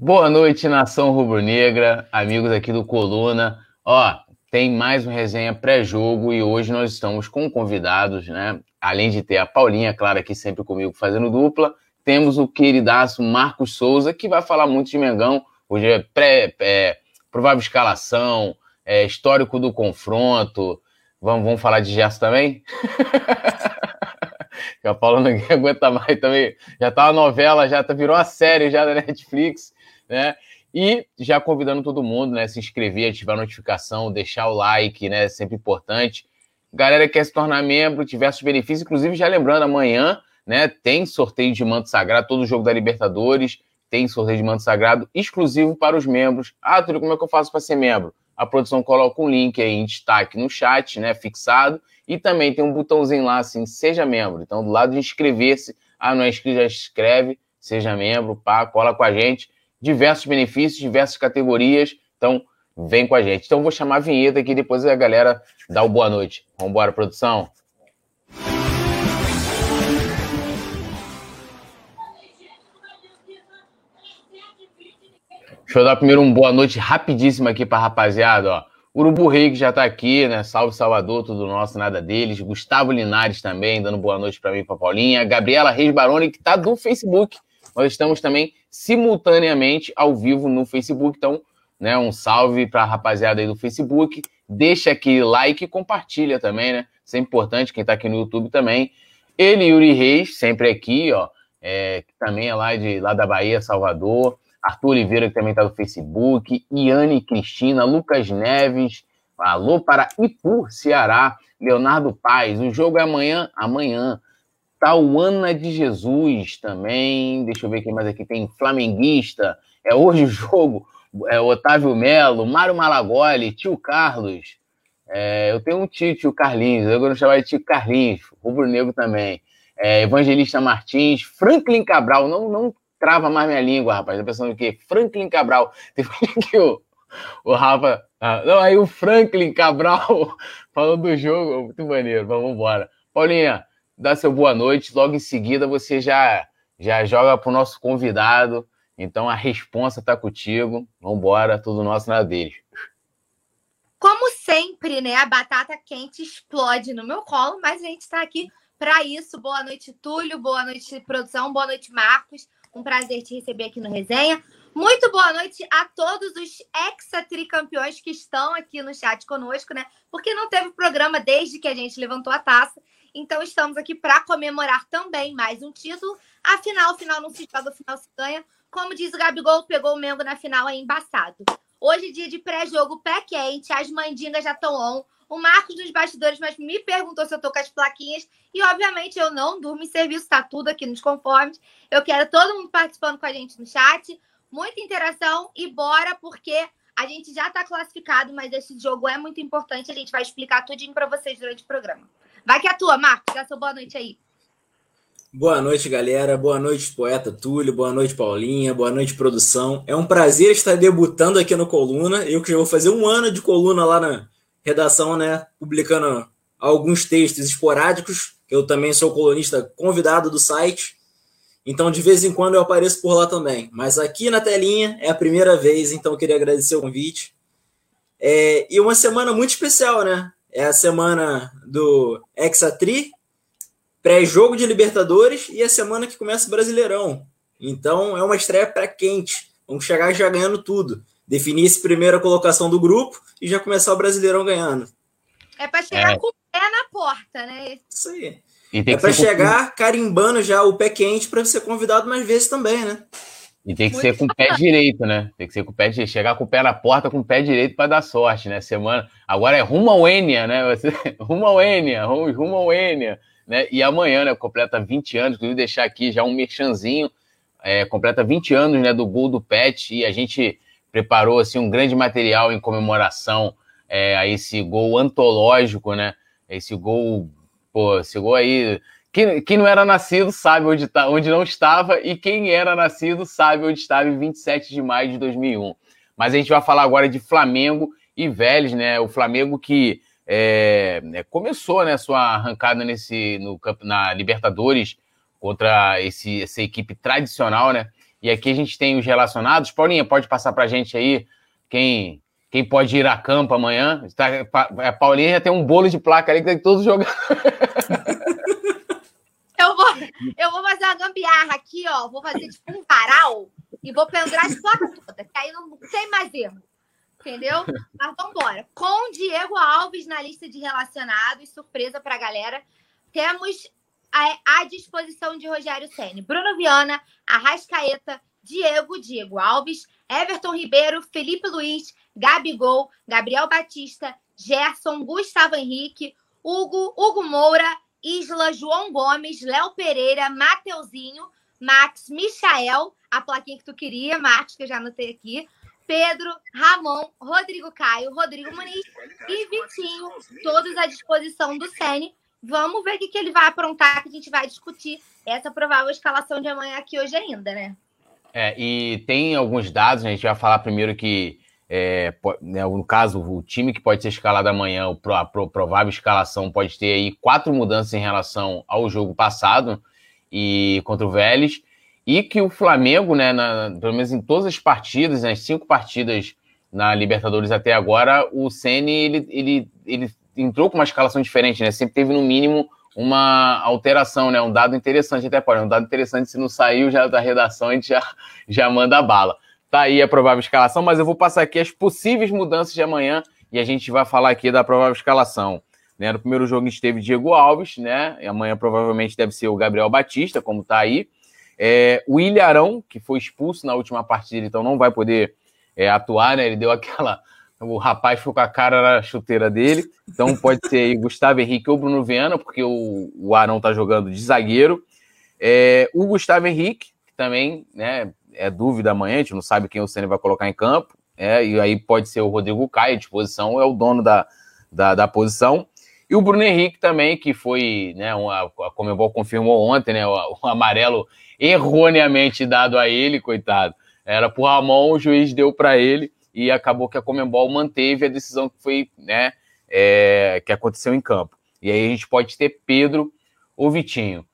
Boa noite, nação rubro-negra, amigos aqui do Coluna. Ó, tem mais um resenha pré-jogo e hoje nós estamos com convidados, né? Além de ter a Paulinha, claro, aqui sempre comigo fazendo dupla, temos o queridaço Marcos Souza, que vai falar muito de Mengão. Hoje é pré, é, provável escalação, é, histórico do confronto. Vamos, vamos falar de Gerson também? a Paula não aguenta mais também. Já tá uma novela, já tá, virou uma série já da Netflix né? E já convidando todo mundo, né? Se inscrever, ativar a notificação, deixar o like, né? Sempre importante. Galera que quer se tornar membro, diversos benefícios, inclusive já lembrando, amanhã, né? Tem sorteio de manto sagrado, todo jogo da Libertadores tem sorteio de manto sagrado exclusivo para os membros. Ah, Túlio, como é que eu faço para ser membro? A produção coloca um link aí em destaque no chat, né? Fixado. E também tem um botãozinho lá assim, seja membro. Então, do lado de inscrever-se, ah, não é inscrito, já escreve, seja membro, pá, cola com a gente diversos benefícios, diversas categorias. Então, vem com a gente. Então, vou chamar a vinheta aqui, depois a galera dá o boa noite. Vamos embora, produção. Deixa eu dar primeiro um boa noite rapidíssimo aqui para rapaziada, ó. Urubu Rei, que já está aqui, né? Salve Salvador, tudo nosso, nada deles. Gustavo Linares também, dando boa noite para mim e para Paulinha. Gabriela Reis Baroni, que está do Facebook. Nós estamos também simultaneamente ao vivo no Facebook. Então, né, um salve para a rapaziada aí do Facebook. Deixa aquele like e compartilha também, né? Isso é importante, quem está aqui no YouTube também. Ele, Yuri Reis, sempre aqui, ó. É, também é lá, de, lá da Bahia, Salvador. Arthur Oliveira, que também está no Facebook. Iane Cristina, Lucas Neves. Alô para Ipu, Ceará. Leonardo Paz. O jogo é amanhã? Amanhã. Tauana de Jesus também. Deixa eu ver quem mais aqui tem. Flamenguista. É hoje o jogo. É Otávio Melo, Mário Malagoli, tio Carlos. É, eu tenho um tio, tio Carlinhos. Eu vou chamar de tio Carlinhos. Rubro Negro também. É, Evangelista Martins. Franklin Cabral. Não, não trava mais minha língua, rapaz. Tá pensando o quê? Franklin Cabral. Que o, o Rafa. Ah, não, aí o Franklin Cabral falou do jogo. Muito maneiro. Vamos embora. Paulinha, dá seu boa noite, logo em seguida você já já joga para o nosso convidado. Então a responsa está contigo. Vamos embora, tudo nosso na deles. Como sempre, né? A batata quente explode no meu colo, mas a gente está aqui para isso. Boa noite, Túlio. Boa noite, produção. Boa noite, Marcos. Um prazer te receber aqui no Resenha. Muito boa noite a todos os ex-tricampeões que estão aqui no chat conosco, né? Porque não teve programa desde que a gente levantou a taça. Então estamos aqui para comemorar também mais um título. Afinal, o final não se joga, o final se ganha. Como diz o Gabigol, pegou o Mengo na final é embaçado. Hoje, dia de pré-jogo, pé quente, as mandingas já estão on. O Marcos dos bastidores mas me perguntou se eu tô com as plaquinhas. E, obviamente, eu não durmo em serviço, tá tudo aqui nos conformes. Eu quero todo mundo participando com a gente no chat. Muita interação e bora, porque a gente já tá classificado, mas esse jogo é muito importante. A gente vai explicar tudinho para vocês durante o programa. Vai que é a tua, Marcos. Dá sua boa noite aí. Boa noite, galera. Boa noite, poeta Túlio. Boa noite, Paulinha. Boa noite, produção. É um prazer estar debutando aqui no Coluna. Eu que já vou fazer um ano de coluna lá na redação, né? Publicando alguns textos esporádicos. Eu também sou colunista convidado do site. Então, de vez em quando eu apareço por lá também. Mas aqui na telinha é a primeira vez, então eu queria agradecer o convite. É, e uma semana muito especial, né? É a semana do Hexatri, pré-jogo de Libertadores e a semana que começa o Brasileirão. Então é uma estreia pré-quente. Vamos chegar já ganhando tudo. Definir essa primeira colocação do grupo e já começar o Brasileirão ganhando. É para chegar é. com o pé na porta, né? Isso aí. é para chegar carimbando já o pé quente para ser convidado mais vezes também, né? E tem que Muito ser com o pé direito, né? Tem que ser com o pé direito. Chegar com o pé na porta com o pé direito para dar sorte, né? Semana. Agora é rumo ao Enia, né? Você... rumo ao Enia, rumo ao Enia. Né? E amanhã, né? Completa 20 anos. Inclusive, deixar aqui já um merchanzinho. É, completa 20 anos né, do gol do Pet. E a gente preparou assim, um grande material em comemoração é, a esse gol antológico, né? Esse gol, pô, esse gol aí quem, quem não era nascido sabe onde, tá, onde não estava, e quem era nascido sabe onde estava em 27 de maio de 2001. Mas a gente vai falar agora de Flamengo e Vélez, né? O Flamengo que é, é começou né, sua arrancada nesse, no, na Libertadores contra esse, essa equipe tradicional, né? E aqui a gente tem os relacionados. Paulinha, pode passar para a gente aí quem, quem pode ir a campo amanhã? A Paulinha já tem um bolo de placa ali que tem todos jogando. Eu vou, eu vou fazer uma gambiarra aqui, ó. Vou fazer tipo um varal e vou pendurar as placas todas, que aí não tem mais erro. Entendeu? Mas vamos embora. Com Diego Alves na lista de relacionados, surpresa pra galera. Temos à disposição de Rogério Senni. Bruno Viana, Arrascaeta, Diego, Diego Alves, Everton Ribeiro, Felipe Luiz, Gabigol, Gabriel Batista, Gerson, Gustavo Henrique, Hugo, Hugo Moura, Isla, João Gomes, Léo Pereira, Mateuzinho, Max, Michael, a plaquinha que tu queria, Marcos, que eu já anotei aqui, Pedro, Ramon, Rodrigo Caio, Rodrigo Muniz e Vitinho, todos à disposição do Sene. Vamos ver o que, que ele vai aprontar, que a gente vai discutir essa provável escalação de amanhã aqui hoje ainda, né? É, e tem alguns dados, a gente vai falar primeiro que, é, né, no caso, o time que pode ser escalado amanhã, a provável escalação pode ter aí quatro mudanças em relação ao jogo passado e contra o Vélez, e que o Flamengo, né, na, pelo menos em todas as partidas, nas cinco partidas na Libertadores até agora, o Ceni ele, ele, ele entrou com uma escalação diferente, né? Sempre teve no mínimo uma alteração, né? Um dado interessante até pode, um dado interessante se não saiu já da redação a gente já, já manda a bala. Tá aí a provável escalação, mas eu vou passar aqui as possíveis mudanças de amanhã e a gente vai falar aqui da provável escalação. Né? No primeiro jogo esteve Diego Alves, né? E amanhã provavelmente deve ser o Gabriel Batista, como tá aí. É, o Ilharão, que foi expulso na última partida, então não vai poder é, atuar, né? Ele deu aquela o rapaz ficou com a cara na chuteira dele. Então pode ser aí Gustavo Henrique ou Bruno Viana, porque o, o Arão tá jogando de zagueiro. É, o Gustavo Henrique, que também né, é dúvida amanhã, a gente não sabe quem o Senna vai colocar em campo. É, e aí pode ser o Rodrigo Caio, de posição, é o dono da, da, da posição. E o Bruno Henrique também, que foi, né, uma, a Comebol confirmou ontem, né, o, o amarelo erroneamente dado a ele, coitado. Era por Ramon, o juiz deu para ele e acabou que a Comembol manteve a decisão que foi, né, é, que aconteceu em campo. E aí a gente pode ter Pedro ou Vitinho.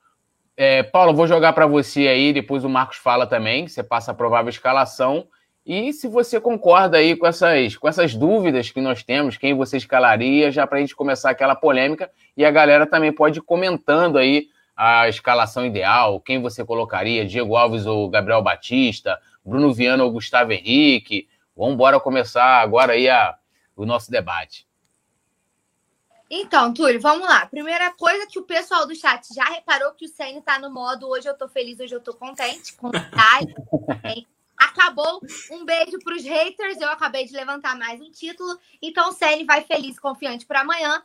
É, Paulo, vou jogar para você aí, depois o Marcos fala também, você passa a provável escalação. E se você concorda aí com essas, com essas dúvidas que nós temos, quem você escalaria, já para a gente começar aquela polêmica, e a galera também pode ir comentando aí a escalação ideal, quem você colocaria, Diego Alves ou Gabriel Batista, Bruno Viana ou Gustavo Henrique, Vamos embora começar agora aí a, o nosso debate. Então, Túlio, vamos lá. Primeira coisa que o pessoal do chat já reparou que o Senna tá no modo hoje eu tô feliz, hoje eu tô contente. Com Acabou. Um beijo para os haters. Eu acabei de levantar mais um título. Então, o Senna vai feliz, confiante para amanhã.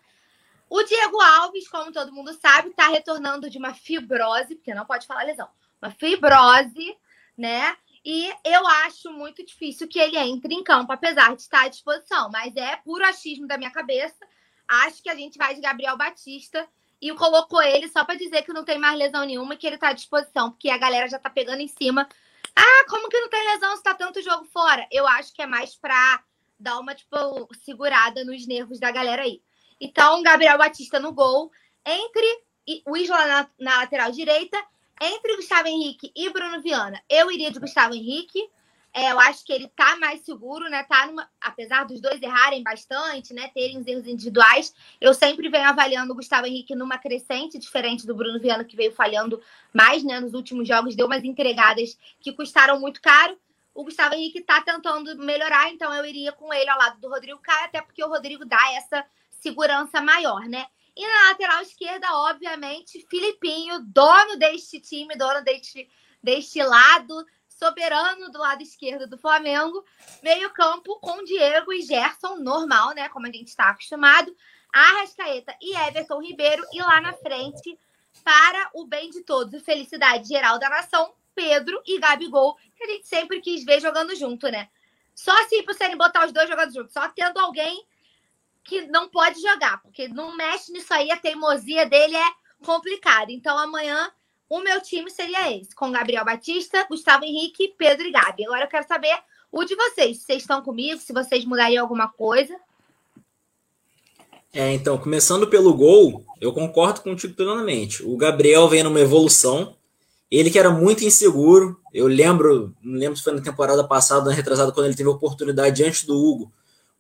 O Diego Alves, como todo mundo sabe, está retornando de uma fibrose, porque não pode falar lesão, uma fibrose, né? E eu acho muito difícil que ele entre em campo, apesar de estar à disposição. Mas é puro achismo da minha cabeça. Acho que a gente vai de Gabriel Batista e colocou ele só para dizer que não tem mais lesão nenhuma e que ele está à disposição, porque a galera já está pegando em cima. Ah, como que não tem lesão se tá tanto jogo fora? Eu acho que é mais para dar uma tipo segurada nos nervos da galera aí. Então, Gabriel Batista no gol, entre o Isla na, na lateral direita entre Gustavo Henrique e Bruno Viana, eu iria de Gustavo Henrique. É, eu acho que ele tá mais seguro, né? Tá numa, apesar dos dois errarem bastante, né? Terem os erros individuais, eu sempre venho avaliando o Gustavo Henrique numa crescente, diferente do Bruno Viana, que veio falhando mais, né? Nos últimos jogos, deu umas entregadas que custaram muito caro. O Gustavo Henrique tá tentando melhorar, então eu iria com ele ao lado do Rodrigo Caio, até porque o Rodrigo dá essa segurança maior, né? E na lateral esquerda, obviamente, Filipinho, dono deste time, dono deste, deste lado, soberano do lado esquerdo do Flamengo. Meio campo com Diego e Gerson, normal, né? Como a gente está acostumado. Arrascaeta e Everton Ribeiro. E lá na frente, para o bem de todos e felicidade geral da nação, Pedro e Gabigol, que a gente sempre quis ver jogando junto, né? Só para você botar os dois jogando juntos. Só tendo alguém que não pode jogar, porque não mexe nisso aí, a teimosia dele é complicada. Então amanhã o meu time seria esse, com Gabriel Batista, Gustavo Henrique, Pedro e Gabi. Agora eu quero saber o de vocês, se vocês estão comigo, se vocês mudariam alguma coisa. É, então, começando pelo gol, eu concordo contigo plenamente. O Gabriel vem numa evolução. Ele que era muito inseguro, eu lembro, não lembro se foi na temporada passada, na retrasada, quando ele teve a oportunidade antes do Hugo,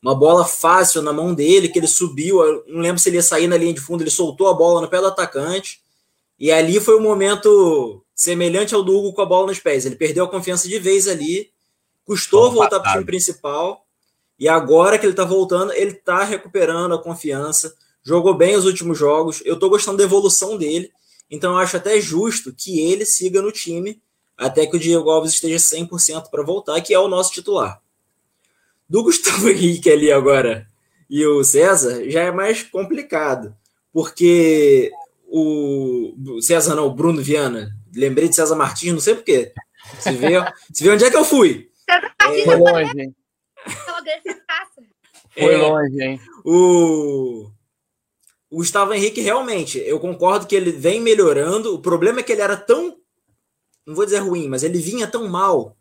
uma bola fácil na mão dele, que ele subiu, não lembro se ele ia sair na linha de fundo, ele soltou a bola no pé do atacante, e ali foi um momento semelhante ao do Hugo com a bola nos pés. Ele perdeu a confiança de vez ali, custou voltar para o time principal, e agora que ele está voltando, ele está recuperando a confiança, jogou bem os últimos jogos, eu estou gostando da evolução dele, então eu acho até justo que ele siga no time até que o Diego Alves esteja 100% para voltar, que é o nosso titular. Do Gustavo Henrique ali agora e o César já é mais complicado, porque o César não, o Bruno Viana, lembrei de César Martins, não sei porquê. Se vê, se vê onde é que eu fui. César Martins é, foi longe, hein? Foi é, longe, hein? O, o Gustavo Henrique, realmente, eu concordo que ele vem melhorando. O problema é que ele era tão. Não vou dizer ruim, mas ele vinha tão mal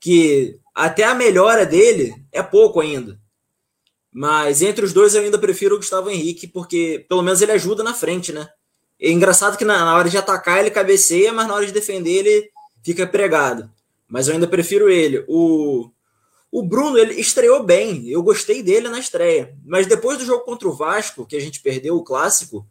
que até a melhora dele é pouco ainda. Mas entre os dois eu ainda prefiro o Gustavo Henrique, porque pelo menos ele ajuda na frente, né? É engraçado que na, na hora de atacar ele cabeceia, mas na hora de defender ele fica pregado. Mas eu ainda prefiro ele. O, o Bruno, ele estreou bem. Eu gostei dele na estreia. Mas depois do jogo contra o Vasco, que a gente perdeu o clássico,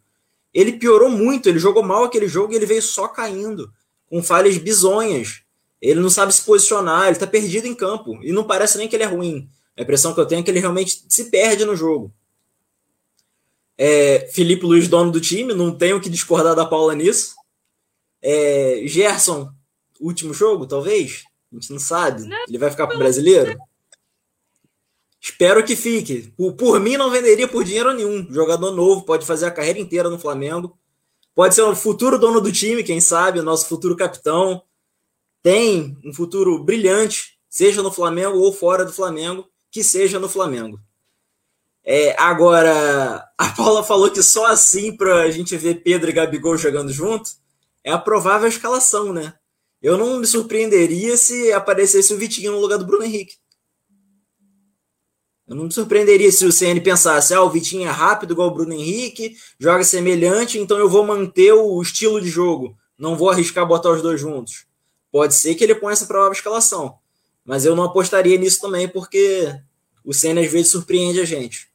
ele piorou muito. Ele jogou mal aquele jogo e ele veio só caindo, com falhas bizonhas. Ele não sabe se posicionar, ele tá perdido em campo. E não parece nem que ele é ruim. A impressão que eu tenho é que ele realmente se perde no jogo. É, Felipe Luiz, dono do time, não tenho que discordar da Paula nisso. É, Gerson, último jogo, talvez? A gente não sabe. Ele vai ficar pro brasileiro? Espero que fique. Por, por, mim, não venderia por dinheiro nenhum. Jogador novo, pode fazer a carreira inteira no Flamengo. Pode ser o futuro dono do time, quem sabe, o nosso futuro capitão. Tem um futuro brilhante, seja no Flamengo ou fora do Flamengo, que seja no Flamengo. É, agora, a Paula falou que só assim para a gente ver Pedro e Gabigol jogando junto é a provável escalação, né? Eu não me surpreenderia se aparecesse o Vitinho no lugar do Bruno Henrique. Eu não me surpreenderia se o CN pensasse: ah, o Vitinho é rápido igual o Bruno Henrique, joga semelhante, então eu vou manter o estilo de jogo. Não vou arriscar botar os dois juntos. Pode ser que ele ponha essa provável escalação. Mas eu não apostaria nisso também, porque o CN às vezes surpreende a gente.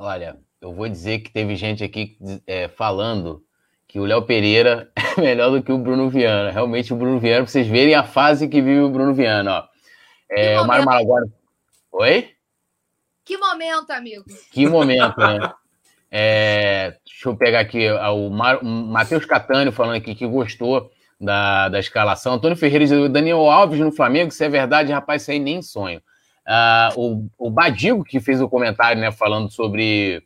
Olha, eu vou dizer que teve gente aqui é, falando que o Léo Pereira é melhor do que o Bruno Viana. Realmente, o Bruno Viana, pra vocês verem a fase que vive o Bruno Viana, ó. É, o Mário Malagora. Oi? Que momento, amigo? Que momento, né? É, deixa eu pegar aqui o Matheus Catânio falando aqui que gostou da, da escalação. Antônio Ferreira diz Daniel Alves no Flamengo, se é verdade, rapaz, isso aí nem sonho. Uh, o, o Badigo, que fez o comentário, né, falando sobre,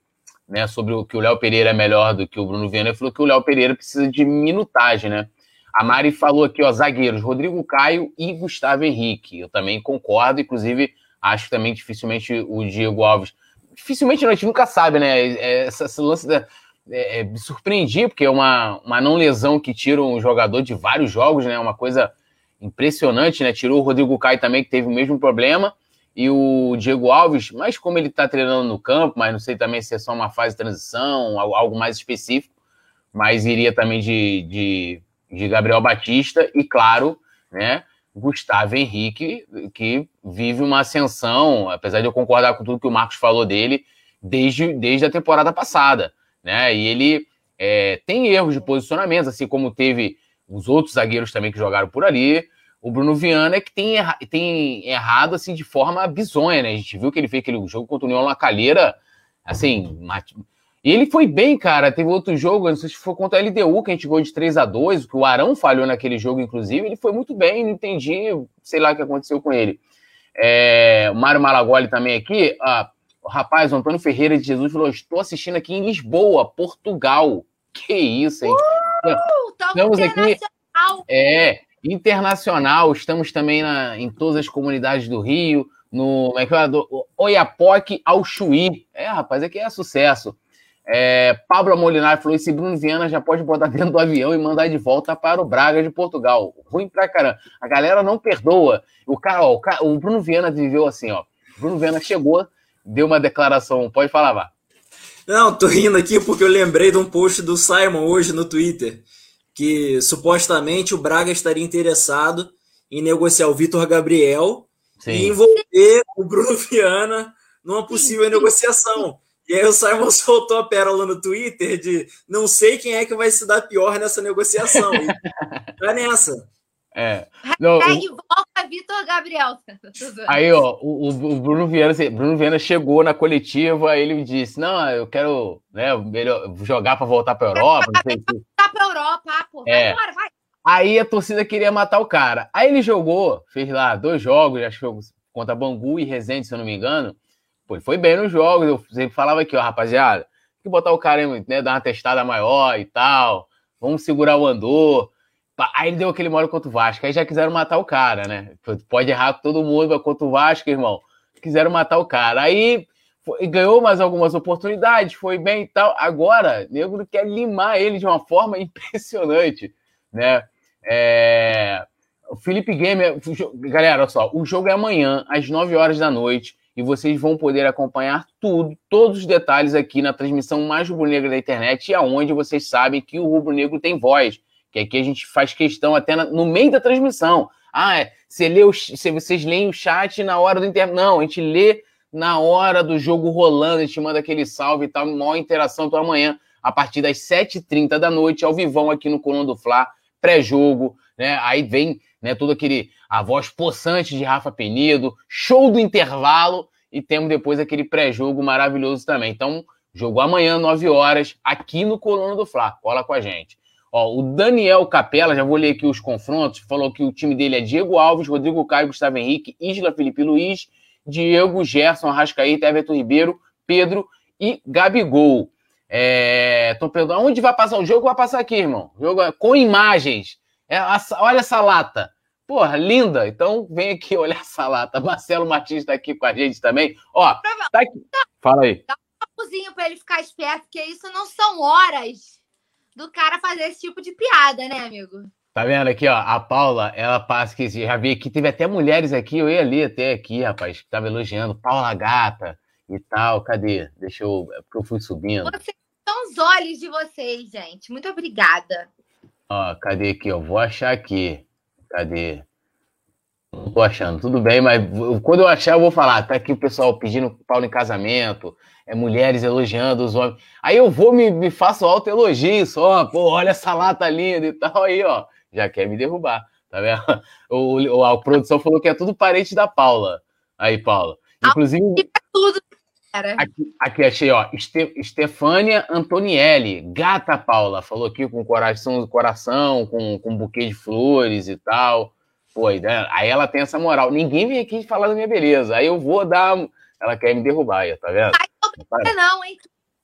né, sobre o que o Léo Pereira é melhor do que o Bruno Viana, falou que o Léo Pereira precisa de minutagem, né? A Mari falou aqui, ó, zagueiros, Rodrigo Caio e Gustavo Henrique. Eu também concordo, inclusive, acho também dificilmente o Diego Alves. Dificilmente, não, a gente nunca sabe, né? É, essa, esse lance da, é, é, me surpreendi, porque é uma, uma não lesão que tira um jogador de vários jogos, né? Uma coisa impressionante, né? Tirou o Rodrigo Caio também, que teve o mesmo problema e o Diego Alves, mas como ele está treinando no campo, mas não sei também se é só uma fase de transição, algo mais específico, mas iria também de, de, de Gabriel Batista e, claro, né, Gustavo Henrique, que vive uma ascensão, apesar de eu concordar com tudo que o Marcos falou dele, desde, desde a temporada passada, né, e ele é, tem erros de posicionamento, assim como teve os outros zagueiros também que jogaram por ali, o Bruno Viana é que tem, erra, tem errado assim de forma bizonha, né? A gente viu que ele fez aquele jogo contra o União La Calheira, assim, e ele foi bem, cara. Teve outro jogo, não sei se foi contra a LDU, que a gente ganhou de 3 a 2 que o Arão falhou naquele jogo, inclusive. Ele foi muito bem, não entendi, sei lá o que aconteceu com ele. É, o Mário Malagoli também aqui. Ah, o rapaz, o Antônio Ferreira de Jesus falou: Estou assistindo aqui em Lisboa, Portugal. Que isso, hein? Uh, Estamos aqui. É, internacional. Estamos também na, em todas as comunidades do Rio, no é é, Oiapoque ao Chuí. É, rapaz, aqui é sucesso. É, Pablo Molinar falou: esse Bruno Viana já pode botar dentro do avião e mandar de volta para o Braga de Portugal. Ruim pra caramba. A galera não perdoa. O cara, ó, o, cara, o Bruno Viana viveu assim, ó. Bruno Viana chegou, deu uma declaração. Pode falar, vá. Não, tô rindo aqui porque eu lembrei de um post do Simon hoje no Twitter que supostamente o Braga estaria interessado em negociar o Vitor Gabriel Sim. e envolver o Bruno Viana numa possível negociação. E aí o Simon soltou a pérola no Twitter de não sei quem é que vai se dar pior nessa negociação. E tá nessa. É. Não, Hashtag o... volta Vitor Gabriel. Aí, ó, o, o, Bruno Viana, Bruno Viana chegou na coletiva, ele me disse: Não, eu quero né, jogar para voltar para Europa. Não sei Voltar para Europa, ah, pô. Vai é. embora, vai. Aí a torcida queria matar o cara. Aí ele jogou, fez lá dois jogos, acho que contra Bangu e Resende, se eu não me engano. Pô, foi bem nos jogos. Eu sempre falava aqui, ó, rapaziada, tem que botar o cara, né, dar uma testada maior e tal. Vamos segurar o andor. Aí ele deu aquele mole contra o Vasco. Aí já quiseram matar o cara, né? Pode errar com todo mundo, mas contra o Vasco, irmão. Quiseram matar o cara. Aí foi, ganhou mais algumas oportunidades, foi bem e tal. Agora, Negro quer limar ele de uma forma impressionante, né? É... O Felipe Gamer, galera, olha só, o jogo é amanhã, às 9 horas da noite, e vocês vão poder acompanhar tudo, todos os detalhes aqui na transmissão mais rubro-negra da internet, e aonde vocês sabem que o rubro-negro tem voz que aqui a gente faz questão até no meio da transmissão. Ah, é, você lê o, se vocês leem o chat na hora do intervalo. Não, a gente lê na hora do jogo rolando, a gente manda aquele salve e tal, maior interação para amanhã, a partir das 7h30 da noite, ao vivão aqui no Coluna do Fla, pré-jogo, né? Aí vem né, todo aquele, a voz possante de Rafa Penido, show do intervalo, e temos depois aquele pré-jogo maravilhoso também. Então, jogo amanhã, 9 horas, aqui no Coluna do Fla. Cola com a gente. Ó, o Daniel Capela, já vou ler aqui os confrontos, falou que o time dele é Diego Alves, Rodrigo Caio, Gustavo Henrique, Isla Felipe Luiz, Diego, Gerson, Arrascaíta, Everton Ribeiro, Pedro e Gabigol. É, perguntando, onde vai passar o jogo? Vai passar aqui, irmão. Jogo é com imagens. É, olha essa lata. Porra, linda. Então vem aqui olhar essa lata. Marcelo Martins está aqui com a gente também. Ó, tá aqui. Fala aí. Dá um papozinho para ele ficar esperto, porque isso não são horas do cara fazer esse tipo de piada, né, amigo? Tá vendo aqui, ó? A Paula, ela passa que já vi aqui, teve até mulheres aqui, eu ia ali até aqui, rapaz, que tava elogiando, Paula Gata e tal. Cadê? Deixa eu. É porque eu fui subindo. Vocês são os olhos de vocês, gente. Muito obrigada. Ó, cadê aqui? Eu vou achar aqui. Cadê? Não tô achando, tudo bem, mas quando eu achar, eu vou falar. Tá aqui o pessoal pedindo Paulo em casamento, é, mulheres elogiando os homens. Aí eu vou, me, me faço auto-elogio só, pô, olha essa lata linda e tal, aí, ó, já quer me derrubar, tá vendo? O, a produção falou que é tudo parente da Paula. Aí, Paula. Inclusive. tudo, cara. Aqui, aqui achei, ó, Este, Estefânia Antonielli, gata Paula, falou aqui com coração, coração com, com um buquê de flores e tal. Pô, né? aí ela tem essa moral. Ninguém vem aqui falar da minha beleza. Aí eu vou dar. Ela quer me derrubar, aí, tá vendo? Ai, não, hein?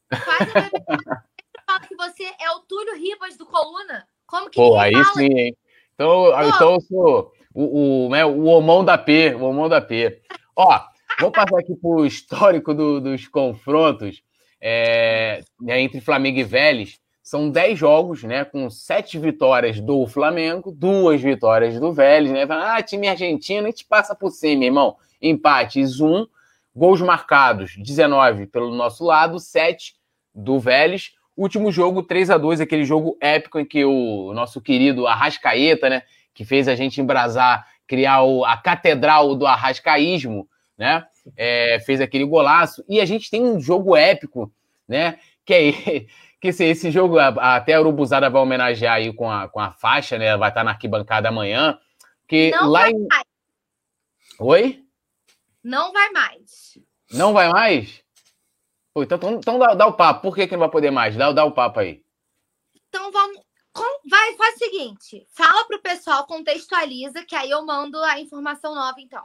Quase fala que você é o Túlio Ribas do Coluna. Como que Pô, aí fala? sim, hein? Então, então eu sou o, o, né, o homão da P, o homão da P. Ó, vou passar aqui pro histórico do, dos confrontos é, né, entre Flamengo e Vélez. São 10 jogos, né? Com 7 vitórias do Flamengo, duas vitórias do Vélez, né? Ah, time argentino, a gente passa por cima, irmão. Empates 1, gols marcados 19 pelo nosso lado, 7 do Vélez. Último jogo 3 a 2 aquele jogo épico em que o nosso querido Arrascaeta, né? Que fez a gente embrasar, criar o, a catedral do arrascaísmo, né? É, fez aquele golaço. E a gente tem um jogo épico, né? Que é que esse, esse jogo, até a Urubuzada vai homenagear aí com a, com a faixa, né? Vai estar na arquibancada amanhã. Que Não lá vai em... mais. Oi? Não vai mais. Não vai mais? Pô, então, então, então dá, dá, o papo. Por que, que não vai poder mais? Dá, dá o papo aí. Então vamos. Vai, faz o seguinte: fala pro pessoal, contextualiza, que aí eu mando a informação nova, então.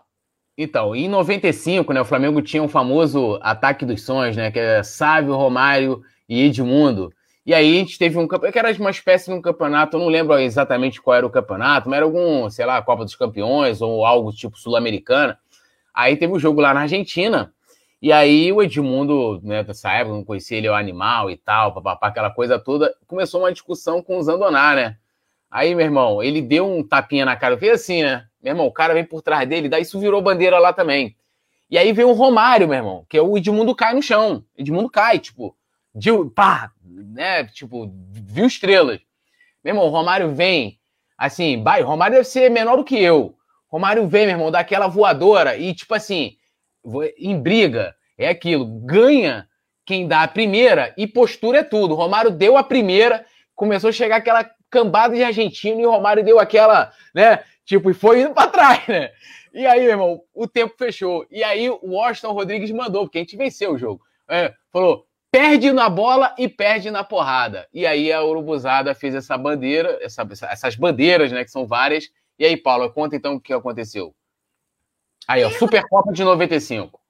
Então, em 95, né, o Flamengo tinha um famoso ataque dos sonhos, né, que é Sávio, Romário e Edmundo. E aí a gente teve um campeonato, que era uma espécie de um campeonato, eu não lembro exatamente qual era o campeonato, mas era algum, sei lá, Copa dos Campeões ou algo tipo sul-americana. Aí teve o um jogo lá na Argentina, e aí o Edmundo, né, nessa época, não conhecia ele, é o animal e tal, papapá, aquela coisa toda, começou uma discussão com o Zandoná, né? Aí, meu irmão, ele deu um tapinha na cara, fez assim, né? Meu irmão, o cara vem por trás dele, daí isso virou bandeira lá também. E aí veio o Romário, meu irmão, que é o Edmundo cai no chão. Edmundo cai, tipo, de, pá, né? Tipo, viu estrelas. Meu irmão, o Romário vem, assim, vai, Romário deve ser menor do que eu. Romário vem, meu irmão, daquela voadora e, tipo assim, em briga, é aquilo, ganha quem dá a primeira e postura é tudo. Romário deu a primeira, começou a chegar aquela cambada de argentino e o Romário deu aquela, né? Tipo, e foi indo para trás, né? E aí, meu irmão, o tempo fechou. E aí o Washington Rodrigues mandou, porque a gente venceu o jogo. É, falou: perde na bola e perde na porrada. E aí a Urubuzada fez essa bandeira, essa, essas bandeiras, né? Que são várias. E aí, Paulo, conta então o que aconteceu. Aí, ó, Supercopa de 95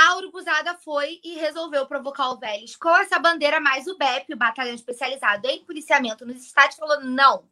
a Urubuzada foi e resolveu provocar o Vélez com essa bandeira mais o BEP, o Batalhão Especializado em Policiamento nos Estádios, falou não,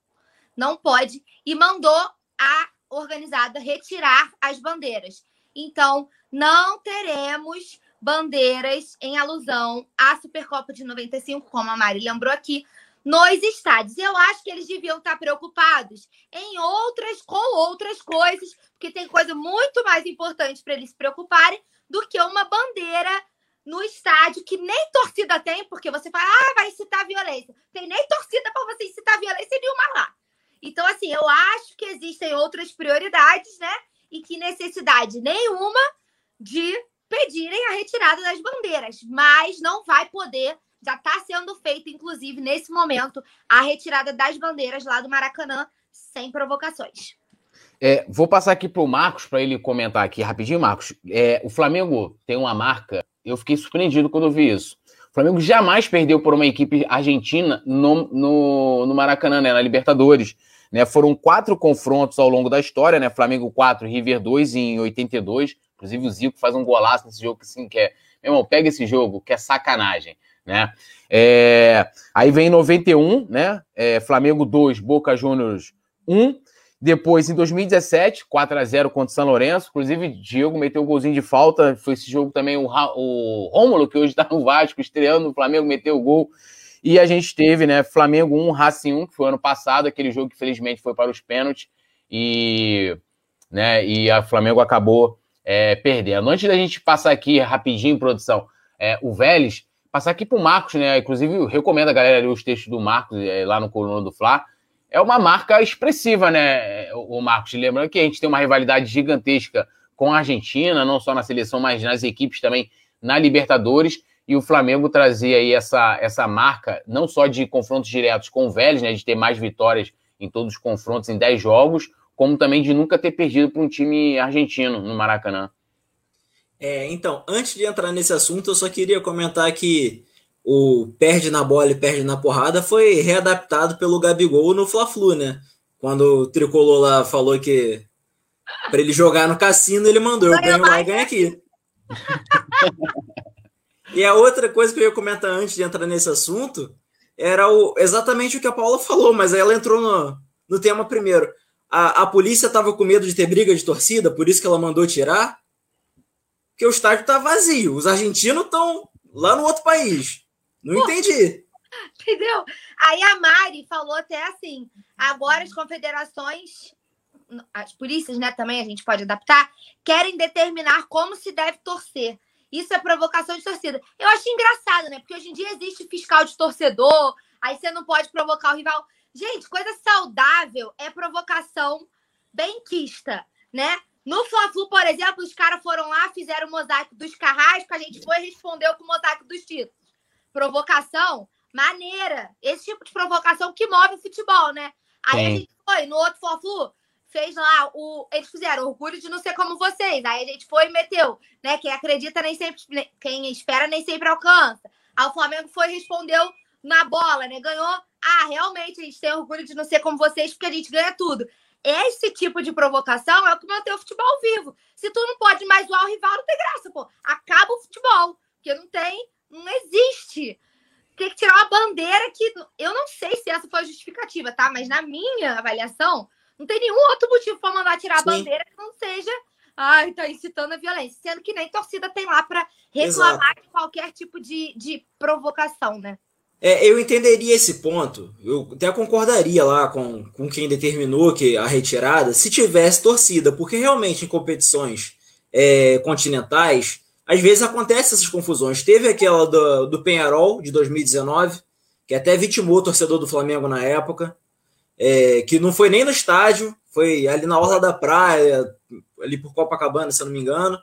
não pode, e mandou a organizada retirar as bandeiras. Então, não teremos bandeiras em alusão à Supercopa de 95, como a Mari lembrou aqui, nos estádios. Eu acho que eles deviam estar preocupados em outras, com outras coisas, porque tem coisa muito mais importante para eles se preocuparem do que uma bandeira no estádio que nem torcida tem, porque você fala, ah, vai incitar violência. Tem nem torcida para você incitar violência nenhuma lá. Então, assim, eu acho que existem outras prioridades, né? E que necessidade nenhuma de pedirem a retirada das bandeiras, mas não vai poder. Já está sendo feito, inclusive, nesse momento, a retirada das bandeiras lá do Maracanã, sem provocações. É, vou passar aqui para o Marcos para ele comentar aqui rapidinho, Marcos. É, o Flamengo tem uma marca. Eu fiquei surpreendido quando vi isso. O Flamengo jamais perdeu por uma equipe argentina no, no, no Maracanã, né, na Libertadores. Né, foram quatro confrontos ao longo da história, né? Flamengo 4, River 2 em 82. Inclusive o Zico faz um golaço nesse jogo que assim quer. Meu irmão, pega esse jogo, que é sacanagem, né? É, aí vem 91, né? É, Flamengo 2, Boca Juniors 1. Depois, em 2017, 4 a 0 contra o São Lourenço. Inclusive, Diego meteu um golzinho de falta. Foi esse jogo também o, o Rômulo, que hoje está no Vasco, estreando no Flamengo, meteu o gol. E a gente teve, né, Flamengo 1, Racing 1, que foi ano passado, aquele jogo que felizmente foi para os pênaltis. E, né, e a Flamengo acabou é, perdendo. Antes da gente passar aqui rapidinho, produção, é, o Vélez, passar aqui para o Marcos, né? Inclusive, recomendo a galera ler os textos do Marcos é, lá no Coluna do Fla é uma marca expressiva, né, o Marcos? Lembrando que a gente tem uma rivalidade gigantesca com a Argentina, não só na seleção, mas nas equipes também na Libertadores. E o Flamengo trazia aí essa, essa marca, não só de confrontos diretos com o Vélez, né, de ter mais vitórias em todos os confrontos em 10 jogos, como também de nunca ter perdido para um time argentino no Maracanã. É, então, antes de entrar nesse assunto, eu só queria comentar que o perde na bola e perde na porrada foi readaptado pelo Gabigol no Fla-Flu, né? Quando o tricolor lá falou que para ele jogar no cassino, ele mandou: eu ganho lá e ganho aqui. e a outra coisa que eu ia comentar antes de entrar nesse assunto era o, exatamente o que a Paula falou, mas aí ela entrou no, no tema primeiro. A, a polícia estava com medo de ter briga de torcida, por isso que ela mandou tirar. Porque o estádio está vazio. Os argentinos estão lá no outro país. Não Pô, entendi. Entendeu? Aí a Mari falou até assim: agora as confederações, as polícias, né, também a gente pode adaptar, querem determinar como se deve torcer. Isso é provocação de torcida. Eu acho engraçado, né? Porque hoje em dia existe fiscal de torcedor, aí você não pode provocar o rival. Gente, coisa saudável é provocação benquista, né? No Fla-Flu, por exemplo, os caras foram lá, fizeram o mosaico dos carrascos, a gente foi e respondeu com o mosaico dos títulos provocação maneira. Esse tipo de provocação que move o futebol, né? Aí Sim. a gente foi no outro Fla-Flu, fez lá o. Eles fizeram orgulho de não ser como vocês. Aí a gente foi e meteu, né? Quem acredita nem sempre. Quem espera nem sempre alcança. Aí o Flamengo foi e respondeu na bola, né? Ganhou. Ah, realmente a gente tem orgulho de não ser como vocês, porque a gente ganha tudo. Esse tipo de provocação é o que mantém o futebol vivo. Se tu não pode mais zoar o rival, não tem graça, pô. Acaba o futebol. Porque não tem não existe. Tem que tirar uma bandeira que eu não sei se essa foi a justificativa, tá? Mas na minha avaliação, não tem nenhum outro motivo para mandar tirar a bandeira que não seja ai, tá incitando a violência, sendo que nem torcida tem lá para reclamar Exato. de qualquer tipo de, de provocação, né? É, eu entenderia esse ponto, eu até concordaria lá com, com quem determinou que a retirada, se tivesse torcida, porque realmente em competições é, continentais às vezes acontecem essas confusões. Teve aquela do, do Penharol, de 2019, que até vitimou o torcedor do Flamengo na época, é, que não foi nem no estádio, foi ali na orla da praia, ali por Copacabana, se eu não me engano.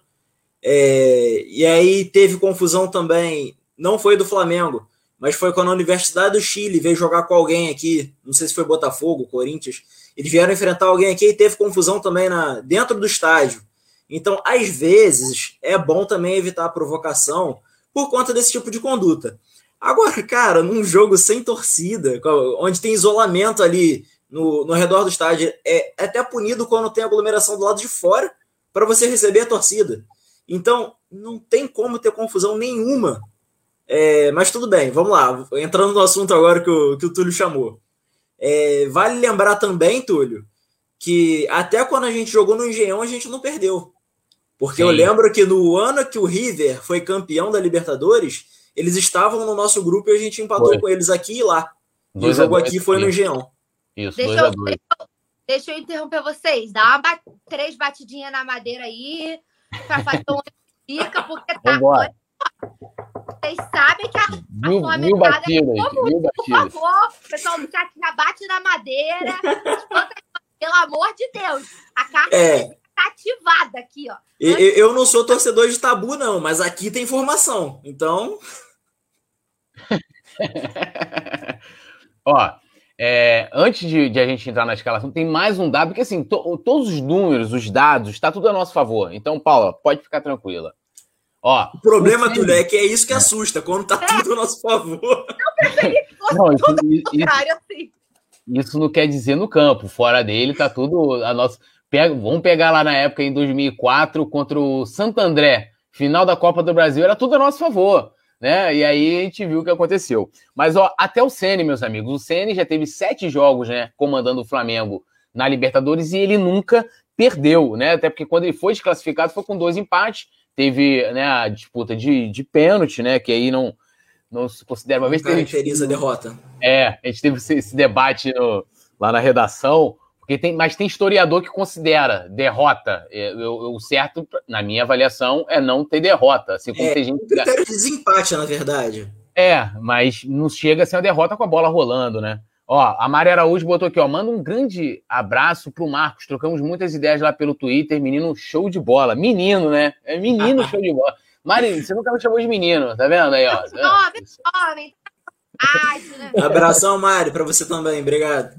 É, e aí teve confusão também, não foi do Flamengo, mas foi quando a Universidade do Chile veio jogar com alguém aqui, não sei se foi Botafogo, Corinthians, eles vieram enfrentar alguém aqui e teve confusão também na, dentro do estádio. Então, às vezes, é bom também evitar a provocação por conta desse tipo de conduta. Agora, cara, num jogo sem torcida, onde tem isolamento ali no, no redor do estádio, é até punido quando tem aglomeração do lado de fora para você receber a torcida. Então, não tem como ter confusão nenhuma. É, mas tudo bem, vamos lá. Entrando no assunto agora que o, que o Túlio chamou. É, vale lembrar também, Túlio, que até quando a gente jogou no Engenhão, a gente não perdeu. Porque Sim. eu lembro que no ano que o River foi campeão da Libertadores, eles estavam no nosso grupo e a gente empatou foi. com eles aqui e lá. E o jogo aqui foi no Engenhão. Isso, deixa eu, deixa, eu, deixa eu interromper vocês. Dá uma, três batidinhas na madeira aí, pra fazer uma dica, porque tá. Vambora. Vocês sabem que a, mil, a mil batidas, mil batidas. Por favor, pessoal, já, já bate na madeira. pelo amor de Deus. A carta é. tá ativada aqui, ó. Eu, eu não sou torcedor de tabu, não, mas aqui tem informação. Então. ó, é, antes de, de, a gente entrar na escalação, tem mais um dado, porque assim, to, todos os números, os dados, está tudo a nosso favor. Então, Paula, pode ficar tranquila. Ó, o problema, Túlio, é que é isso que assusta, quando tá tudo a nosso favor. Eu preferi que fosse não, isso, isso, assim. Isso não quer dizer no campo, fora dele tá tudo a nossa. Pega, vamos pegar lá na época em 2004 contra o Santo André, final da Copa do Brasil, era tudo a nosso favor, né? E aí a gente viu o que aconteceu. Mas ó, até o Ceni, meus amigos, o Ceni já teve sete jogos, né, comandando o Flamengo na Libertadores e ele nunca perdeu, né? Até porque quando ele foi desclassificado foi com dois empates teve né, a disputa de, de pênalti, né? Que aí não, não se considera. Uma vez caracteriza a derrota. É, a gente teve esse, esse debate no, lá na redação, porque tem, mas tem historiador que considera derrota. É, o certo, na minha avaliação, é não ter derrota. Assim como é, tem gente. critério de desempate, na verdade. É, mas não chega a ser uma derrota com a bola rolando, né? Ó, a Mari Araújo botou aqui, ó. Manda um grande abraço pro Marcos. Trocamos muitas ideias lá pelo Twitter. Menino show de bola. Menino, né? É menino show de bola. Mari, você nunca me chamou de menino, tá vendo aí, ó? Jovem, jovem. Abração, Mari, para você também. Obrigado.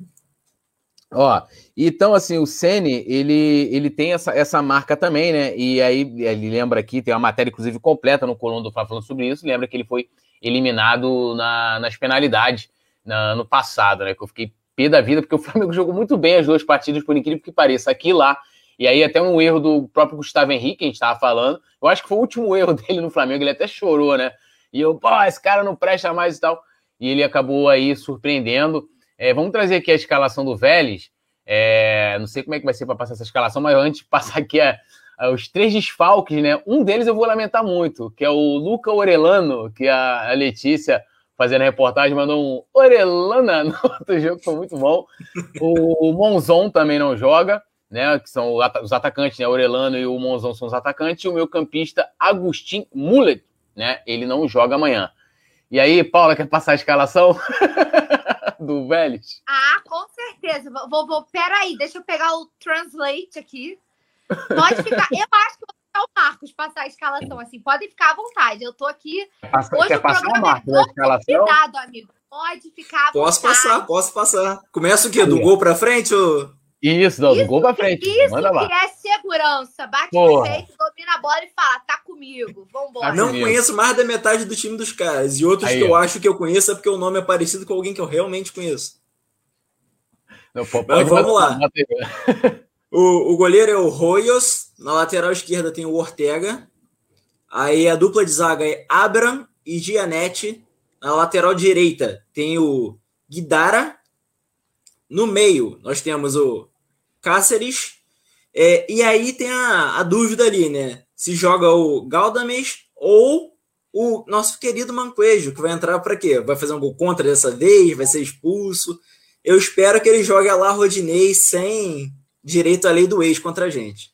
Ó, então, assim, o Sene, ele, ele tem essa, essa marca também, né? E aí, ele lembra aqui, tem uma matéria, inclusive, completa no coluna do Fá falando sobre isso. Lembra que ele foi eliminado na, nas penalidades na, ano passado, né? Que eu fiquei pé da vida, porque o Flamengo jogou muito bem as duas partidas, por incrível que pareça, aqui e lá. E aí, até um erro do próprio Gustavo Henrique, a gente estava falando. Eu acho que foi o último erro dele no Flamengo, ele até chorou, né? E eu, pô, esse cara não presta mais e tal. E ele acabou aí surpreendendo. É, vamos trazer aqui a escalação do Vélez. É, não sei como é que vai ser para passar essa escalação, mas antes de passar aqui a, a, os três desfalques, né? Um deles eu vou lamentar muito, que é o Luca Orelano, que a, a Letícia fazendo a reportagem, mandou um Orelana no outro jogo, foi muito bom. O, Monzon também não joga, né? Que são os atacantes, né? O Orelano e o Monzon são os atacantes, e o meu campista Agustin Mullet, né? Ele não joga amanhã. E aí, Paula, quer passar a escalação do Vélez? Ah, com certeza. Vou, vou, peraí, deixa eu pegar o translate aqui. Pode ficar. Eu acho que o Marcos passar a escalação, assim, podem ficar à vontade. Eu tô aqui. Passa, hoje quer o passar o Marcos é escalação? Cuidado, amigo. Pode ficar à Posso vontade. passar, posso passar. Começa o quê? Do gol pra frente? Ou... Isso, do gol pra frente. Isso Manda lá. que é segurança. Bate no peito, domina a bola e fala, tá comigo, vambora. Não conheço mais da metade do time dos caras. E outros Aí, que eu acho que eu conheço é porque o nome é parecido com alguém que eu realmente conheço. Não, pode, Mas vamos lá. O, o goleiro é o Royos, na lateral esquerda tem o Ortega, aí a dupla de zaga é Abram e Gianetti, na lateral direita tem o Guidara, no meio nós temos o Cáceres, é, e aí tem a, a dúvida ali, né? Se joga o Galdames ou o nosso querido Manquejo, que vai entrar para quê? Vai fazer um gol contra dessa vez? Vai ser expulso? Eu espero que ele jogue lá Rodinei sem direito à lei do ex contra a gente.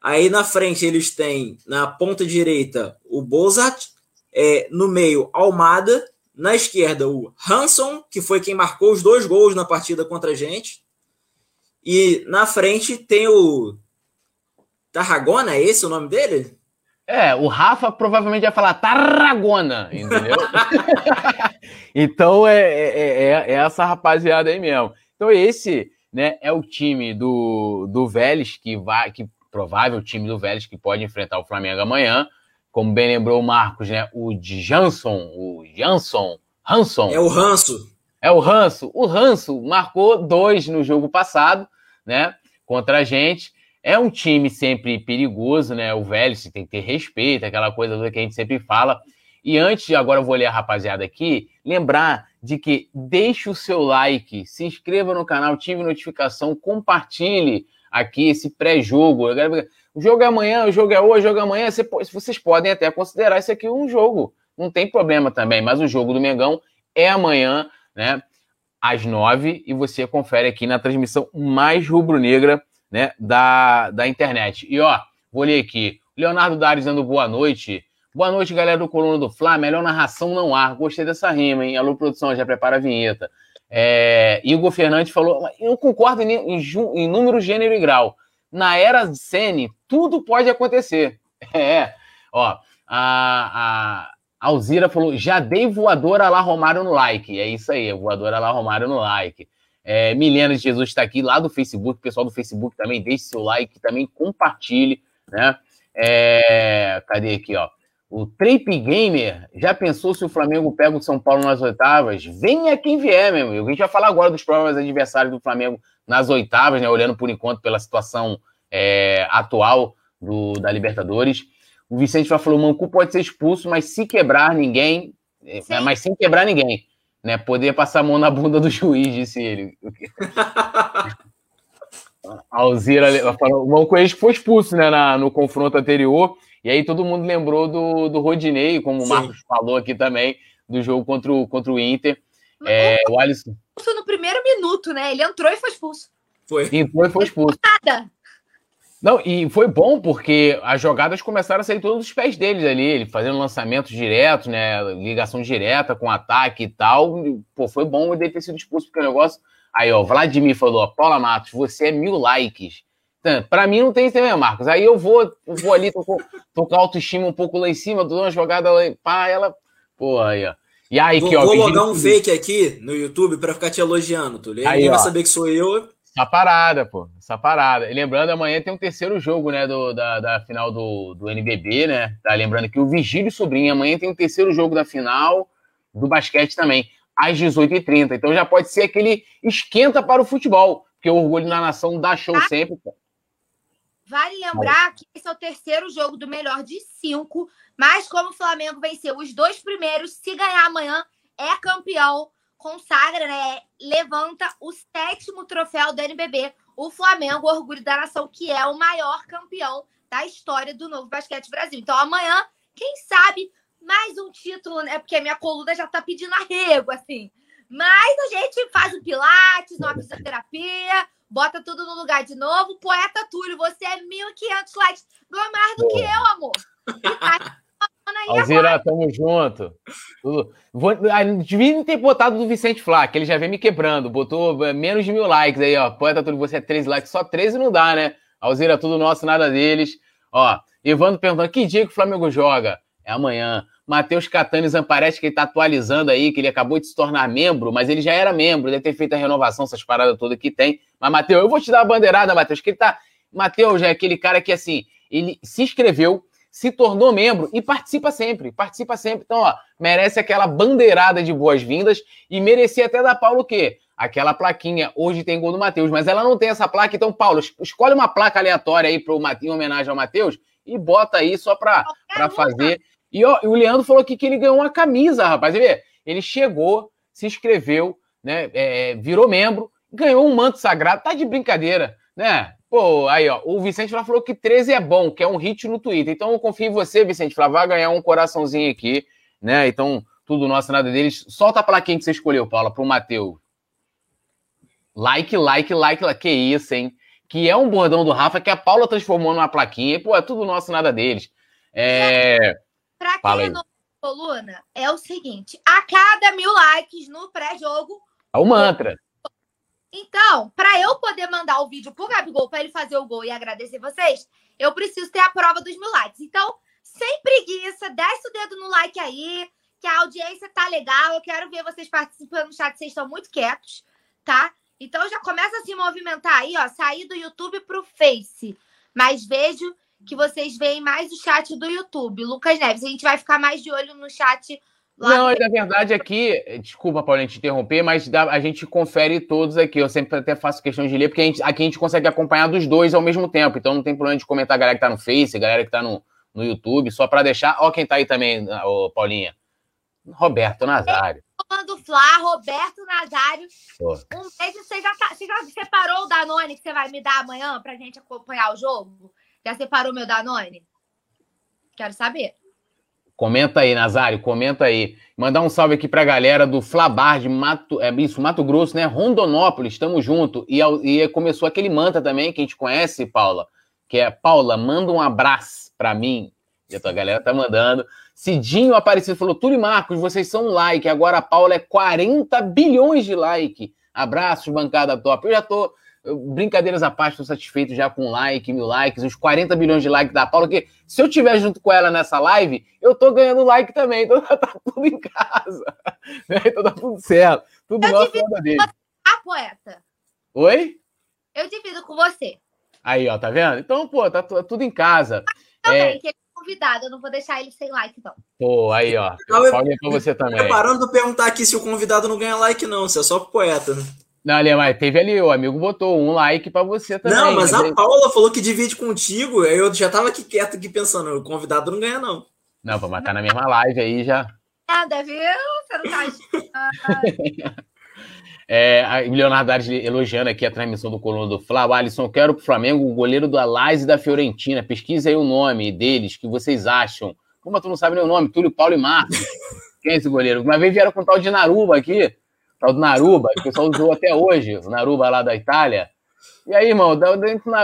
Aí na frente eles têm, na ponta direita, o Bozat, é, no meio, Almada, Na esquerda, o Hanson, que foi quem marcou os dois gols na partida contra a gente. E na frente tem o Tarragona, é esse o nome dele? É, o Rafa provavelmente vai falar Tarragona, entendeu? então é, é, é, é, essa rapaziada aí mesmo. Então esse né, é o time do, do Vélez, que vai, que provável time do Vélez que pode enfrentar o Flamengo amanhã. Como bem lembrou o Marcos, né? O Jansson, o Jansson, Hanson. É o Ranço. É o Ranço. O Ranço marcou dois no jogo passado, né? Contra a gente. É um time sempre perigoso, né? O Vélez tem que ter respeito, aquela coisa que a gente sempre fala. E antes, agora eu vou ler a rapaziada aqui, lembrar de que deixe o seu like, se inscreva no canal, ative notificação, compartilhe aqui esse pré-jogo. O jogo é amanhã, o jogo é hoje, o jogo é amanhã. Vocês podem até considerar isso aqui um jogo. Não tem problema também, mas o jogo do Mengão é amanhã, né? Às nove, e você confere aqui na transmissão mais rubro-negra né, da, da internet. E ó, vou ler aqui. Leonardo Dares dando boa noite. Boa noite, galera do Coluna do Fla. Melhor narração não há. Gostei dessa rima, hein? Alô, produção, já prepara a vinheta. É, Igor Fernandes falou, eu concordo em, em, em, número, gênero e grau. Na era Sene, tudo pode acontecer. É, ó, a, a Alzira falou, já dei voadora lá Romário no like. É isso aí, voadora lá Romário no like. É, Milena de Jesus está aqui lá do Facebook, pessoal do Facebook também, deixe seu like, também compartilhe, né? É, cadê aqui, ó? O Trape Gamer já pensou se o Flamengo pega o São Paulo nas oitavas? Venha quem vier, meu amigo. A gente vai falar agora dos prováveis adversários do Flamengo nas oitavas, né? Olhando por enquanto pela situação é, atual do, da Libertadores. O Vicente já falou: o Mancu pode ser expulso, mas se quebrar ninguém, é, mas sem quebrar ninguém, né? Poder passar a mão na bunda do juiz, disse ele. Alzira falou: o Mancu foi expulso, né? Na, no confronto anterior. E aí todo mundo lembrou do, do Rodinei, como o Marcos falou aqui também, do jogo contra o, contra o Inter. É, o Alisson. No primeiro minuto, né? Ele entrou e foi expulso. Foi. Entrou e foi expulso. Nada. Não, e foi bom porque as jogadas começaram a sair todos os pés deles ali, ele fazendo lançamentos diretos, né? Ligação direta com ataque e tal. Pô, foi bom ele ter sido expulso, porque o negócio. Aí, ó, Vladimir falou: Paula Matos, você é mil likes. Para mim não tem isso também, Marcos. Aí eu vou, eu vou ali, tô, tô com a autoestima um pouco lá em cima, dou uma jogada lá, pá, ela. Pô, aí, ó. E aí, vou, que, ó, vou logar um fake aqui no YouTube para ficar te elogiando, Túlio. Aí, ninguém vai saber que sou eu. Essa parada, pô. Essa parada. E lembrando, amanhã tem um terceiro jogo, né, do, da, da final do, do NBB, né? Tá lembrando que o Vigílio Sobrinho, amanhã tem um terceiro jogo da final do basquete também, às 18h30. Então já pode ser aquele esquenta para o futebol, porque o Orgulho na Nação dá show ah. sempre, pô. Vale lembrar que esse é o terceiro jogo do melhor de cinco, mas como o Flamengo venceu os dois primeiros, se ganhar amanhã, é campeão, consagra, né? Levanta o sétimo troféu do NBB, o Flamengo, Orgulho da Nação, que é o maior campeão da história do novo basquete Brasil. Então amanhã, quem sabe, mais um título, né? Porque a minha coluna já tá pedindo arrego, assim. Mas a gente faz o pilates, uma fisioterapia, bota tudo no lugar de novo. Poeta Túlio, você é 1.500 likes. Ganha mais do Pô. que eu, amor. Alzira, tamo junto. Vou, ah, devia ter botado do Vicente Flá, que ele já vem me quebrando. Botou é, menos de mil likes aí, ó. Poeta Túlio, você é 13 likes. Só 13 não dá, né? Alzira, tudo nosso, nada deles. Ó, Evandro perguntando, que dia que o Flamengo joga? É amanhã. Matheus Catanes parece que ele tá atualizando aí, que ele acabou de se tornar membro, mas ele já era membro, deve ter feito a renovação, essas paradas todas que tem. Mas, Matheus, eu vou te dar a bandeirada, Matheus, que ele tá. Matheus é aquele cara que, assim, ele se inscreveu, se tornou membro e participa sempre, participa sempre. Então, ó, merece aquela bandeirada de boas-vindas e merecia até da Paulo o quê? Aquela plaquinha. Hoje tem gol do Matheus, mas ela não tem essa placa. Então, Paulo, escolhe uma placa aleatória aí pro, em homenagem ao Matheus e bota aí só para fazer. E ó, o Leandro falou aqui que ele ganhou uma camisa, rapaz. Vê? Ele chegou, se inscreveu, né? É, virou membro, ganhou um manto sagrado. Tá de brincadeira, né? Pô, aí, ó, o Vicente Flá falou que 13 é bom, que é um hit no Twitter. Então eu confio em você, Vicente Flá. Vai ganhar um coraçãozinho aqui, né? Então, tudo nosso, nada deles. Solta a plaquinha que você escolheu, Paula, pro Matheus. Like, like, like, like. Que isso, hein? Que é um bordão do Rafa que a Paula transformou numa plaquinha. Pô, é tudo nosso, nada deles. É. Pra quem é novo coluna é o seguinte: a cada mil likes no pré-jogo. É o mantra. Então, para eu poder mandar o vídeo pro Gabigol para ele fazer o gol e agradecer vocês, eu preciso ter a prova dos mil likes. Então, sem preguiça, desce o dedo no like aí, que a audiência tá legal. Eu quero ver vocês participando no chat, vocês estão muito quietos, tá? Então já começa a se movimentar aí, ó, sair do YouTube pro Face. Mas vejo que vocês veem mais o chat do YouTube. Lucas Neves, a gente vai ficar mais de olho no chat não, na verdade aqui, desculpa, Paulinho, te interromper, mas a gente confere todos aqui. Eu sempre até faço questão de ler, porque a gente, aqui a gente consegue acompanhar dos dois ao mesmo tempo. Então não tem problema de comentar a galera que tá no Face, a galera que tá no, no YouTube, só para deixar. Ó, quem tá aí também, ô, Paulinha. Roberto Nazário. Do Flá, Roberto Nazário. Pô. Um beijo. Você já, tá, você já separou o Danone que você vai me dar amanhã pra gente acompanhar o jogo? Já separou meu Danone? Quero saber. Comenta aí, Nazário, comenta aí. Mandar um salve aqui pra galera do Flabar de Mato, é isso, Mato Grosso, né? Rondonópolis, tamo junto. E, e começou aquele manta também que a gente conhece, Paula, que é Paula, manda um abraço pra mim. E a tua galera tá mandando. Cidinho Aparecido falou: Túlio e Marcos, vocês são like. Agora a Paula é 40 bilhões de like. Abraços, bancada top. Eu já tô brincadeiras à parte, estou satisfeito já com like, mil likes, os 40 bilhões de likes da Paula, que se eu tiver junto com ela nessa live, eu tô ganhando like também, então tá tudo em casa. Né? Então tá tudo certo. Tudo eu nosso divido dele. A poeta. Oi? Eu divido com você. Aí, ó, tá vendo? Então, pô, tá, tudo em casa. Também, é... que ele é convidado, eu não vou deixar ele sem like, não. Pô, aí, ó. Paulinha pra você também. Parando de perguntar aqui se o convidado não ganha like, não, se é só pro poeta, né? Não, ali, mas teve ali, o amigo botou um like para você também. Não, mas a Paula falou que divide contigo, aí eu já tava aqui quieto aqui pensando, o convidado não ganha, não. Não, pra matar na mesma live aí já. Nada, viu? Você não tá. é, o Leonardo Ares elogiando aqui a transmissão do Coluna do Flávio. Alisson, quero pro Flamengo o goleiro do Alás e da Fiorentina. Pesquisa aí o nome deles, que vocês acham. Como tu não sabe nem o nome? Túlio, Paulo e Marcos. Quem é esse goleiro? Uma vez vieram com o tal de Naruba aqui tal do Naruba, que o pessoal usou até hoje, o Naruba lá da Itália. E aí, irmão,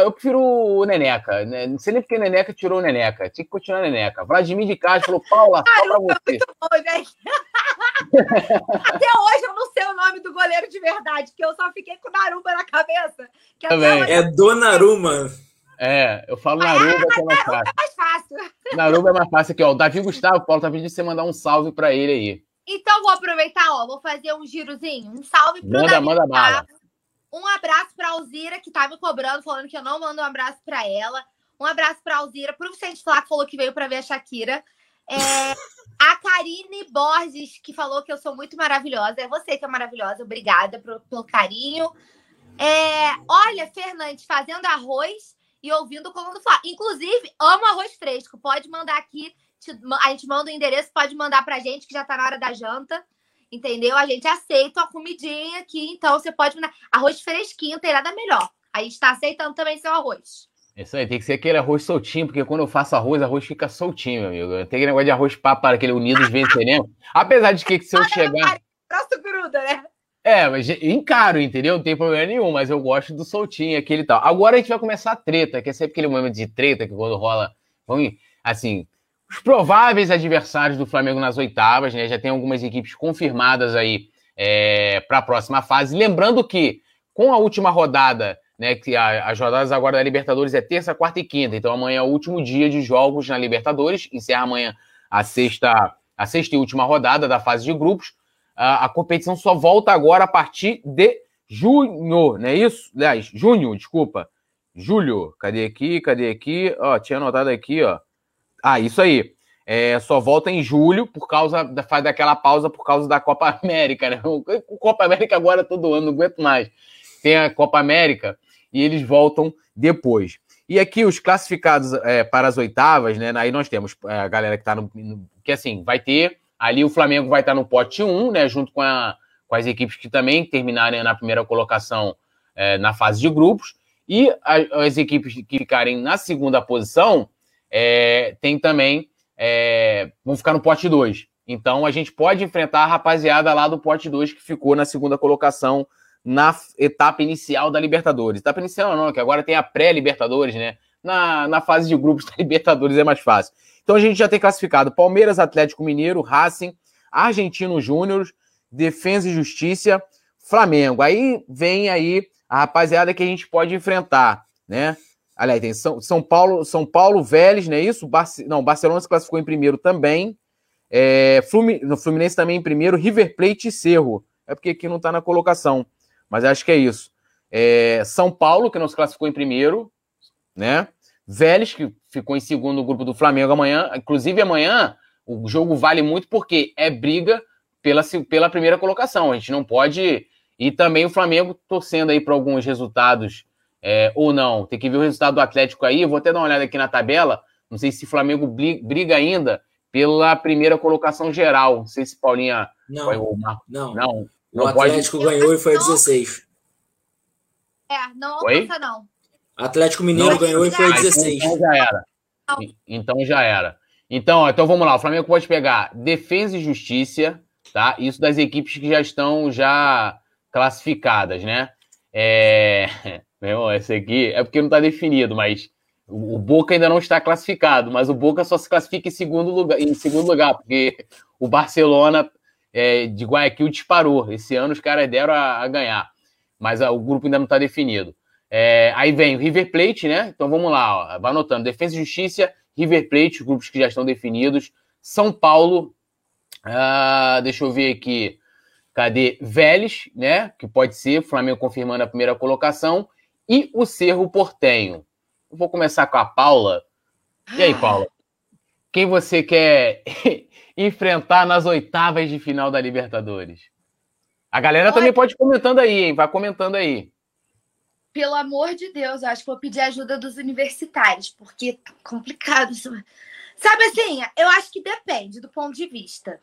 eu prefiro o Neneca. Né? Não sei nem porque o Neneca tirou o Neneca. Tinha que continuar o Neneca. Vladimir de Castro falou, Paula, só pra você. Bom, Até hoje eu não sei o nome do goleiro de verdade, que eu só fiquei com o Naruba na cabeça. Que Também. É do Naruma. É, eu falo Naruba, é, que é mais fácil. É mais fácil. Naruba é mais fácil aqui, ó. O Davi Gustavo, Paulo, tá pedindo você mandar um salve pra ele aí. Então, vou aproveitar, ó, vou fazer um girozinho. Um salve pro manda, Davi manda bala. Um abraço pra Alzira, que tá me cobrando, falando que eu não mando um abraço pra ela. Um abraço pra Alzira, pro Vicente Flá, que falou que veio pra ver a Shakira. É, a Karine Borges, que falou que eu sou muito maravilhosa. É você que é maravilhosa. Obrigada pelo, pelo carinho. É, olha, Fernandes, fazendo arroz e ouvindo o Coluna do Flá. Inclusive, amo arroz fresco. Pode mandar aqui a gente manda o endereço, pode mandar pra gente, que já tá na hora da janta. Entendeu? A gente aceita a comidinha aqui, então você pode mandar. Arroz fresquinho, tem nada melhor. A gente tá aceitando também seu arroz. Isso aí, tem que ser aquele arroz soltinho, porque quando eu faço arroz, arroz fica soltinho, meu amigo. Tem aquele negócio de arroz papo, aquele unidos venceremos. Apesar de que se eu chegar. Troço gruda, né? É, mas encaro, entendeu? Não tem problema nenhum, mas eu gosto do soltinho, aquele tal. Agora a gente vai começar a treta, que é sempre aquele momento de treta que quando rola. Vamos, assim, os prováveis adversários do Flamengo nas oitavas, né? Já tem algumas equipes confirmadas aí é, para a próxima fase. Lembrando que com a última rodada, né? Que a, as rodadas agora da Libertadores é terça, quarta e quinta. Então amanhã é o último dia de jogos na Libertadores. Encerra amanhã a sexta, a sexta e última rodada da fase de grupos. A, a competição só volta agora a partir de junho, não é isso? Aliás, junho, desculpa. Julho, cadê aqui? Cadê aqui? Ó, tinha anotado aqui, ó. Ah, isso aí. É, só volta em julho por causa da, faz daquela pausa por causa da Copa América, né? O Copa América agora todo ano, não aguento mais. Tem a Copa América e eles voltam depois. E aqui os classificados é, para as oitavas, né? Aí nós temos é, a galera que está no, no, Que assim, vai ter. Ali o Flamengo vai estar tá no pote 1, né? Junto com, a, com as equipes que também terminarem na primeira colocação é, na fase de grupos. E a, as equipes que ficarem na segunda posição é, tem também. É, vão ficar no pote 2. Então a gente pode enfrentar a rapaziada lá do pote 2 que ficou na segunda colocação na etapa inicial da Libertadores. Etapa inicial não, que agora tem a pré-Libertadores, né? na, na fase de grupos da Libertadores é mais fácil. Então a gente já tem classificado Palmeiras, Atlético Mineiro, Racing, Argentino Júnior, Defesa e Justiça, Flamengo. Aí vem aí a rapaziada que a gente pode enfrentar, né? Aliás, tem São, São Paulo, São Paulo, Vélez, não é isso? Barce, não, Barcelona se classificou em primeiro também. É, Fluminense, Fluminense também em primeiro, River Plate e Cerro. É porque aqui não está na colocação, mas acho que é isso. É, São Paulo, que não se classificou em primeiro, né? Vélez, que ficou em segundo no grupo do Flamengo amanhã. Inclusive, amanhã o jogo vale muito porque é briga pela, pela primeira colocação. A gente não pode. E também o Flamengo torcendo aí para alguns resultados é, ou não. Tem que ver o resultado do Atlético aí. Eu vou até dar uma olhada aqui na tabela. Não sei se o Flamengo briga ainda pela primeira colocação geral. Não sei se Paulinha. Não, o não. não. O Atlético pode... ganhou e foi a 16. É, não alcança, não. Atlético Mineiro não, ganhou e foi a 16. Então já era. Então já era. Então, ó, então vamos lá. O Flamengo pode pegar Defesa e Justiça, tá? Isso das equipes que já estão já classificadas, né? É... Meu irmão, esse aqui é porque não está definido, mas o Boca ainda não está classificado, mas o Boca só se classifica em segundo lugar, em segundo lugar porque o Barcelona é, de Guayaquil disparou. Esse ano os caras deram a, a ganhar, mas a, o grupo ainda não está definido. É, aí vem o River Plate, né? Então vamos lá, ó, vai anotando: Defesa e Justiça, River Plate, os grupos que já estão definidos. São Paulo, uh, deixa eu ver aqui. Cadê? Vélez, né? Que pode ser, Flamengo confirmando a primeira colocação. E o Cerro Portenho. Eu vou começar com a Paula. E aí, Paula? Quem você quer enfrentar nas oitavas de final da Libertadores? A galera Olha, também pode ir comentando aí, hein? Vai comentando aí. Pelo amor de Deus, eu acho que vou pedir ajuda dos universitários, porque tá complicado isso. Sabe assim, eu acho que depende do ponto de vista.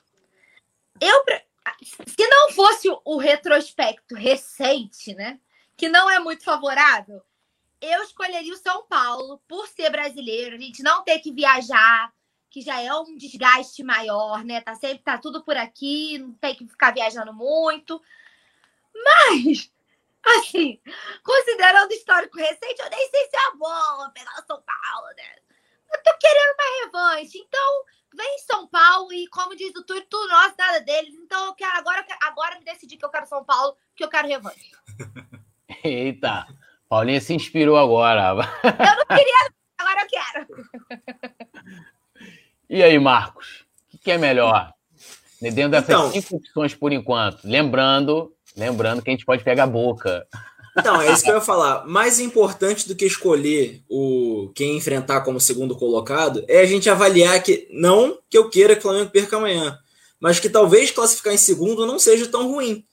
Eu, se não fosse o retrospecto recente, né? Que não é muito favorável, eu escolheria o São Paulo por ser brasileiro, a gente não ter que viajar, que já é um desgaste maior, né? Tá sempre tá tudo por aqui, não tem que ficar viajando muito. Mas, assim, considerando o histórico recente, eu nem sei se é bom pegar o São Paulo, né? Eu tô querendo uma revanche. Então, vem São Paulo e, como diz o Túlio, tudo nosso, nada deles. Então, eu quero agora, agora me decidi que eu quero São Paulo, que eu quero revanche. Eita! Paulinha se inspirou agora. Eu não queria, agora eu quero. E aí, Marcos? O que é melhor? Dentro dessas então, cinco opções por enquanto. Lembrando, lembrando que a gente pode pegar a boca. Então, é isso que eu ia falar. Mais importante do que escolher o quem enfrentar como segundo colocado é a gente avaliar que não que eu queira que o Flamengo perca amanhã, mas que talvez classificar em segundo não seja tão ruim.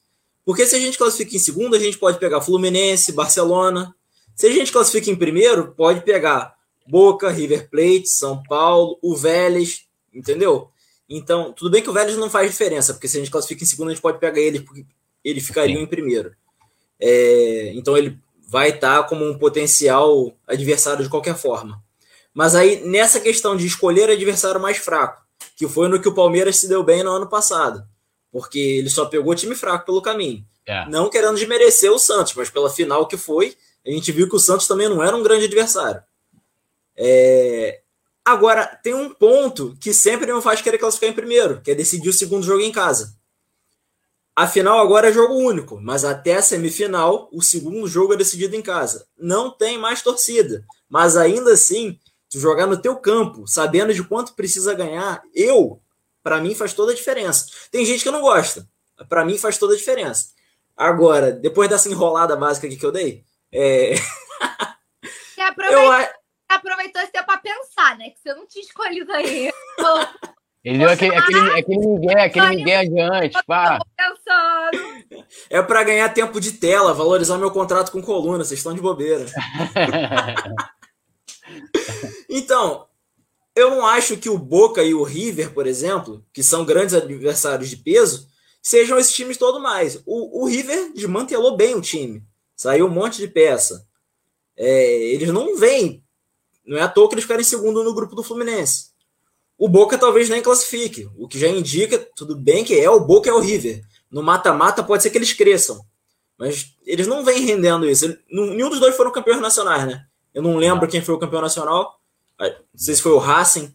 Porque se a gente classifica em segundo, a gente pode pegar Fluminense, Barcelona. Se a gente classifica em primeiro, pode pegar Boca, River Plate, São Paulo, o Vélez, entendeu? Então, tudo bem que o Vélez não faz diferença, porque se a gente classifica em segundo, a gente pode pegar ele, porque ele ficaria em primeiro. É, então, ele vai estar como um potencial adversário de qualquer forma. Mas aí, nessa questão de escolher adversário mais fraco, que foi no que o Palmeiras se deu bem no ano passado porque ele só pegou time fraco pelo caminho. É. Não querendo desmerecer o Santos, mas pela final que foi, a gente viu que o Santos também não era um grande adversário. É... Agora, tem um ponto que sempre me faz querer classificar em primeiro, que é decidir o segundo jogo em casa. A final agora é jogo único, mas até a semifinal, o segundo jogo é decidido em casa. Não tem mais torcida, mas ainda assim, tu jogar no teu campo, sabendo de quanto precisa ganhar, eu para mim faz toda a diferença. Tem gente que não gosta. Para mim faz toda a diferença. Agora, depois dessa enrolada básica aqui que eu dei, é... Você aproveitou, eu... aproveitou esse tempo para pensar, né? Que você não tinha escolhido aí. Ele deu aquele, aquele, aquele migué, aquele adiante, pá. É para ganhar tempo de tela, valorizar meu contrato com coluna, vocês estão de bobeira. então, eu não acho que o Boca e o River, por exemplo, que são grandes adversários de peso, sejam esses times todo mais. O, o River desmantelou bem o time. Saiu um monte de peça. É, eles não vêm. Não é à toa que eles ficaram em segundo no grupo do Fluminense. O Boca talvez nem classifique, o que já indica, tudo bem que é o Boca e é o River. No mata-mata pode ser que eles cresçam. Mas eles não vêm rendendo isso. Nenhum dos dois foram campeões nacionais, né? Eu não lembro quem foi o campeão nacional. Não sei se foi o Racing.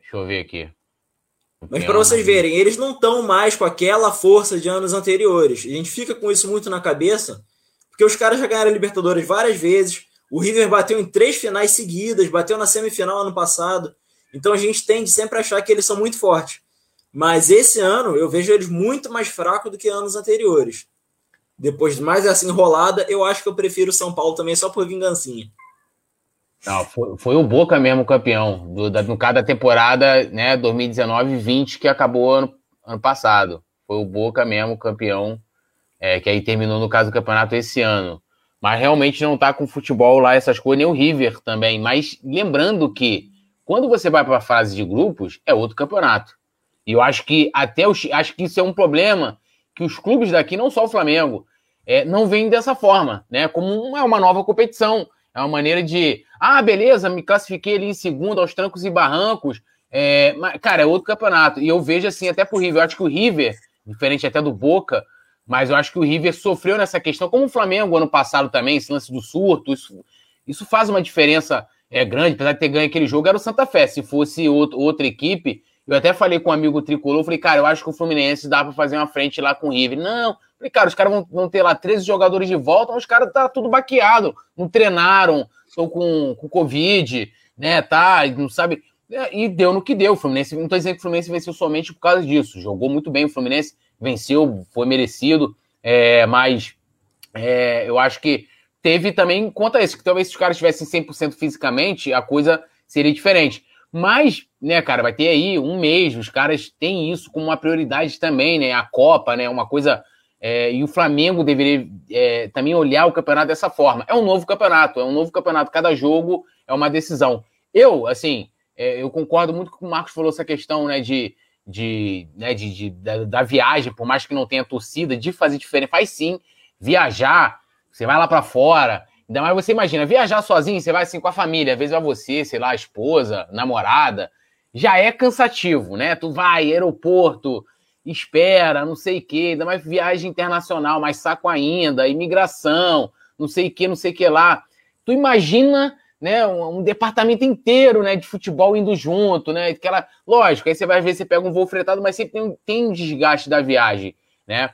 Deixa eu ver aqui. Mas para vocês verem, eles não estão mais com aquela força de anos anteriores. A gente fica com isso muito na cabeça, porque os caras já ganharam a Libertadores várias vezes. O River bateu em três finais seguidas, bateu na semifinal ano passado. Então a gente tende sempre a achar que eles são muito fortes. Mas esse ano eu vejo eles muito mais fracos do que anos anteriores. Depois de mais essa enrolada, eu acho que eu prefiro São Paulo também só por vingancinha. Não, foi, foi o Boca mesmo campeão, do, da, no cada temporada, né, 2019-20, que acabou ano, ano passado. Foi o Boca mesmo campeão, é, que aí terminou, no caso, do campeonato esse ano. Mas realmente não tá com futebol lá, essas coisas, nem o River também. Mas lembrando que quando você vai para a fase de grupos, é outro campeonato. E eu acho que até os, acho que isso é um problema que os clubes daqui, não só o Flamengo, é, não veem dessa forma, né? Como é uma nova competição. É uma maneira de, ah, beleza, me classifiquei ali em segundo aos trancos e barrancos. É, mas, cara, é outro campeonato. E eu vejo assim, até pro River. Eu acho que o River, diferente até do Boca, mas eu acho que o River sofreu nessa questão, como o Flamengo ano passado também, esse lance do surto. Isso, isso faz uma diferença é, grande, apesar de ter ganho aquele jogo, era o Santa Fé. Se fosse outro, outra equipe, eu até falei com um amigo tricolor, falei, cara, eu acho que o Fluminense dá para fazer uma frente lá com o River. Não, falei, cara, os caras vão, vão, ter lá 13 jogadores de volta, mas os caras tá tudo baqueado, não treinaram, estão com, com Covid, né, tá, não sabe. É, e deu no que deu. O Fluminense, não tô dizendo que o Fluminense venceu somente por causa disso. Jogou muito bem o Fluminense, venceu, foi merecido, é, mas é, eu acho que teve também conta isso, que talvez se os caras estivessem 100% fisicamente, a coisa seria diferente. Mas, né, cara, vai ter aí um mês, os caras têm isso como uma prioridade também, né? A Copa, né? Uma coisa. É, e o Flamengo deveria é, também olhar o campeonato dessa forma. É um novo campeonato, é um novo campeonato. Cada jogo é uma decisão. Eu, assim, é, eu concordo muito com o Marcos falou essa questão, né, de, de, né, de, de da, da, viagem, por mais que não tenha torcida, de fazer diferença. Faz sim, viajar, você vai lá para fora, Ainda mais você imagina, viajar sozinho, você vai assim com a família, às vezes vai você, sei lá, a esposa, namorada, já é cansativo, né? Tu vai, aeroporto, espera, não sei o quê, ainda mais viagem internacional, mais saco ainda, imigração, não sei o quê, não sei o que lá. Tu imagina, né, um, um, departamento inteiro, né, de futebol indo junto, né? Aquela, lógico, aí você vai ver, você pega um voo fretado, mas sempre tem, tem desgaste da viagem, né?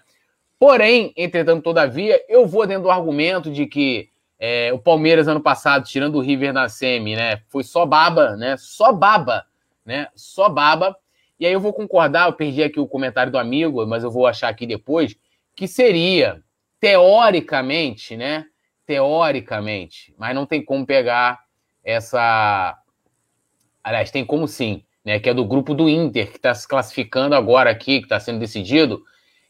Porém, entretanto, todavia, eu vou dentro do argumento de que é, o Palmeiras, ano passado, tirando o River na semi, né? Foi só baba, né? Só baba, né? Só baba. E aí eu vou concordar, eu perdi aqui o comentário do amigo, mas eu vou achar aqui depois, que seria, teoricamente, né? Teoricamente, mas não tem como pegar essa. Aliás, tem como sim, né? Que é do grupo do Inter, que está se classificando agora aqui, que está sendo decidido.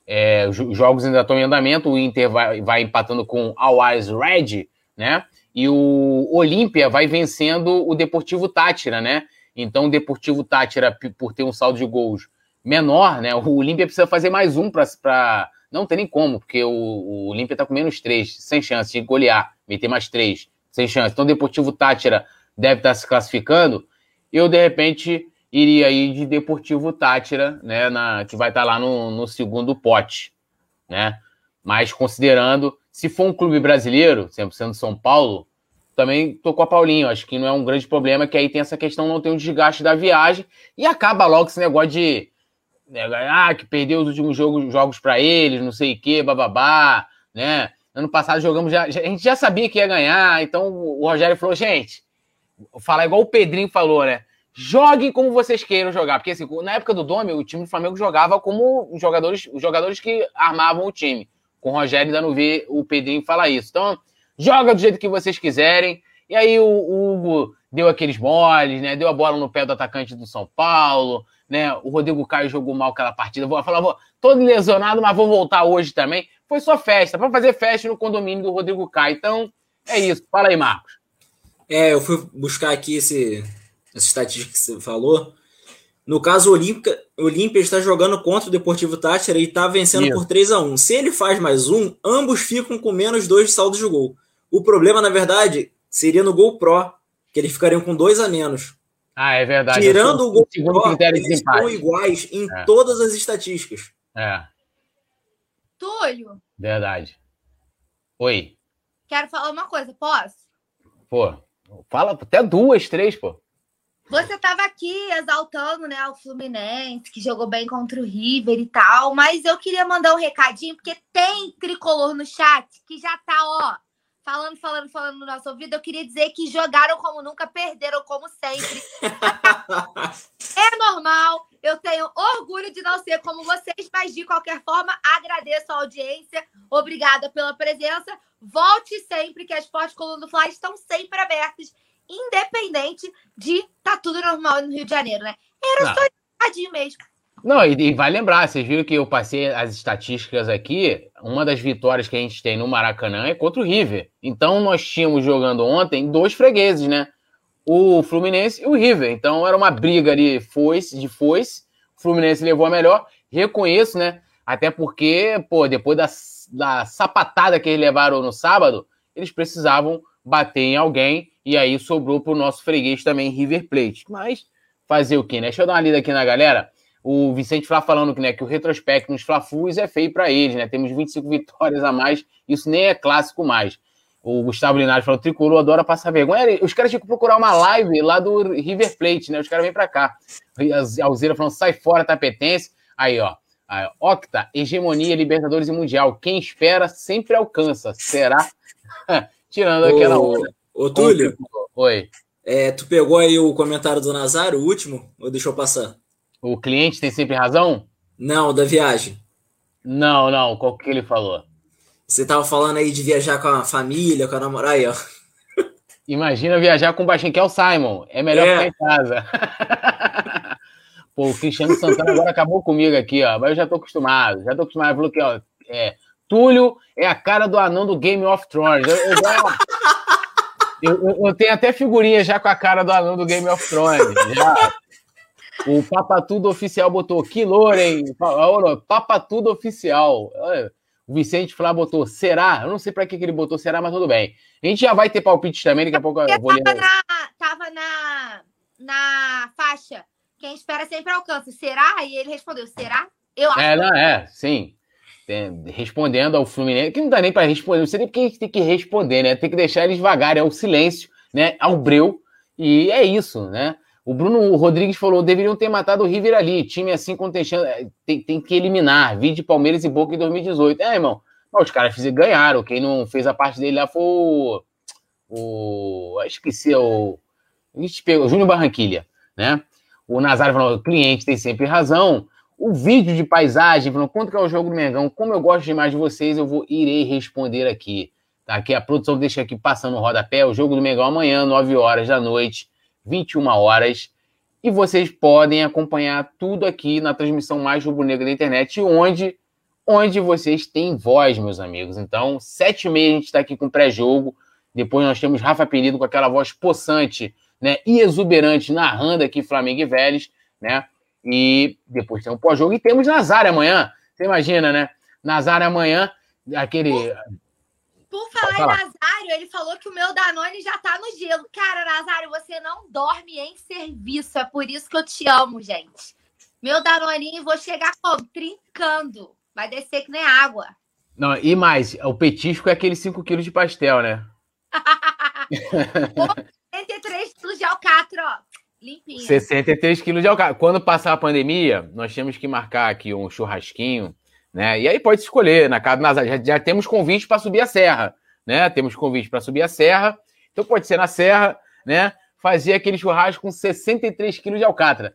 É, os jogos ainda estão em andamento, o Inter vai, vai empatando com Al Red, né? E o Olímpia vai vencendo o Deportivo Tátira, né? Então o Deportivo Tátira, por ter um saldo de gols menor, né? O Olímpia precisa fazer mais um para. Não tem nem como, porque o, o Olímpia tá com menos três, sem chance de golear, meter mais três, sem chance. Então o Deportivo Tátira deve estar tá se classificando. Eu, de repente, iria aí de Deportivo Tátira, né? Na, que vai estar tá lá no, no segundo pote, né? Mas considerando se for um clube brasileiro, sempre sendo São Paulo, também tô com a Paulinho. Acho que não é um grande problema, que aí tem essa questão, não tem um desgaste da viagem e acaba logo esse negócio de né, ah, que perdeu os últimos jogos, jogos para eles, não sei o que, bababá, né? Ano passado jogamos, já, a gente já sabia que ia ganhar, então o Rogério falou, gente, falar igual o Pedrinho falou, né? Joguem como vocês queiram jogar, porque assim, na época do Dome, o time do Flamengo jogava como os jogadores, os jogadores que armavam o time com o Rogério ainda não o Pedrinho falar isso. Então, joga do jeito que vocês quiserem. E aí o, Hugo deu aqueles moles, né? Deu a bola no pé do atacante do São Paulo, né? O Rodrigo Caio jogou mal aquela partida. Vou falar, vou, todo lesionado, mas vou voltar hoje também. Foi só festa, para fazer festa no condomínio do Rodrigo Caio. Então, é isso. Fala aí, Marcos. É, eu fui buscar aqui esse, essa estatística que você falou. No caso, o Olímpica, Olímpia está jogando contra o Deportivo Tátira e está vencendo Isso. por 3 a 1 Se ele faz mais um, ambos ficam com menos dois de saldo de gol. O problema, na verdade, seria no gol pró, que eles ficariam com dois a menos. Ah, é verdade. Tirando o gol pró, eles estão iguais em é. todas as estatísticas. É. Túlio. Verdade. Oi. Quero falar uma coisa, posso? Pô, fala até duas, três, pô. Você estava aqui exaltando, né, o Fluminense, que jogou bem contra o River e tal, mas eu queria mandar um recadinho, porque tem tricolor no chat que já tá, ó, falando, falando, falando no nosso ouvido. Eu queria dizer que jogaram como nunca, perderam como sempre. é normal, eu tenho orgulho de não ser como vocês, mas de qualquer forma, agradeço a audiência, obrigada pela presença. Volte sempre, que as portas do Fly estão sempre abertas independente de tá tudo normal no Rio de Janeiro, né? Era não. só tadinho mesmo. Não, e, e vai lembrar, vocês viram que eu passei as estatísticas aqui. Uma das vitórias que a gente tem no Maracanã é contra o River. Então nós tínhamos jogando ontem dois fregueses, né? O Fluminense e o River. Então era uma briga ali foice, de foice. O Fluminense levou a melhor. Reconheço, né? Até porque, pô, depois da, da sapatada que eles levaram no sábado, eles precisavam bater em alguém, e aí sobrou para o nosso freguês também, River Plate. Mas fazer o quê, né? Deixa eu dar uma lida aqui na galera. O Vicente Flá falando que, né, que o retrospecto nos Fla-Flus é feio para eles, né? Temos 25 vitórias a mais, isso nem é clássico mais. O Gustavo Linares falou: Tricolor adora passar vergonha. Os caras tinham que procurar uma live lá do River Plate, né? Os caras vêm para cá. A Alzeira falando: sai fora, tapetense. Aí, ó. Aí, Octa, hegemonia, Libertadores e Mundial. Quem espera sempre alcança. Será? Tirando aquela ô, Ô, Túlio. Oi. É, tu pegou aí o comentário do Nazário, o último, ou deixou passar? O cliente tem sempre razão? Não, da viagem. Não, não. Qual que ele falou? Você tava falando aí de viajar com a família, com a namorada aí, ó. Imagina viajar com o baixinho que é o Simon. É melhor é. ficar em casa. Pô, o Cristiano Santana agora acabou comigo aqui, ó. Mas eu já tô acostumado. Já tô acostumado. Ele falou que, ó, é, Túlio é a cara do anão do Game of Thrones. Eu, eu, eu, eu, tenho até figurinha já com a cara do anão do Game of Thrones. Já. O Papatudo Oficial botou que Loren, Papatudo Oficial. O Vicente Flá botou será? Eu não sei para que, que ele botou será, mas tudo bem. A gente já vai ter palpite também, daqui a pouco eu vou ler. Tava, na, tava na, na faixa. Quem espera sempre alcança. Será? E ele respondeu: será? Eu acho. É, não, é, sim respondendo ao Fluminense, que não dá nem para responder, não sei nem porque tem que responder, né? Tem que deixar eles vagar, é o silêncio, né? Ao breu, e é isso, né? O Bruno Rodrigues falou: deveriam ter matado o River ali. Time assim contestando, é, tem, tem que eliminar. Vídeo Palmeiras e Boca em 2018. É, irmão. Os caras fizeram, ganharam. Quem não fez a parte dele lá foi o. o esqueci, o. A gente pegou, o Júnior Barranquilha, né? O Nazário falou: o cliente tem sempre razão o vídeo de paisagem, falando quanto que é o jogo do Mengão, como eu gosto demais de vocês, eu vou irei responder aqui. Tá? Aqui a produção deixa aqui passando o rodapé, o jogo do Mengão amanhã, 9 horas da noite, 21 horas. E vocês podem acompanhar tudo aqui na transmissão mais rubro-negra da internet, onde, onde vocês têm voz, meus amigos. Então, 7 e meia a gente está aqui com pré-jogo. Depois nós temos Rafa Penido com aquela voz possante né, e exuberante narrando aqui Flamengo e Vélez, né? E depois tem um pós-jogo e temos Nazário amanhã. Você imagina, né? Nazário amanhã, aquele. Por, falar, falar, em Nazário, ele falou que o meu Danone já tá no gelo. Cara, Nazário, você não dorme em serviço. É por isso que eu te amo, gente. Meu Danoninho, vou chegar como? Trincando. Vai descer que nem água. Não, e mais, o petisco é aquele 5 quilos de pastel, né? 83 quilos de alcatra, ó. Limpinha. 63 quilos de alcatra. Quando passar a pandemia, nós temos que marcar aqui um churrasquinho, né? E aí pode escolher, na casa Nazaré. Já, já temos convite para subir a serra, né? Temos convite para subir a serra. Então pode ser na serra, né? Fazer aquele churrasco com 63 quilos de alcatra.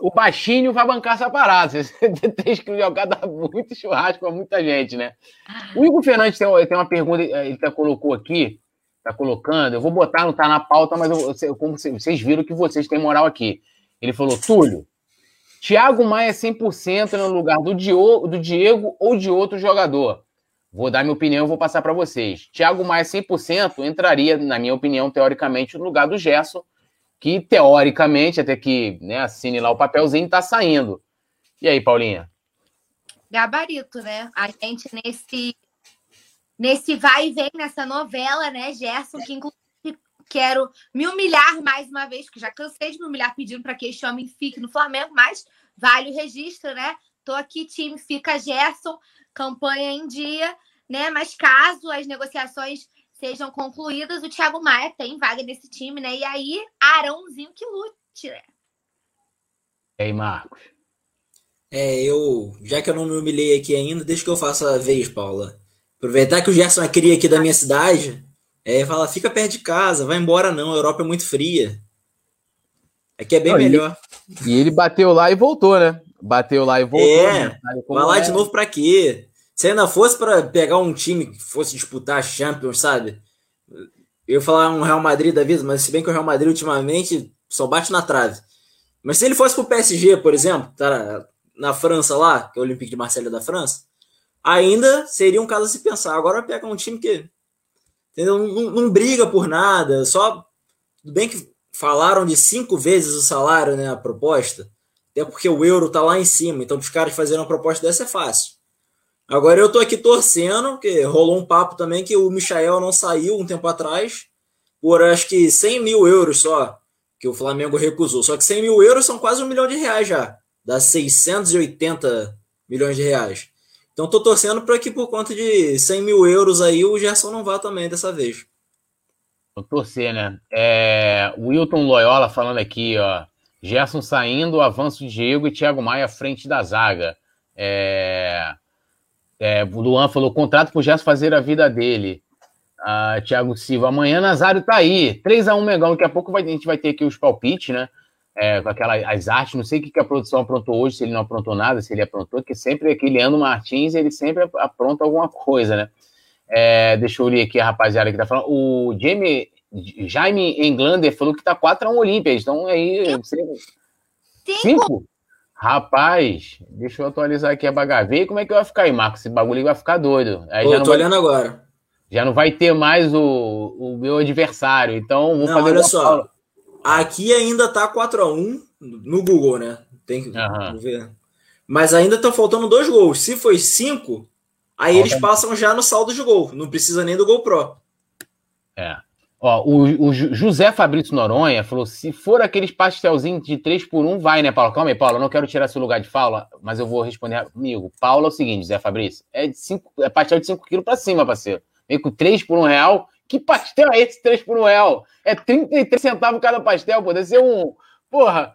O baixinho vai bancar essa parada. 63 quilos de alcatra dá muito churrasco para muita gente, né? O Igor Fernandes tem, tem uma pergunta, ele até colocou aqui tá colocando, eu vou botar, não tá na pauta, mas eu, eu, como vocês viram que vocês têm moral aqui. Ele falou, Túlio, Thiago Maia 100% no lugar do Diego, do Diego ou de outro jogador. Vou dar minha opinião, vou passar para vocês. Thiago Maia 100% entraria, na minha opinião, teoricamente, no lugar do Gerson, que teoricamente, até que né, assine lá o papelzinho, tá saindo. E aí, Paulinha? Gabarito, né? A gente nesse nesse vai e vem nessa novela, né, Gerson, que inclusive quero me humilhar mais uma vez, porque já cansei de me humilhar pedindo para que este homem fique no Flamengo, mas vale o registro, né? Tô aqui, time fica Gerson, campanha em dia, né? Mas caso as negociações sejam concluídas. O Thiago Maia tem vaga nesse time, né? E aí, Arãozinho que lute, né? E aí, Marcos? É, eu, já que eu não me humilhei aqui ainda, deixa que eu faça a vez, Paula. Aproveitar que o Gerson é cria aqui da minha cidade, é, fala, fica perto de casa, vai embora não, a Europa é muito fria. Aqui é bem não, melhor. E ele bateu lá e voltou, né? Bateu lá e voltou. É, né? vai lá é. de novo pra quê? Se ainda fosse para pegar um time que fosse disputar a Champions, sabe? Eu ia falar um Real Madrid da vida, mas se bem que o Real Madrid ultimamente só bate na trave. Mas se ele fosse pro PSG, por exemplo, tá na França lá, que é o Olympique de Marselha da França, ainda seria um caso a se pensar. Agora pega um time que entendeu? Não, não briga por nada, só tudo bem que falaram de cinco vezes o salário, né, a proposta, até porque o euro tá lá em cima, então os caras fazerem uma proposta dessa é fácil. Agora eu tô aqui torcendo, que rolou um papo também que o Michael não saiu um tempo atrás, por acho que 100 mil euros só, que o Flamengo recusou. Só que 100 mil euros são quase um milhão de reais já, dá 680 milhões de reais. Então tô torcendo para que por conta de 100 mil euros aí o Gerson não vá também dessa vez. Vou torcer, né? É, Wilton Loyola falando aqui, ó. Gerson saindo, avanço de Diego e Thiago Maia à frente da zaga. É, é, Luan falou: contrato pro Gerson fazer a vida dele. Ah, Thiago Silva, amanhã Nazário tá aí. 3x1 Megão. Daqui a pouco vai, a gente vai ter aqui os palpites, né? É, com aquelas as artes. Não sei o que, que a produção aprontou hoje, se ele não aprontou nada, se ele aprontou, que sempre aquele ano Martins, ele sempre apronta alguma coisa, né? É, deixa eu ler aqui a rapaziada que tá falando. O Jamie, Jaime Englander falou que tá 4x1 Olímpia. Então aí. Cinco? Cinco? Rapaz, deixa eu atualizar aqui a bagageira. Como é que vai ficar aí, Marcos? Esse bagulho vai ficar doido. Aí Ô, já não tô vai, olhando agora. Já não vai ter mais o, o meu adversário. Então, vou não, fazer olha só. Aqui ainda tá 4x1 no Google, né? Tem que uhum. ver. Mas ainda tá faltando dois gols. Se foi cinco, Aí eles passam já no saldo de gol, não precisa nem do gol pro. É. Ó, o, o José Fabrício Noronha falou: se for aqueles pastelzinhos de 3 por 1 vai, né, Paulo? Calma aí, Paulo, eu não quero tirar seu lugar de fala, mas eu vou responder comigo. Paulo é o seguinte, José Fabrício: é, de cinco, é pastel de 5 quilos pra cima, parceiro. Vem com 3 por 1 real. Que pastel é esse 3 por 1 real? É 33 centavos cada pastel, pô. Deve ser um. Porra,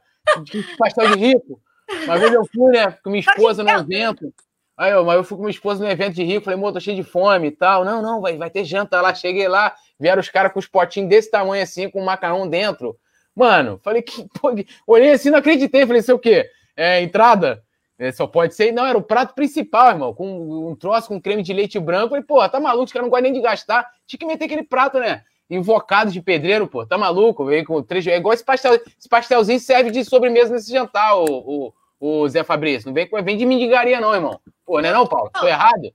pastel de rico. Uma vez eu fui, né, com minha esposa no evento. Aí eu, mas eu fui com minha esposa no evento de rico, falei, amor, tô cheio de fome e tal. Não, não, vai, vai ter janta lá. Cheguei lá, vieram os caras com os potinhos desse tamanho assim, com um macarrão dentro. Mano, falei que. Pô, olhei assim, não acreditei. Falei, sei o quê? É, entrada? É, só pode ser. Não, era o prato principal, irmão. Com um troço com creme de leite branco. Falei, pô, tá maluco, os caras não gostam nem de gastar. Tinha que meter aquele prato, né? Invocado de pedreiro, pô, tá maluco? Veio com três. É igual esse, pastel, esse pastelzinho serve de sobremesa nesse jantar, o, o, o Zé Fabrício. Não vem, vem de mendigaria, não, irmão. Pô, não é não, Paulo? Tô errado?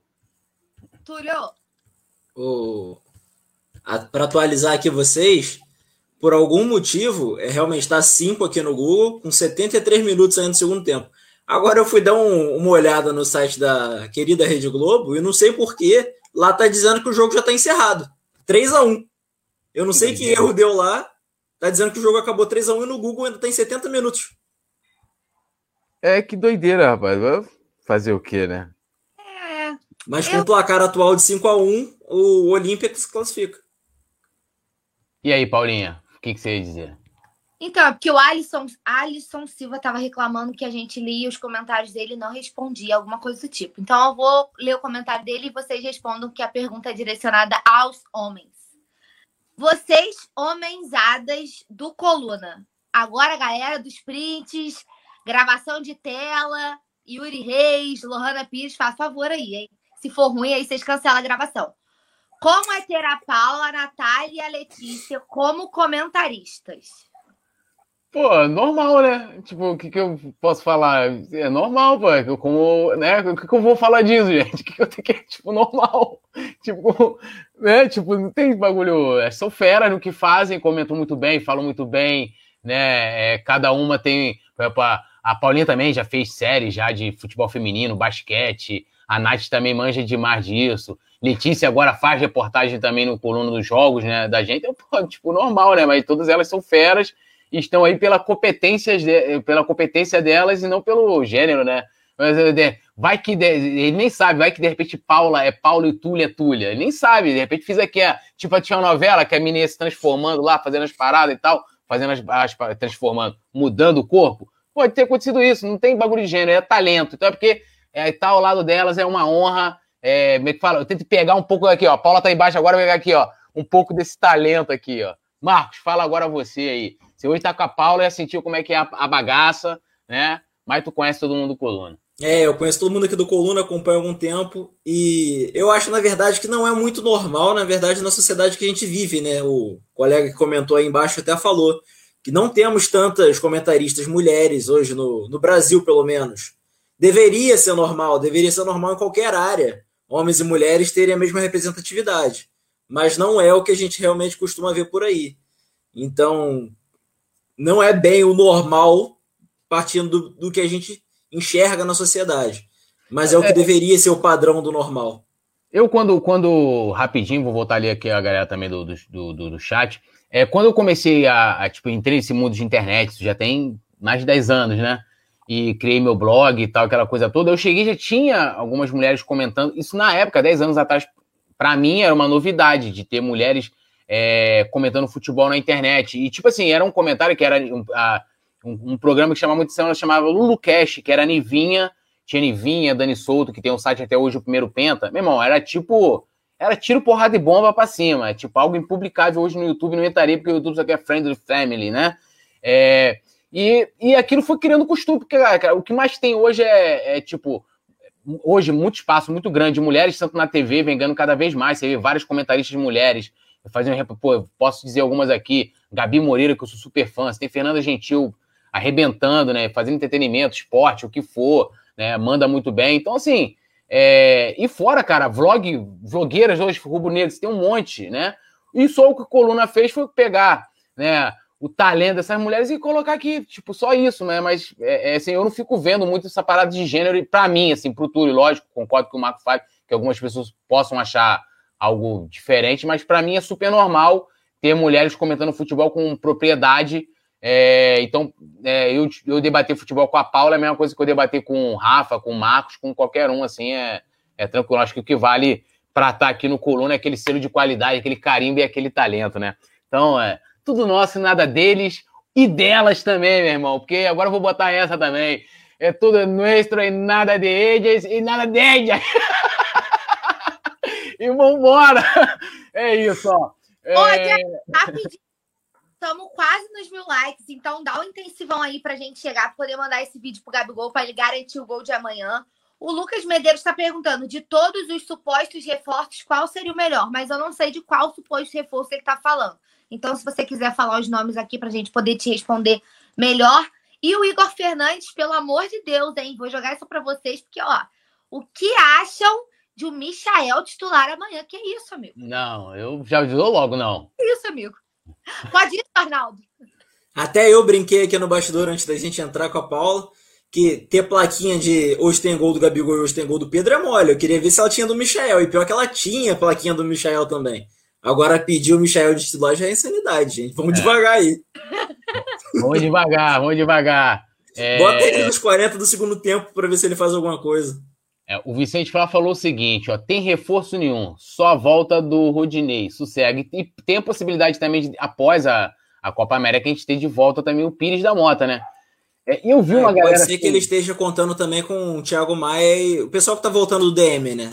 Túlio. O... Para atualizar aqui vocês, por algum motivo, é, realmente está 5 aqui no Google, com 73 minutos ainda no segundo tempo. Agora eu fui dar um, uma olhada no site da querida Rede Globo e não sei porquê, lá tá dizendo que o jogo já está encerrado. 3 a 1 Eu não sei que erro deu lá. Tá dizendo que o jogo acabou 3 a 1 e no Google ainda tem 70 minutos. É que doideira, rapaz. Fazer o quê, né? É. Mas com eu... o placar atual de 5 a 1 o Olímpia se classifica. E aí, Paulinha, o que, que você ia dizer? Então, é porque o Alisson, Alisson Silva estava reclamando que a gente lia os comentários dele e não respondia, alguma coisa do tipo. Então, eu vou ler o comentário dele e vocês respondam que a pergunta é direcionada aos homens. Vocês, homensadas do Coluna. Agora, galera dos prints, gravação de tela, Yuri Reis, Lohana Pires, faz favor aí, hein? Se for ruim, aí vocês cancelam a gravação. Como é ter a Paula, a Natália e a Letícia como comentaristas? Pô, normal, né? Tipo, o que, que eu posso falar? É normal, pô. É como, né? O que, que eu vou falar disso, gente? O que, que eu tenho que. Tipo, normal. Tipo, né? Tipo, não tem bagulho. É, são feras no que fazem, comentam muito bem, falam muito bem, né? É, cada uma tem. Exemplo, a Paulinha também já fez série já de futebol feminino, basquete. A Nath também manja demais disso. Letícia agora faz reportagem também no coluna dos jogos, né, da gente. É, pô, tipo, normal, né? Mas todas elas são feras estão aí pela competência, de, pela competência delas e não pelo gênero, né? Mas, Vai que de, ele nem sabe, vai que de repente Paula é Paulo e Túlia é Túlia. Ele nem sabe, de repente fiz aqui, a, tipo, tinha uma novela que a menina se transformando lá, fazendo as paradas e tal, fazendo as, as transformando, mudando o corpo. Pode ter acontecido isso, não tem bagulho de gênero, é talento. Então é porque é, tá ao lado delas é uma honra. É, é fala, eu tento pegar um pouco aqui, ó. A Paula tá embaixo agora, vou pegar aqui, ó, um pouco desse talento aqui, ó. Marcos, fala agora você aí. Você hoje tá com a Paula, já sentiu como é que é a, a bagaça, né? Mas tu conhece todo mundo do Coluna. É, eu conheço todo mundo aqui do Coluna, acompanho há algum tempo, e eu acho, na verdade, que não é muito normal, na verdade, na sociedade que a gente vive, né? O colega que comentou aí embaixo até falou que não temos tantas comentaristas mulheres hoje no, no Brasil, pelo menos. Deveria ser normal, deveria ser normal em qualquer área, homens e mulheres terem a mesma representatividade, mas não é o que a gente realmente costuma ver por aí. Então, não é bem o normal partindo do, do que a gente enxerga na sociedade. Mas é, o que é. deveria ser o padrão do normal. Eu, quando, quando rapidinho, vou voltar ali aqui a galera também do, do, do, do chat. É, quando eu comecei a, a, tipo, entrei nesse mundo de internet, isso já tem mais de 10 anos, né? E criei meu blog e tal, aquela coisa toda. Eu cheguei já tinha algumas mulheres comentando. Isso na época, 10 anos atrás, para mim era uma novidade de ter mulheres é, comentando futebol na internet. E, tipo assim, era um comentário que era um, a, um, um programa que chamava muito atenção, chamava Lulu Cash, que era a Nivinha, tinha Nivinha, Dani Souto, que tem um site até hoje, o primeiro Penta. Meu irmão, era tipo. Era tiro, porrada e bomba pra cima. É tipo algo impublicável hoje no YouTube, não entraria, porque o YouTube só quer friendly family, né? É, e, e aquilo foi criando costume, porque cara, o que mais tem hoje é, é tipo hoje muito espaço muito grande de mulheres, tanto na TV, vem cada vez mais. Você vê vários comentaristas de mulheres. Fazendo, pô, posso dizer algumas aqui. Gabi Moreira, que eu sou super fã. Você tem Fernanda Gentil, arrebentando, né? Fazendo entretenimento, esporte, o que for, né? Manda muito bem. Então, assim, é... e fora, cara, vlog, vlogueiras hoje, rubro-negros, tem um monte, né? E só o que a Coluna fez foi pegar, né? O talento dessas mulheres e colocar aqui, tipo, só isso, né? Mas, é, é, assim, eu não fico vendo muito essa parada de gênero, e pra mim, assim, pro Túlio, lógico, concordo com o Marco fala, que algumas pessoas possam achar algo diferente, mas para mim é super normal ter mulheres comentando futebol com propriedade é, então, é, eu, eu debater futebol com a Paula é a mesma coisa que eu debater com o Rafa, com o Marcos, com qualquer um, assim, é, é tranquilo. Acho que o que vale para estar tá aqui no Coluna é aquele selo de qualidade, aquele carimbo e aquele talento, né? Então, é tudo nosso, nada deles e delas também, meu irmão, porque agora eu vou botar essa também. É tudo nosso e nada de eles e nada de elas. e vambora! É isso, ó. É... Olha, rapidinho estamos quase nos mil likes, então dá um intensivão aí pra gente chegar, pra poder mandar esse vídeo pro Gabigol para ele garantir o gol de amanhã. O Lucas Medeiros está perguntando: de todos os supostos reforços, qual seria o melhor? Mas eu não sei de qual suposto reforço ele está falando. Então, se você quiser falar os nomes aqui para a gente poder te responder melhor. E o Igor Fernandes, pelo amor de Deus, hein? Vou jogar isso para vocês, porque, ó, o que acham de o Michael titular amanhã? Que isso, amigo? Não, eu já avisou logo, não. Que isso, amigo? Pode ir, Arnaldo. Até eu brinquei aqui no bastidor antes da gente entrar com a Paula que ter plaquinha de hoje tem gol do Gabigol e hoje tem gol do Pedro é mole. Eu queria ver se ela tinha do Michael. E pior que ela tinha plaquinha do Michael também. Agora pedir o Michael de titular já é insanidade, gente. Vamos é. devagar aí. Vamos devagar, vamos devagar. É... Bota ele nos 40 do segundo tempo para ver se ele faz alguma coisa. É, o Vicente Flá falou o seguinte: ó, tem reforço nenhum, só a volta do Rodinei, sossega. E tem a possibilidade também, de, após a, a Copa América, a gente ter de volta também o Pires da Mota, né? É, eu vi uma é, galera. Pode ser assim... que ele esteja contando também com o Thiago Maia e o pessoal que tá voltando do DM, né?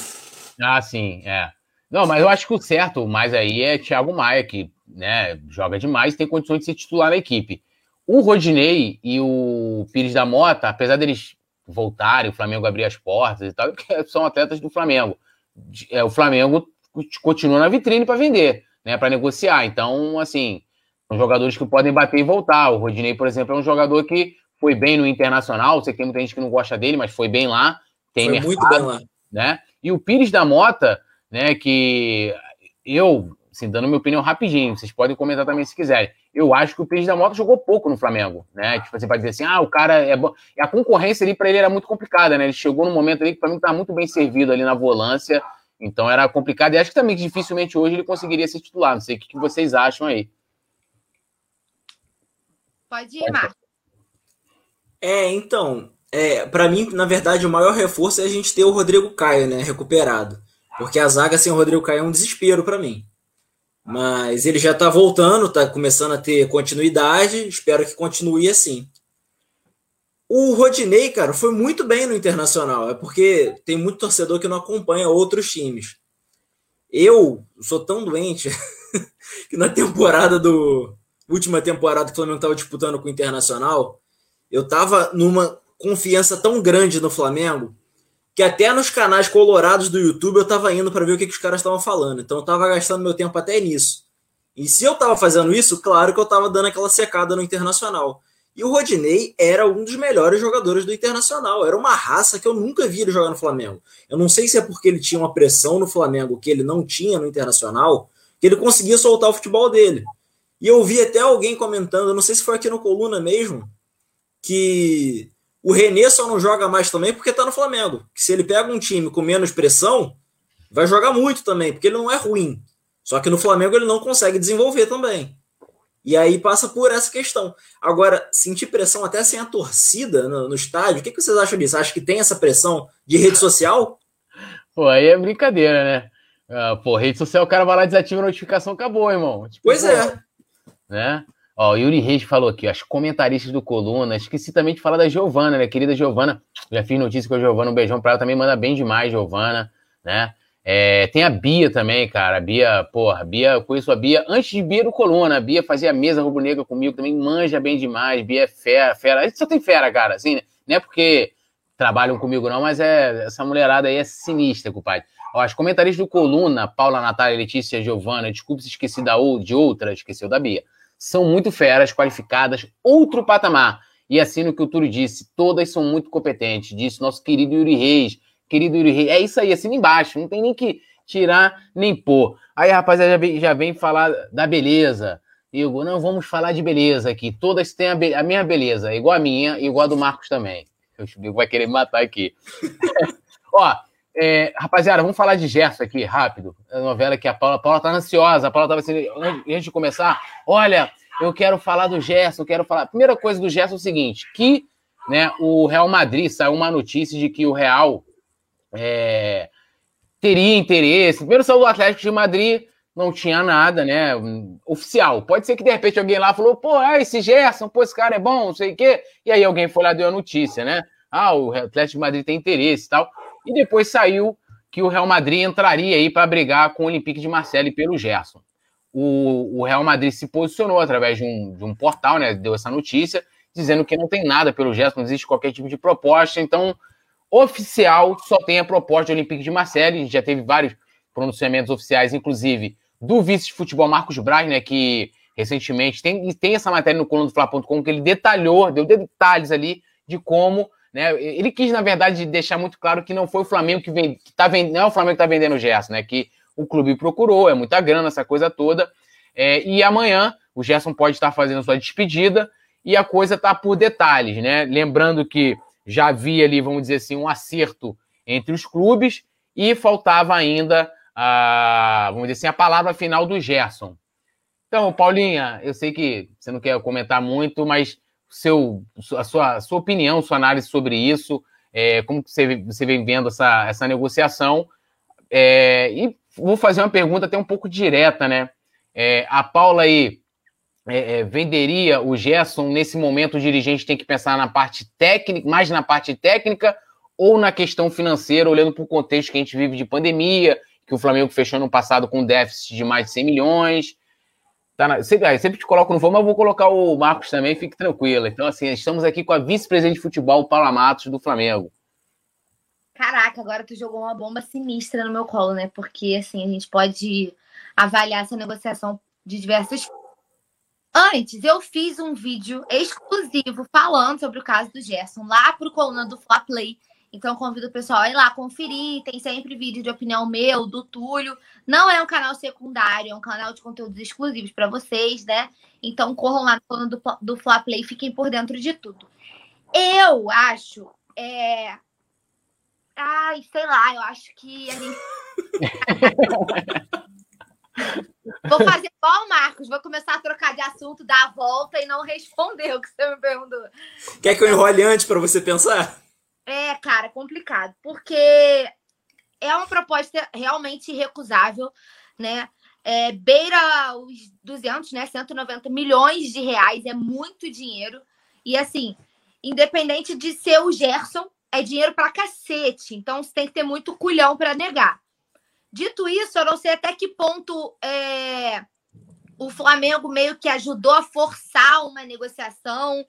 Ah, sim, é. Não, mas eu acho que o certo mais aí é Thiago Maia, que né, joga demais tem condições de ser titular na equipe. O Rodinei e o Pires da Mota, apesar deles voltarem, o Flamengo abrir as portas e tal, porque são atletas do Flamengo. É, o Flamengo continua na vitrine para vender, né, para negociar. Então, assim, são jogadores que podem bater e voltar. O Rodinei, por exemplo, é um jogador que foi bem no Internacional. Sei que tem muita gente que não gosta dele, mas foi bem lá. Tem foi mercado, muito bem lá. Né? E o Pires da Mota, né, que eu, assim, dando minha opinião rapidinho, vocês podem comentar também se quiserem eu acho que o Pires da Mota jogou pouco no Flamengo, né? Tipo, você vai dizer assim, ah, o cara é bom. E a concorrência ali para ele era muito complicada, né? Ele chegou num momento ali que para mim estava muito bem servido ali na volância, então era complicado. E acho que também dificilmente hoje ele conseguiria ser titular. Não sei o que vocês acham aí. Pode ir, Marcos. É, então, é, para mim, na verdade, o maior reforço é a gente ter o Rodrigo Caio, né, recuperado. Porque a zaga sem o Rodrigo Caio é um desespero para mim. Mas ele já tá voltando, tá começando a ter continuidade, espero que continue assim. O Rodinei, cara, foi muito bem no Internacional. É porque tem muito torcedor que não acompanha outros times. Eu sou tão doente que na temporada do. Última temporada que o Flamengo estava disputando com o Internacional, eu tava numa confiança tão grande no Flamengo que até nos canais colorados do YouTube eu tava indo para ver o que, que os caras estavam falando. Então eu tava gastando meu tempo até nisso. E se eu tava fazendo isso, claro que eu tava dando aquela secada no Internacional. E o Rodinei era um dos melhores jogadores do Internacional. Era uma raça que eu nunca vi ele jogar no Flamengo. Eu não sei se é porque ele tinha uma pressão no Flamengo que ele não tinha no Internacional, que ele conseguia soltar o futebol dele. E eu vi até alguém comentando, não sei se foi aqui no Coluna mesmo, que o Renê só não joga mais também porque tá no Flamengo. Que se ele pega um time com menos pressão, vai jogar muito também, porque ele não é ruim. Só que no Flamengo ele não consegue desenvolver também. E aí passa por essa questão. Agora, sentir pressão até sem a torcida no, no estádio, o que, que vocês acham disso? Acha que tem essa pressão de rede social? Pô, aí é brincadeira, né? Uh, pô, rede social, o cara vai lá, desativa a notificação, acabou, irmão. Tipo, pois pô, é. Né? Ó, o Yuri Reis falou aqui, ó, as comentaristas do Coluna, esqueci também de falar da Giovana, né? Querida Giovana, já fiz notícia com a Giovana, um beijão pra ela, também manda bem demais, Giovana, né? É, tem a Bia também, cara. A Bia, porra, Bia, eu conheço a Bia antes de Bia do Coluna. A Bia fazia mesa rubro-negra comigo também, manja bem demais. Bia é fera, fera. A gente só tem fera, cara, assim, né? Não é porque trabalham comigo, não, mas é essa mulherada aí é sinistra, compadre. Ó, as comentaristas do Coluna, Paula, Natália, Letícia, Giovana, desculpe se esqueci da de outra, esqueceu da Bia. São muito feras, qualificadas, outro patamar. E assim no que o Túlio disse, todas são muito competentes, disse nosso querido Yuri Reis querido Yuri Reis. É isso aí, assim embaixo, não tem nem que tirar nem pôr. Aí, rapaziada, já vem, já vem falar da beleza. Igor, não vamos falar de beleza aqui. Todas têm a, be a minha beleza, igual a minha, igual a do Marcos também. O Chico vai querer me matar aqui. Ó, é, rapaziada, vamos falar de Gerson aqui, rápido. A novela que a Paula, a Paula tá ansiosa. A Paula tava assim, antes de começar, olha, eu quero falar do Gerson, quero falar. Primeira coisa do Gerson é o seguinte: que né, o Real Madrid saiu uma notícia de que o Real é, teria interesse. Primeiro saiu do Atlético de Madrid, não tinha nada, né? Oficial. Pode ser que de repente alguém lá falou, pô, ah, esse Gerson, pô, esse cara é bom, não sei o quê. E aí alguém foi lá e deu a notícia, né? Ah, o Atlético de Madrid tem interesse e tal. E depois saiu que o Real Madrid entraria aí para brigar com o Olympique de Marseille pelo Gerson. O, o, Real Madrid se posicionou através de um, de um portal, né? Deu essa notícia, dizendo que não tem nada pelo Gerson, não existe qualquer tipo de proposta. Então, oficial só tem a proposta de Olympique de Marseille. Já teve vários pronunciamentos oficiais, inclusive do vice de futebol Marcos Braz, né, que recentemente tem, tem essa matéria no coluna do Fla.com que ele detalhou, deu detalhes ali de como, né, ele quis na verdade deixar muito claro que não foi o Flamengo que vem, que tá vendendo, não é o Flamengo que tá vendendo o Gerson, né, que o clube procurou, é muita grana essa coisa toda. É, e amanhã o Gerson pode estar fazendo sua despedida e a coisa tá por detalhes, né? Lembrando que já havia ali, vamos dizer assim, um acerto entre os clubes e faltava ainda, a, vamos dizer assim, a palavra final do Gerson. Então, Paulinha, eu sei que você não quer comentar muito, mas seu, a sua, a sua opinião, sua análise sobre isso, é, como você, você vem vendo essa, essa negociação. É, e vou fazer uma pergunta até um pouco direta, né? É, a Paula aí é, é, venderia o Gerson nesse momento o dirigente tem que pensar na parte técnica, mais na parte técnica ou na questão financeira, olhando para o contexto que a gente vive de pandemia, que o Flamengo fechou no passado com um déficit de mais de 100 milhões. Tá na, sempre, sempre te coloco no voo, mas vou colocar o Marcos também, fique tranquilo. Então, assim, estamos aqui com a vice-presidente de futebol, Paula Matos, do Flamengo. Caraca, agora tu jogou uma bomba sinistra no meu colo, né? Porque, assim, a gente pode avaliar essa negociação de diversas Antes, eu fiz um vídeo exclusivo falando sobre o caso do Gerson lá pro coluna do Fla Play. Então, convido o pessoal a ir lá conferir. Tem sempre vídeo de opinião meu, do Túlio. Não é um canal secundário, é um canal de conteúdos exclusivos para vocês, né? Então, corram lá no coluna do, do Fla Play e fiquem por dentro de tudo. Eu acho. É... Ai, sei lá, eu acho que a gente. Vou fazer igual o Marcos, vou começar a trocar de assunto, dar a volta e não responder o que você me perguntou. Quer que eu enrole antes para você pensar? É, cara, complicado, porque é uma proposta realmente irrecusável, né? É, beira os 200, né? 190 milhões de reais, é muito dinheiro. E assim, independente de ser o Gerson, é dinheiro pra cacete. Então você tem que ter muito culhão para negar. Dito isso, eu não sei até que ponto é, o Flamengo meio que ajudou a forçar uma negociação,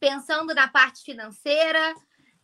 pensando na parte financeira.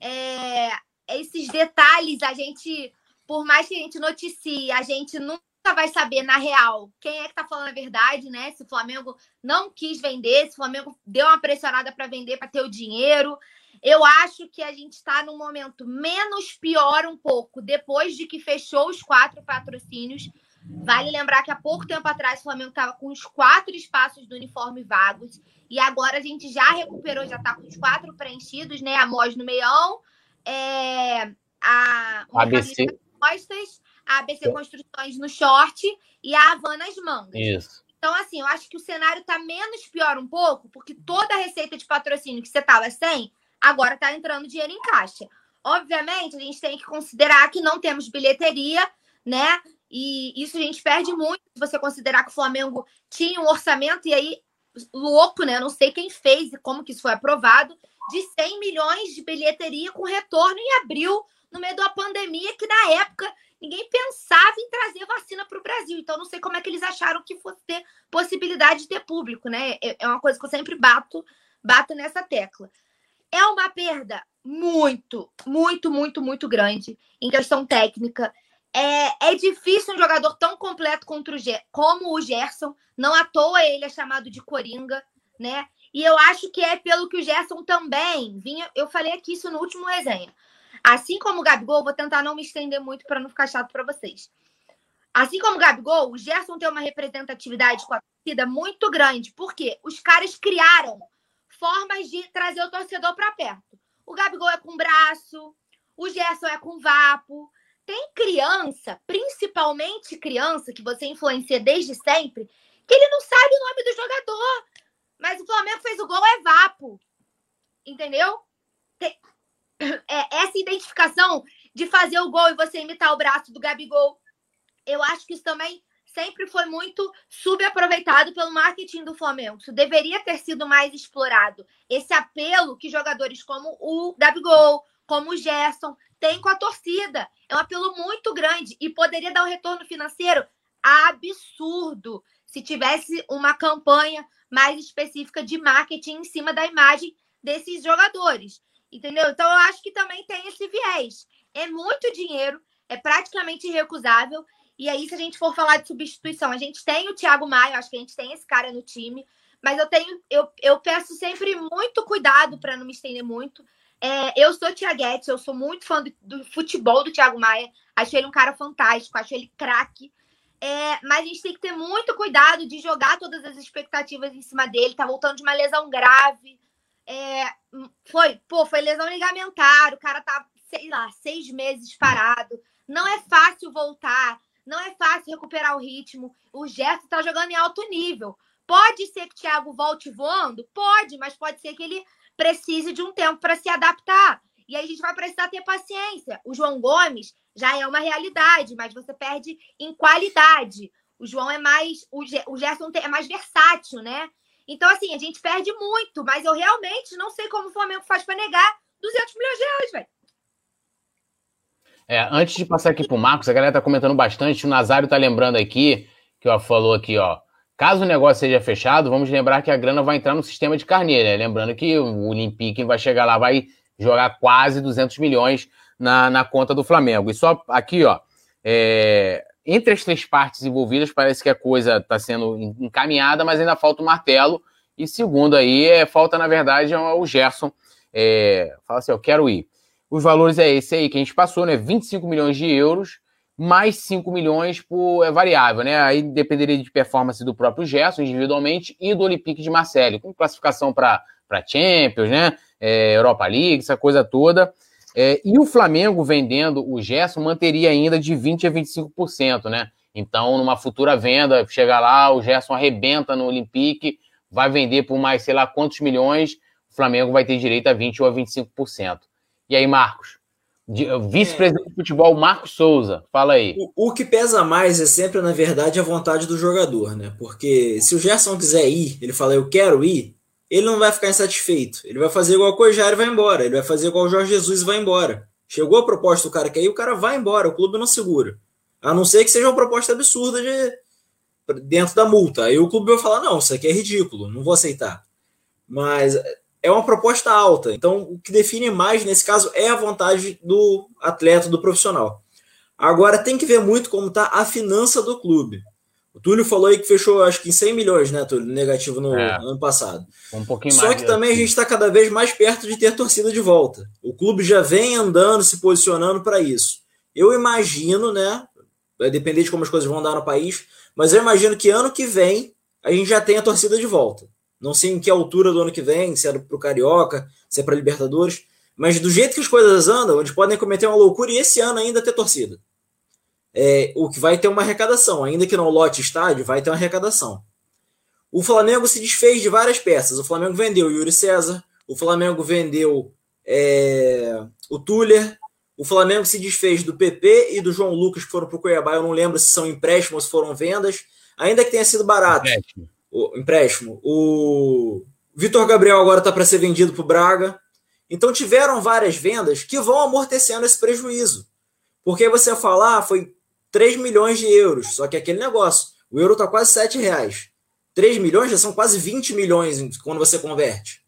É, esses detalhes, a gente, por mais que a gente noticie, a gente nunca vai saber na real quem é que tá falando a verdade, né? Se o Flamengo não quis vender, se o Flamengo deu uma pressionada para vender para ter o dinheiro. Eu acho que a gente está num momento menos pior um pouco depois de que fechou os quatro patrocínios. Vale lembrar que há pouco tempo atrás o Flamengo estava com os quatro espaços do uniforme vagos e agora a gente já recuperou, já está com os quatro preenchidos, né? A Mos no meião, é, a ABC Costas, a ABC Construções no short e a Havana nas mangas. Isso. Então, assim, eu acho que o cenário está menos pior um pouco, porque toda a receita de patrocínio que você estava sem, agora está entrando dinheiro em caixa. Obviamente, a gente tem que considerar que não temos bilheteria, né? E isso a gente perde muito se você considerar que o Flamengo tinha um orçamento, e aí, louco, né? Não sei quem fez e como que isso foi aprovado, de 100 milhões de bilheteria com retorno em abril, no meio da pandemia, que na época ninguém pensava em trazer vacina para o Brasil. Então, não sei como é que eles acharam que fosse ter possibilidade de ter público, né? É, é uma coisa que eu sempre bato, bato nessa tecla. É uma perda muito, muito, muito, muito grande em questão técnica. É, é difícil um jogador tão completo contra o como o Gerson. Não à toa ele é chamado de Coringa, né? E eu acho que é pelo que o Gerson também vinha. Eu falei aqui isso no último resenha. Assim como o Gabigol, vou tentar não me estender muito para não ficar chato para vocês. Assim como o Gabigol, o Gerson tem uma representatividade com a torcida muito grande, porque os caras criaram formas de trazer o torcedor para perto. O Gabigol é com braço, o Gerson é com vapo, tem criança, principalmente criança, que você influencia desde sempre, que ele não sabe o nome do jogador. Mas o Flamengo fez o gol, é vapo. Entendeu? Tem... É, essa identificação de fazer o gol e você imitar o braço do Gabigol, eu acho que isso também sempre foi muito subaproveitado pelo marketing do Flamengo. Isso deveria ter sido mais explorado. Esse apelo que jogadores como o Gabigol, como o Gerson, têm com a torcida. É um apelo muito grande e poderia dar um retorno financeiro absurdo se tivesse uma campanha mais específica de marketing em cima da imagem desses jogadores. Entendeu? Então eu acho que também tem esse viés. É muito dinheiro, é praticamente irrecusável. E aí, se a gente for falar de substituição, a gente tem o Thiago Maia, acho que a gente tem esse cara no time, mas eu tenho, eu, eu peço sempre muito cuidado para não me estender muito. É, eu sou Tiaguete, eu sou muito fã do, do, futebol do Thiago Maia. Acho ele um cara fantástico, acho ele craque. É, mas a gente tem que ter muito cuidado de jogar todas as expectativas em cima dele. Tá voltando de uma lesão grave. É, foi, pô, foi lesão ligamentar. O cara tá, sei lá, seis meses parado. Não é fácil voltar. Não é fácil recuperar o ritmo. O Gerson tá jogando em alto nível. Pode ser que o Thiago volte voando? Pode, mas pode ser que ele precise de um tempo para se adaptar. E aí a gente vai precisar ter paciência. O João Gomes já é uma realidade, mas você perde em qualidade. O João é mais. O, Gerson é mais versátil, né? Então, assim, a gente perde muito, mas eu realmente não sei como o Flamengo faz para negar 200 milhões de reais, velho. É, antes de passar aqui pro Marcos, a galera tá comentando bastante. O Nazário tá lembrando aqui, que ó, falou aqui, ó. Caso o negócio seja fechado, vamos lembrar que a grana vai entrar no sistema de carneiro, né? Lembrando que o Olympique vai chegar lá, vai jogar quase 200 milhões na, na conta do Flamengo. E só aqui, ó, é, entre as três partes envolvidas, parece que a coisa está sendo encaminhada, mas ainda falta o martelo. E segundo aí, é, falta, na verdade, o Gerson. É, fala assim, eu quero ir. Os valores é esse aí que a gente passou, né? 25 milhões de euros, mais 5 milhões por é variável, né? Aí dependeria de performance do próprio Gerson individualmente e do Olympique de Marseille, com classificação para Champions, né? É, Europa League, essa coisa toda. É, e o Flamengo vendendo o Gerson manteria ainda de 20% a 25%, né? Então, numa futura venda, chega lá, o Gerson arrebenta no Olympique, vai vender por mais sei lá quantos milhões, o Flamengo vai ter direito a 20% ou a 25%. E E aí, Marcos? Vice-presidente é. de futebol, Marcos Souza, fala aí. O, o, que pesa mais é sempre, na verdade, a vontade do jogador, né? Porque se o Gerson quiser ir, ele fala, eu quero ir, ele não vai ficar insatisfeito. Ele vai fazer igual o Cojar e vai embora. Ele vai fazer igual o Jorge Jesus e vai embora. Chegou a proposta do cara que aí, o cara vai embora, o clube não segura. A não ser que seja uma proposta absurda de dentro da multa. Aí o clube vai falar: não, isso aqui é ridículo, não vou aceitar. Mas é uma proposta alta. Então, o que define mais nesse caso é a vontade do atleta, do profissional. Agora, tem que ver muito como está a finança do clube. O Túlio falou aí que fechou, acho que em 100 milhões, né, Túlio? Negativo no é, ano passado. Um pouquinho Só mais. Só que também a gente está cada vez mais perto de ter torcida de volta. O clube já vem andando, se posicionando para isso. Eu imagino, né? Vai depender de como as coisas vão dar no país, mas eu imagino que ano que vem a gente já tenha a torcida de volta. Não sei em que altura do ano que vem, se é para o Carioca, se é para Libertadores. Mas do jeito que as coisas andam, eles podem cometer uma loucura e esse ano ainda ter torcida. É, o que vai ter uma arrecadação, ainda que não lote estádio, vai ter uma arrecadação. O Flamengo se desfez de várias peças. O Flamengo vendeu o Yuri César, o Flamengo vendeu é, o Tuller, o Flamengo se desfez do PP e do João Lucas que foram para o Cuiabá. Eu não lembro se são empréstimos ou se foram vendas, ainda que tenha sido barato. Empréstimo o empréstimo. O Vitor Gabriel agora está para ser vendido para o Braga. Então tiveram várias vendas que vão amortecendo esse prejuízo. Porque você falar, ah, foi 3 milhões de euros. Só que aquele negócio, o euro está quase 7 reais. 3 milhões já são quase 20 milhões quando você converte.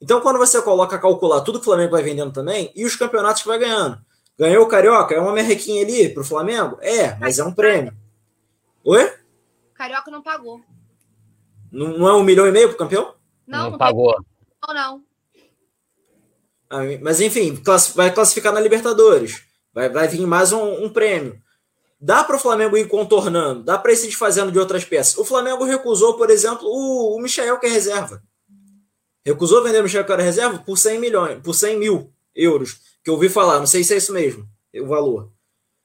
Então, quando você coloca calcular tudo que o Flamengo vai vendendo também e os campeonatos que vai ganhando. Ganhou o Carioca, é uma merrequinha ali para o Flamengo? É, mas é um prêmio. Oi? Carioca não pagou. Não, não é um milhão e meio pro campeão? Não, não, não pagou. Não, não. Ah, mas enfim, vai classificar na Libertadores. Vai, vai vir mais um, um prêmio. Dá para o Flamengo ir contornando, dá para ir se desfazendo de outras peças. O Flamengo recusou, por exemplo, o, o Michel, que é reserva. Recusou vender o Michel, que era reserva, por 100 milhões, por 100 mil euros. Que eu ouvi falar, não sei se é isso mesmo, o valor.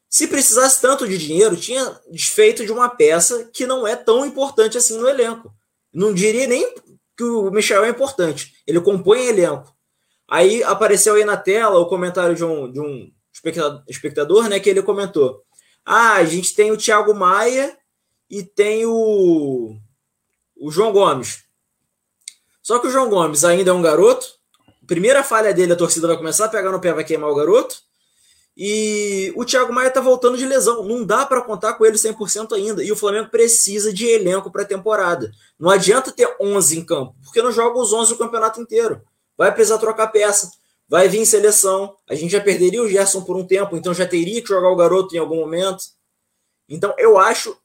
Se precisasse tanto de dinheiro, tinha desfeito de uma peça que não é tão importante assim no elenco. Não diria nem que o Michel é importante. Ele compõe elenco. Aí apareceu aí na tela o comentário de um, de um espectador, né? Que ele comentou: Ah, a gente tem o Thiago Maia e tem o, o João Gomes. Só que o João Gomes ainda é um garoto. Primeira falha dele, a torcida vai começar a pegar no pé, vai queimar o garoto. E o Thiago Maia tá voltando de lesão. Não dá para contar com ele 100% ainda. E o Flamengo precisa de elenco para temporada. Não adianta ter 11 em campo, porque não joga os 11 o campeonato inteiro. Vai precisar trocar peça. Vai vir seleção. A gente já perderia o Gerson por um tempo, então já teria que jogar o garoto em algum momento. Então eu acho,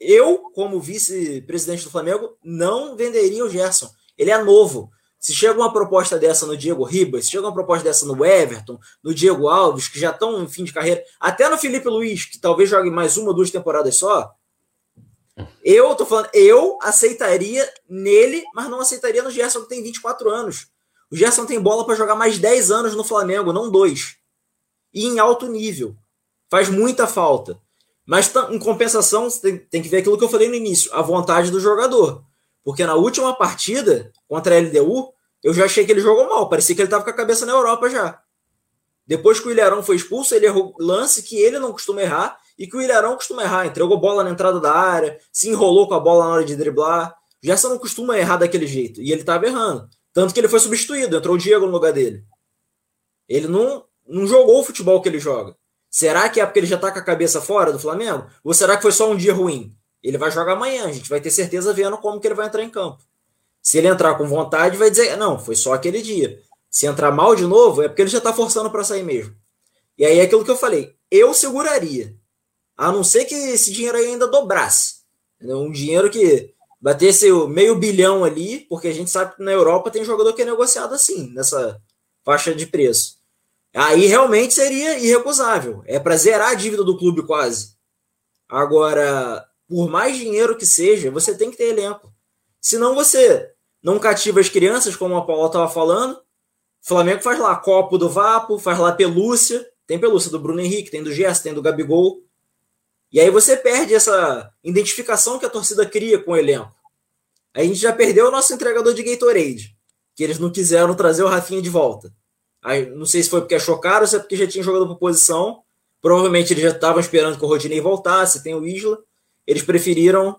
eu, como vice-presidente do Flamengo, não venderia o Gerson. Ele é novo. Se chega uma proposta dessa no Diego Ribas, se chega uma proposta dessa no Everton, no Diego Alves, que já estão em fim de carreira, até no Felipe Luiz, que talvez jogue mais uma ou duas temporadas só, eu tô falando, eu aceitaria nele, mas não aceitaria no Gerson, que tem 24 anos. O Gerson tem bola para jogar mais 10 anos no Flamengo, não dois. E em alto nível. Faz muita falta. Mas em compensação, tem, tem que ver aquilo que eu falei no início, a vontade do jogador. Porque na última partida contra a LDU, eu já achei que ele jogou mal. Parecia que ele estava com a cabeça na Europa já. Depois que o Ilharão foi expulso, ele errou lance que ele não costuma errar e que o Ilharão costuma errar. Entregou bola na entrada da área, se enrolou com a bola na hora de driblar. Gerson não costuma errar daquele jeito. E ele estava errando. Tanto que ele foi substituído, entrou o Diego no lugar dele. Ele não, não jogou o futebol que ele joga. Será que é porque ele já está com a cabeça fora do Flamengo? Ou será que foi só um dia ruim? Ele vai jogar amanhã, a gente vai ter certeza vendo como que ele vai entrar em campo. Se ele entrar com vontade, vai dizer, não, foi só aquele dia. Se entrar mal de novo, é porque ele já está forçando para sair mesmo. E aí é aquilo que eu falei, eu seguraria. A não ser que esse dinheiro aí ainda dobrasse. Um dinheiro que batesse meio bilhão ali, porque a gente sabe que na Europa tem jogador que é negociado assim, nessa faixa de preço. Aí realmente seria irrecusável. É para zerar a dívida do clube quase. Agora, por mais dinheiro que seja, você tem que ter elenco. Senão você não cativa as crianças, como a Paula estava falando. Flamengo faz lá copo do Vapo, faz lá pelúcia. Tem pelúcia do Bruno Henrique, tem do Gerson, tem do Gabigol. E aí você perde essa identificação que a torcida cria com o elenco. A gente já perdeu o nosso entregador de Gatorade, que eles não quiseram trazer o Rafinha de volta. Aí, não sei se foi porque achou caro ou se é porque já tinha jogado por posição. Provavelmente eles já estavam esperando que o Rodinei voltasse, tem o Isla. Eles preferiram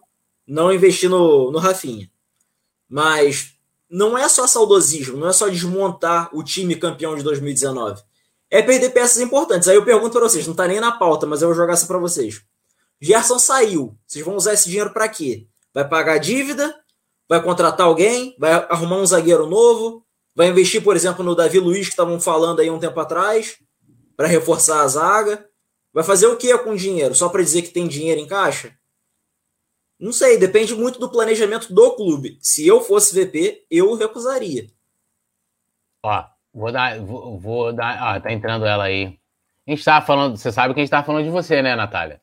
não investir no, no Rafinha. Mas não é só saudosismo, não é só desmontar o time campeão de 2019. É perder peças importantes. Aí eu pergunto para vocês, não está nem na pauta, mas eu vou jogar essa para vocês. Gerson saiu. Vocês vão usar esse dinheiro para quê? Vai pagar dívida? Vai contratar alguém? Vai arrumar um zagueiro novo? Vai investir, por exemplo, no Davi Luiz, que estavam falando aí um tempo atrás, para reforçar a zaga? Vai fazer o que com dinheiro? Só para dizer que tem dinheiro em caixa? Não sei, depende muito do planejamento do clube. Se eu fosse VP, eu recusaria. Ó, vou dar. Vou, vou dar. Ó, tá entrando ela aí. A gente tava falando. Você sabe que a gente tava falando de você, né, Natália?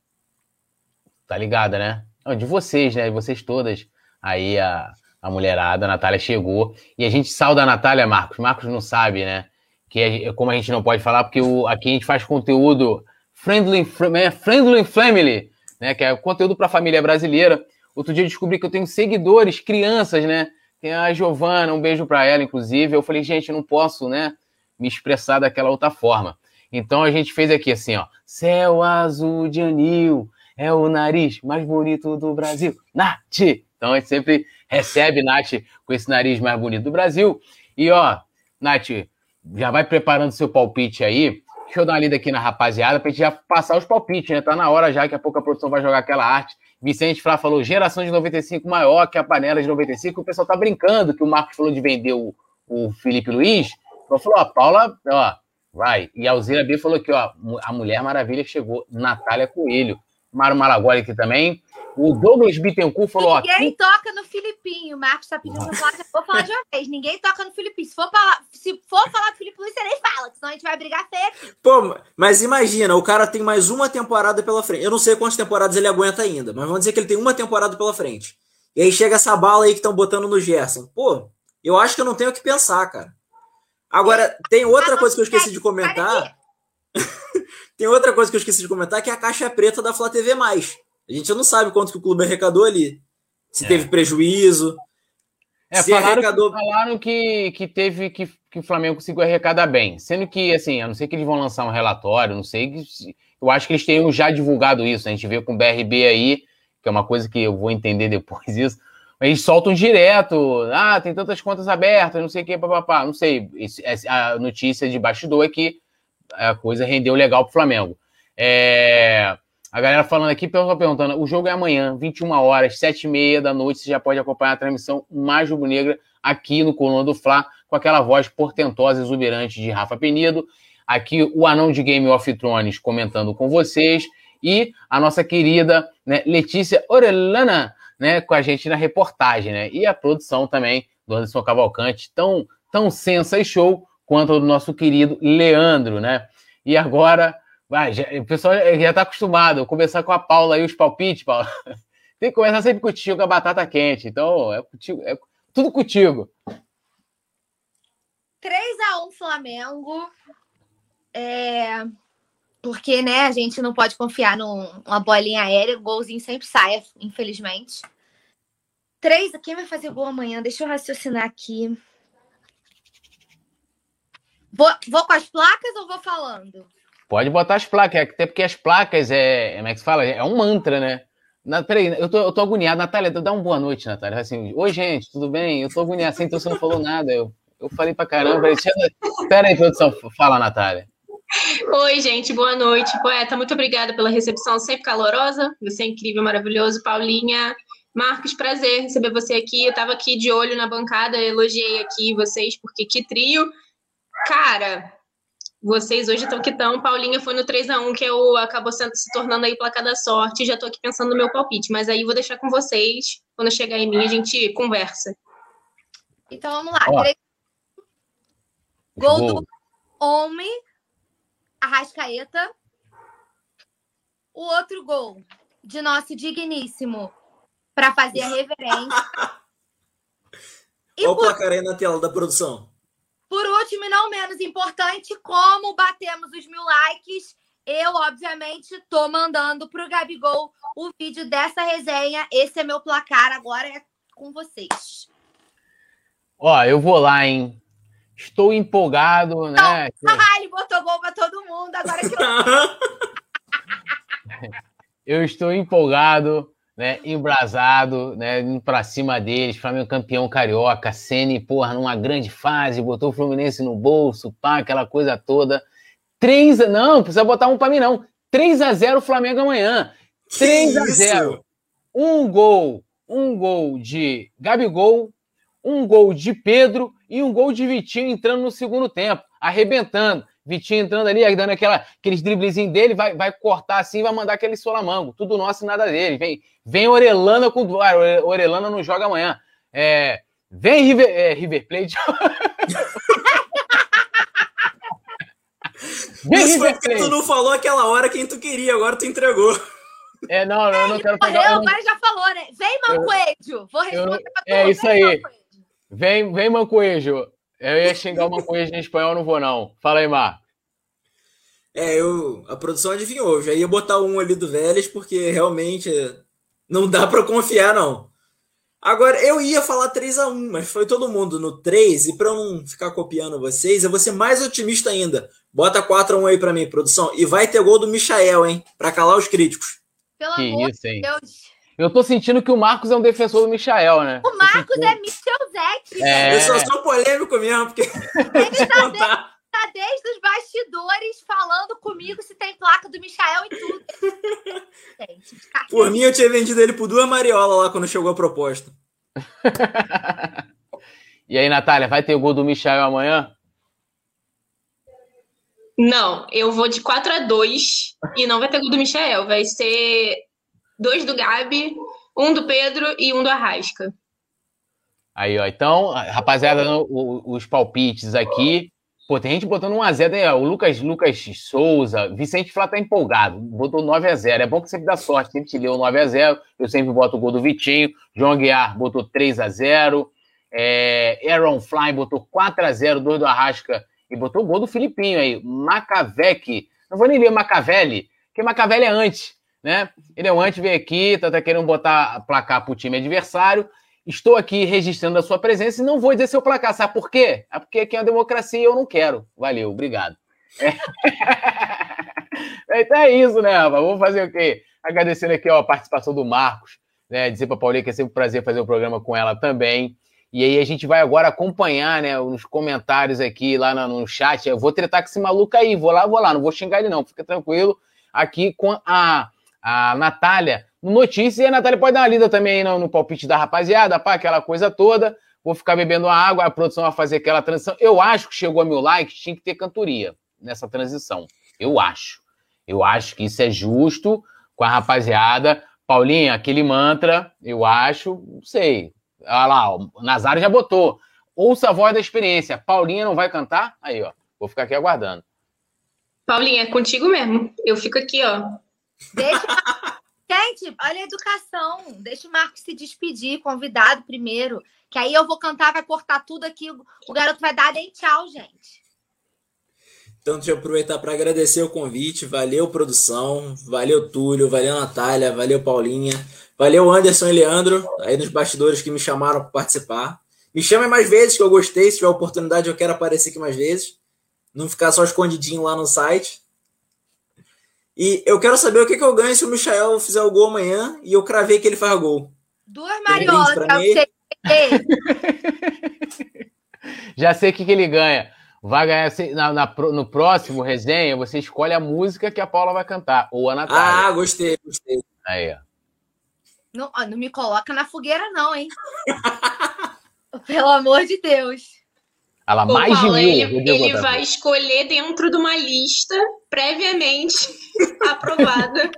Tá ligada, né? Não, de vocês, né? De vocês todas. Aí a, a mulherada, a Natália chegou. E a gente sauda a Natália, Marcos. Marcos não sabe, né? Que é, como a gente não pode falar, porque o, aqui a gente faz conteúdo friendly, né? friendly family né? Que é conteúdo para a família brasileira. Outro dia descobri que eu tenho seguidores, crianças, né? Tem a Giovana, um beijo para ela, inclusive. Eu falei, gente, não posso, né? Me expressar daquela outra forma. Então a gente fez aqui assim, ó. Céu azul de anil, é o nariz mais bonito do Brasil. Nath! Então a gente sempre recebe Nath com esse nariz mais bonito do Brasil. E ó, Nath, já vai preparando seu palpite aí. Deixa eu dar uma lida aqui na rapaziada pra gente já passar os palpites, né? Tá na hora já, que a pouco a produção vai jogar aquela arte. Vicente Flá falou geração de 95 maior que a panela de 95. O pessoal tá brincando que o Marcos falou de vender o, o Felipe Luiz. Então falou, ó, Paula, ó, vai. E a Alzira B falou que, ó, a Mulher Maravilha chegou. Natália Coelho. Mário Malagoli aqui também. O Douglas Bittencourt falou: Ninguém toca no Filipinho. O Marcos tá pedindo pra falar. Vou falar de uma vez. Ninguém toca no Filipinho. Se for, falar, se for falar do Felipe Luiz, você nem fala, senão a gente vai brigar feio. Pô, mas imagina, o cara tem mais uma temporada pela frente. Eu não sei quantas temporadas ele aguenta ainda, mas vamos dizer que ele tem uma temporada pela frente. E aí chega essa bala aí que estão botando no Gerson. Pô, eu acho que eu não tenho o que pensar, cara. Agora, tem outra coisa que eu esqueci de comentar. tem outra coisa que eu esqueci de comentar, que é a caixa preta da Flá TV. A gente não sabe quanto que o clube arrecadou ali. Se é. teve prejuízo. É, falaram, arrecadou... falaram que, que teve que, que o Flamengo conseguiu arrecadar bem. Sendo que, assim, a não ser que eles vão lançar um relatório, não sei. Eu acho que eles tenham já divulgado isso. A gente vê com o BRB aí, que é uma coisa que eu vou entender depois isso. Eles soltam direto. Ah, tem tantas contas abertas, não sei o que, papapá. Não sei. A notícia de bastidor é que a coisa rendeu legal pro Flamengo. É. A galera falando aqui, perguntando, o jogo é amanhã, 21 horas, 7 e meia da noite, você já pode acompanhar a transmissão mais rubro-negra aqui no Coluna do Fla, com aquela voz portentosa e exuberante de Rafa Penido. Aqui o anão de Game of Thrones comentando com vocês e a nossa querida né, Letícia Orelana né, com a gente na reportagem, né? E a produção também do Anderson Cavalcante, tão, tão sensa e show quanto o nosso querido Leandro, né? E agora Vai, já, o pessoal já está acostumado. Começar com a Paula aí, os palpites, Paula. Tem que começar sempre contigo com a batata quente. Então, é, contigo, é tudo contigo. 3x1 Flamengo. É, porque, né, a gente não pode confiar numa bolinha aérea. O golzinho sempre sai, infelizmente. 3. Quem vai fazer gol amanhã? Deixa eu raciocinar aqui. Vou, vou com as placas ou vou falando? Pode botar as placas, até porque as placas é. Como é que se fala? É um mantra, né? Na, peraí, eu tô, eu tô agoniado. Natália, dá uma boa noite, Natália. Assim, Oi, gente, tudo bem? Eu tô agoniado assim, então você não falou nada. Eu, eu falei pra caramba. Espera aí, produção. Fala, Natália. Oi, gente, boa noite. Poeta, muito obrigada pela recepção sempre calorosa. Você é incrível, maravilhoso. Paulinha, Marcos, prazer receber você aqui. Eu tava aqui de olho na bancada, elogiei aqui vocês, porque que trio. Cara, vocês hoje estão que estão. Paulinha foi no 3 a 1 que é o, acabou sendo, se tornando aí placa da sorte. Já estou aqui pensando no meu palpite, mas aí vou deixar com vocês. Quando chegar em mim, a gente conversa. Então vamos lá. Ó. Gol, Gol do homem, Arrascaeta. O outro gol de nosso digníssimo para fazer a reverência. Olha o placar aí na tela da produção. Por último, e não menos importante, como batemos os mil likes, eu, obviamente, tô mandando pro Gabigol o vídeo dessa resenha. Esse é meu placar, agora é com vocês. Ó, eu vou lá, hein? Estou empolgado, né? Ah, ele botou gol para todo mundo, agora que eu... eu estou empolgado, né? Embrasado, né? Indo pra cima deles, Flamengo campeão carioca, Ceni, porra, numa grande fase, botou o Fluminense no bolso, pá, aquela coisa toda. 3 não, precisa botar um para mim não. 3 a 0 Flamengo amanhã. 3 a 0. Um gol, um gol de Gabigol, um gol de Pedro e um gol de Vitinho entrando no segundo tempo, arrebentando. Vitinho entrando ali, dando aquela, aqueles driblezinhos dele, vai, vai cortar assim, vai mandar aquele solamango. Tudo nosso e nada dele. Vem, vem Orelana com. Ah, Orelana não joga amanhã. É, vem River, é, River Plate. vem Isso River Plate. Tu não falou aquela hora quem tu queria, agora tu entregou. É, não, eu não quero pegar. Morreu, agora já falou, né? Vem, Mancoejo. Vou responder eu, pra tu. É isso aí. Vem, vem, Mancoejo. Eu ia xingar o Mancoejo em espanhol, não vou, não. Fala aí, Mar. É, eu, a produção adivinhou. Já ia botar um ali do Vélez, porque realmente não dá para confiar, não. Agora, eu ia falar 3 a 1 mas foi todo mundo no 3, e para não ficar copiando vocês, eu vou ser mais otimista ainda. Bota 4 a 1 aí para mim, produção. E vai ter gol do Michael, hein? Para calar os críticos. Pelo que amor isso, de Deus. Eu tô sentindo que o Marcos é um defensor do Michael, né? O Marcos é Michelzete. É... Eu só sou polêmico mesmo, porque. Ele tá, de... tá desde os bastidores falando comigo se tem placa do Michael e tudo. Gente, por mim, eu tinha vendido ele por duas mariolas lá quando chegou a proposta. e aí, Natália, vai ter o gol do Michael amanhã? Não, eu vou de 4 a 2 e não vai ter gol do Michael. Vai ser dois do Gabi, um do Pedro e um do Arrasca. Aí, ó. Então, rapaziada, os palpites aqui. Pô, tem gente botando 1x0 aí, ó. O Lucas, Lucas Souza, Vicente Flá tá empolgado. Botou 9x0. É bom que sempre dá sorte. Sempre te leu 9x0. Eu sempre boto o gol do Vitinho. João Guiar botou 3x0. É, Aaron Fly botou 4x0, 2 do Arrasca. E botou o gol do Filipinho aí. Macavec. Não vou nem ler Macavelli, porque Macavelli é antes né? Ele é um antes, veio aqui, tá, tá querendo botar placar pro time adversário. Estou aqui registrando a sua presença e não vou dizer seu placar, sabe por quê? É porque aqui é uma democracia e eu não quero. Valeu, obrigado. É. então é isso, né, rapaz? Vamos fazer o quê? Agradecendo aqui ó, a participação do Marcos, né? Dizer para Paulinha que é sempre um prazer fazer o um programa com ela também. E aí a gente vai agora acompanhar, né, nos comentários aqui, lá no, no chat. Eu vou tretar com esse maluco aí, vou lá, vou lá, não vou xingar ele não, fica tranquilo. Aqui com a a Natália no Notícias. E a Natália pode dar uma lida também aí no, no palpite da rapaziada, pá, aquela coisa toda. Vou ficar bebendo água, a produção vai fazer aquela transição. Eu acho que chegou a mil likes, tinha que ter cantoria nessa transição. Eu acho. Eu acho que isso é justo com a rapaziada. Paulinha, aquele mantra, eu acho, não sei. Olha lá, o Nazário já botou. Ouça a voz da experiência. Paulinha não vai cantar? Aí, ó. Vou ficar aqui aguardando. Paulinha, é contigo mesmo. Eu fico aqui, ó, Deixa. Gente, olha a educação. Deixa o Marcos se despedir, convidado primeiro. Que aí eu vou cantar, vai cortar tudo aqui. O garoto vai dar nem tchau, gente. Então, deixa eu aproveitar para agradecer o convite. Valeu, produção. Valeu, Túlio. Valeu, Natália. Valeu, Paulinha. Valeu, Anderson e Leandro, aí nos bastidores que me chamaram para participar. Me chamem mais vezes, que eu gostei. Se tiver oportunidade, eu quero aparecer aqui mais vezes. Não ficar só escondidinho lá no site. E eu quero saber o que, que eu ganho se o Michael fizer o gol amanhã e eu cravei que ele faz gol. Duas mariolas pra você. Já sei o que, que ele ganha. Vai ganhar na, na, no próximo resenha, você escolhe a música que a Paula vai cantar, ou a Natália. Ah, gostei, gostei. Aí, ó. Não, não me coloca na fogueira, não, hein? Pelo amor de Deus. Ela Pô, mais Paulo, de mil. Ele, ele vai escolher dentro de uma lista previamente aprovada.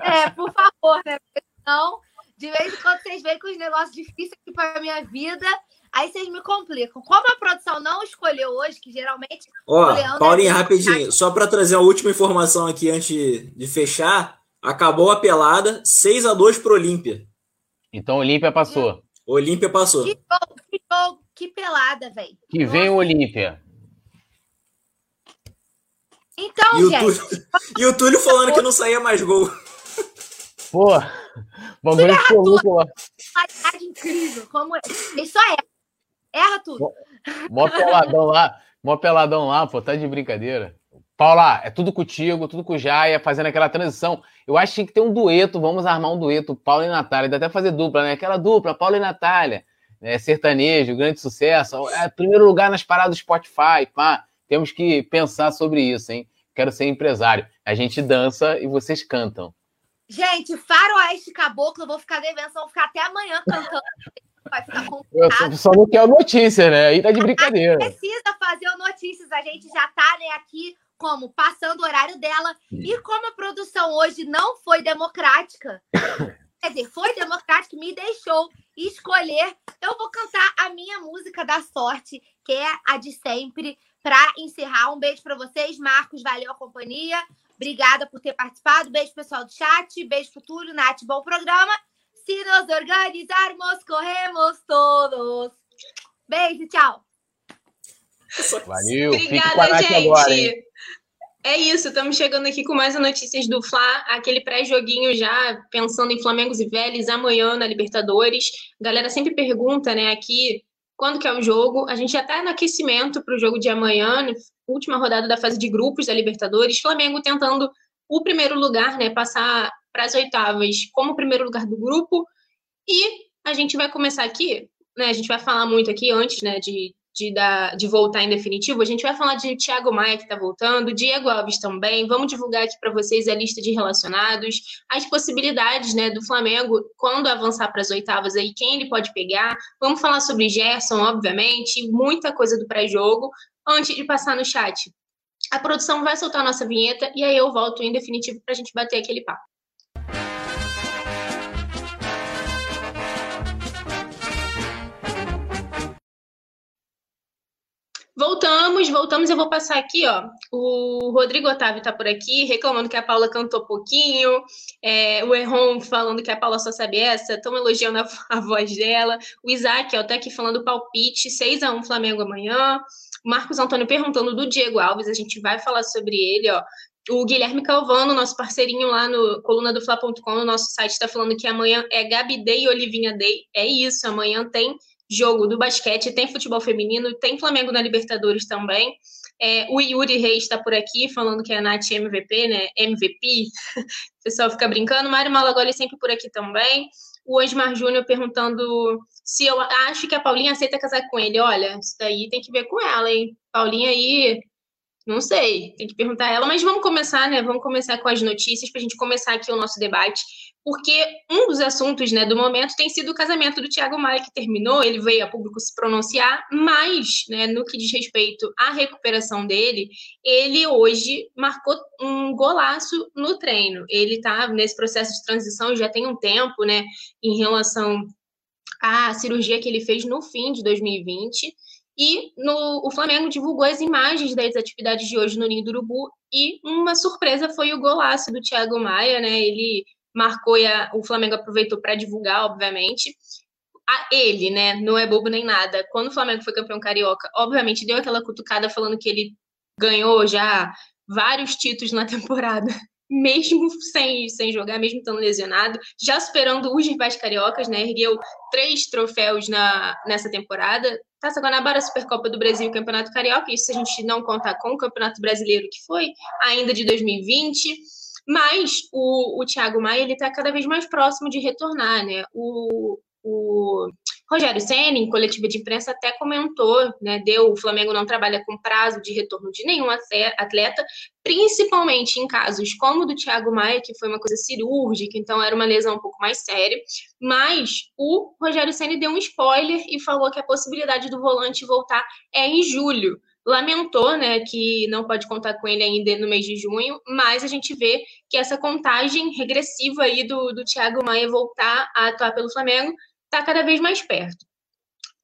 É, por favor, né? Porque senão, de vez em quando vocês veem com os negócios difíceis aqui para a minha vida, aí vocês me complicam. Como a produção não escolheu hoje, que geralmente. Ó, Paulinha, é rapidinho, só para trazer a última informação aqui antes de fechar. Acabou a pelada, 6 a 2 pro Olímpia. Então Olímpia passou. Olímpia passou. Que jogo, que pelada, velho. Que vem o Olímpia. Então, e gente. O Túlio, e o Túlio falando que não saía mais gol. Pô, o bagulho ficou louco lá. incrível. Como... Isso é. Erra tudo. Mó peladão lá, mó peladão lá, pô, tá de brincadeira. Paula, é tudo contigo, tudo com o Jaia, fazendo aquela transição. Eu acho que tinha que ter um dueto, vamos armar um dueto, Paulo e Natália, dá até fazer dupla, né? Aquela dupla, Paulo e Natália, né? sertanejo, grande sucesso, é primeiro lugar nas paradas do Spotify, pá. Temos que pensar sobre isso, hein? Quero ser empresário. A gente dança e vocês cantam. Gente, Faroeste Caboclo, eu vou ficar devendo, vou ficar até amanhã cantando. Vai ficar complicado. Eu só não quero notícia, né? Aí tá de brincadeira. Precisa fazer notícias, a gente já tá né, aqui como passando o horário dela. E como a produção hoje não foi democrática, quer dizer, foi democrática, me deixou escolher, eu vou cantar a minha música da sorte, que é a de sempre, para encerrar. Um beijo para vocês, Marcos, valeu a companhia. Obrigada por ter participado. Beijo, pessoal do chat. Beijo pro Túlio, Nath, bom programa. Se nos organizarmos, corremos todos. Beijo, tchau. Valeu. Obrigada, gente. Agora, é isso, estamos chegando aqui com mais notícias do Fla, aquele pré-joguinho já, pensando em Flamengo e Vélez amanhã na Libertadores. A galera sempre pergunta, né, aqui, quando que é o jogo? A gente já está no aquecimento para o jogo de amanhã, última rodada da fase de grupos da Libertadores. Flamengo tentando o primeiro lugar, né, passar para as oitavas como primeiro lugar do grupo. E a gente vai começar aqui, né, a gente vai falar muito aqui antes, né, de de, de voltar em definitivo, a gente vai falar de Thiago Maia que está voltando, Diego Alves também. Vamos divulgar aqui para vocês a lista de relacionados, as possibilidades né, do Flamengo quando avançar para as oitavas aí, quem ele pode pegar. Vamos falar sobre Gerson, obviamente, muita coisa do pré-jogo. Antes de passar no chat, a produção vai soltar a nossa vinheta e aí eu volto em definitivo para a gente bater aquele papo. Voltamos, voltamos. Eu vou passar aqui, ó. O Rodrigo Otávio tá por aqui, reclamando que a Paula cantou pouquinho. É, o Erron falando que a Paula só sabe essa. Estão elogiando a, a, voz dela. O Isaac, ó, tá aqui falando palpite. 6 a 1 Flamengo amanhã. O Marcos Antônio perguntando do Diego Alves. A gente vai falar sobre ele, ó. O Guilherme Calvano, nosso parceirinho lá no coluna do Fla.com, no nosso site, está falando que amanhã é Gabi Day e Olivinha Day. É isso, amanhã tem jogo do basquete, tem futebol feminino, tem Flamengo na Libertadores também. É, o Yuri Reis está por aqui falando que é a Nath MVP, né? MVP. o pessoal fica brincando. Mário Malagoli sempre por aqui também. O Osmar Júnior perguntando se eu acho que a Paulinha aceita casar com ele. Olha, isso daí tem que ver com ela, hein? Paulinha aí não sei, tem que perguntar a ela, mas vamos começar, né? Vamos começar com as notícias para a gente começar aqui o nosso debate, porque um dos assuntos, né, do momento tem sido o casamento do Thiago Maia que terminou. Ele veio a público se pronunciar, mas, né, no que diz respeito à recuperação dele, ele hoje marcou um golaço no treino. Ele está nesse processo de transição já tem um tempo, né, em relação à cirurgia que ele fez no fim de 2020. E no, o Flamengo divulgou as imagens das atividades de hoje no Ninho do Urubu. E uma surpresa foi o golaço do Thiago Maia, né? Ele marcou e a, o Flamengo aproveitou para divulgar, obviamente. A ele, né? Não é bobo nem nada. Quando o Flamengo foi campeão carioca, obviamente deu aquela cutucada falando que ele ganhou já vários títulos na temporada mesmo sem, sem jogar, mesmo estando lesionado, já superando os rivais cariocas, né? Ergueu três troféus na, nessa temporada. Taça Guanabara, Supercopa do Brasil Campeonato Carioca, isso a gente não contar com o Campeonato Brasileiro, que foi ainda de 2020. Mas o, o Thiago Maia ele está cada vez mais próximo de retornar, né? O, o Rogério Senna, em coletiva de imprensa, até comentou, né, deu, o Flamengo não trabalha com prazo de retorno de nenhum atleta, principalmente em casos como o do Thiago Maia, que foi uma coisa cirúrgica, então era uma lesão um pouco mais séria, mas o Rogério Senna deu um spoiler e falou que a possibilidade do volante voltar é em julho. Lamentou, né, que não pode contar com ele ainda no mês de junho, mas a gente vê que essa contagem regressiva aí do, do Thiago Maia voltar a atuar pelo Flamengo está cada vez mais perto.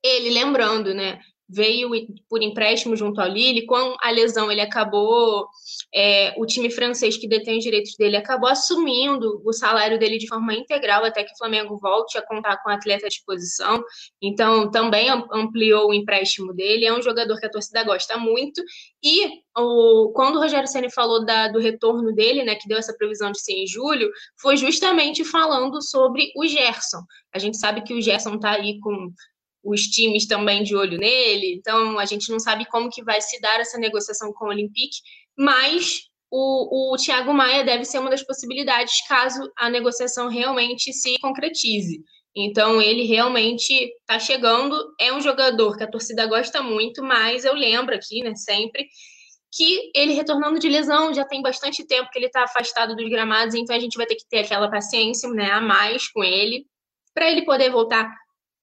Ele, lembrando, né, veio por empréstimo junto ao Lille, com a lesão ele acabou, é, o time francês que detém os direitos dele acabou assumindo o salário dele de forma integral até que o Flamengo volte a contar com o atleta à disposição, então também ampliou o empréstimo dele, é um jogador que a torcida gosta muito, e o, quando o Rogério Ceni falou da, do retorno dele, né, que deu essa previsão de ser em julho, foi justamente falando sobre o Gerson. A gente sabe que o Gerson está aí com os times também de olho nele. Então, a gente não sabe como que vai se dar essa negociação com o Olympique, mas o, o Thiago Maia deve ser uma das possibilidades caso a negociação realmente se concretize. Então, ele realmente está chegando. É um jogador que a torcida gosta muito, mas eu lembro aqui, né, sempre, que ele retornando de lesão já tem bastante tempo que ele está afastado dos gramados, então a gente vai ter que ter aquela paciência né, a mais com ele, para ele poder voltar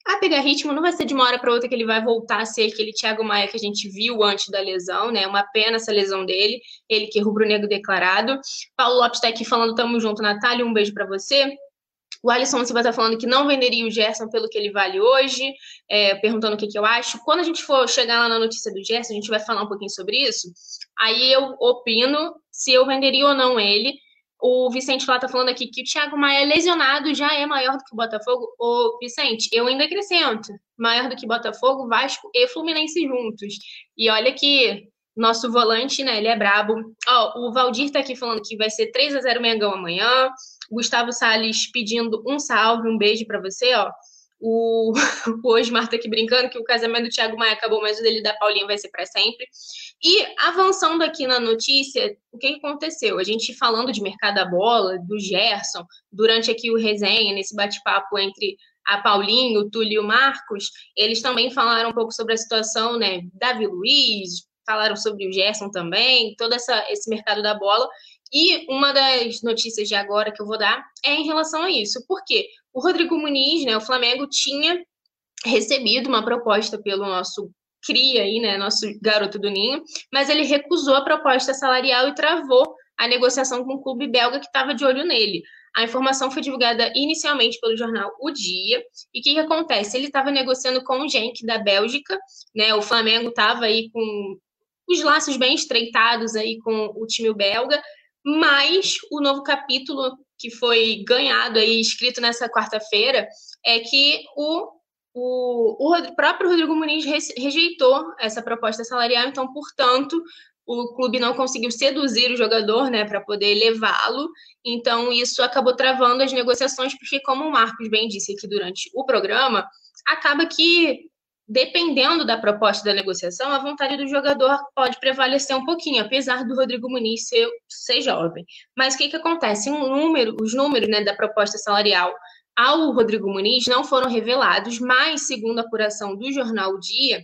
a pegar ritmo. Não vai ser de uma hora para outra que ele vai voltar a ser aquele Thiago Maia que a gente viu antes da lesão, né? Uma pena essa lesão dele, ele que é rubro-negro declarado. Paulo Lopes está aqui falando, tamo junto, Natália, um beijo para você. O Alisson Silva está falando que não venderia o Gerson pelo que ele vale hoje, é, perguntando o que, que eu acho. Quando a gente for chegar lá na notícia do Gerson, a gente vai falar um pouquinho sobre isso. Aí eu opino se eu venderia ou não ele. O Vicente lá tá falando aqui que o Thiago Maia lesionado já é maior do que o Botafogo. Ô, Vicente, eu ainda acrescento. Maior do que Botafogo, Vasco e Fluminense juntos. E olha que nosso volante, né, ele é brabo. Ó, o Valdir tá aqui falando que vai ser 3 a 0 Mengão amanhã. Gustavo Salles pedindo um salve, um beijo para você, ó. O, o Osmar tá aqui brincando que o casamento do Thiago Maia acabou, mas o dele da Paulinha vai ser para sempre. E avançando aqui na notícia, o que aconteceu? A gente falando de mercado da bola, do Gerson, durante aqui o resenha, nesse bate-papo entre a Paulinho, o Túlio e o Marcos, eles também falaram um pouco sobre a situação, né? Davi Luiz, falaram sobre o Gerson também, todo essa, esse mercado da bola. E uma das notícias de agora que eu vou dar é em relação a isso. Por quê? O Rodrigo Muniz, né, o Flamengo, tinha recebido uma proposta pelo nosso cria aí, né, nosso garoto do ninho, mas ele recusou a proposta salarial e travou a negociação com o clube belga que estava de olho nele. A informação foi divulgada inicialmente pelo jornal O Dia. E o que, que acontece? Ele estava negociando com o Genk da Bélgica, né? O Flamengo estava aí com os laços bem estreitados aí com o time belga, mas o novo capítulo que foi ganhado e escrito nessa quarta-feira é que o, o, o próprio Rodrigo Muniz rejeitou essa proposta salarial, então, portanto, o clube não conseguiu seduzir o jogador, né, para poder levá-lo. Então, isso acabou travando as negociações, porque, como o Marcos bem disse aqui durante o programa, acaba que dependendo da proposta da negociação, a vontade do jogador pode prevalecer um pouquinho, apesar do Rodrigo Muniz ser, ser jovem. Mas o que, que acontece? Um número, os números né, da proposta salarial ao Rodrigo Muniz não foram revelados, mas, segundo a apuração do jornal Dia,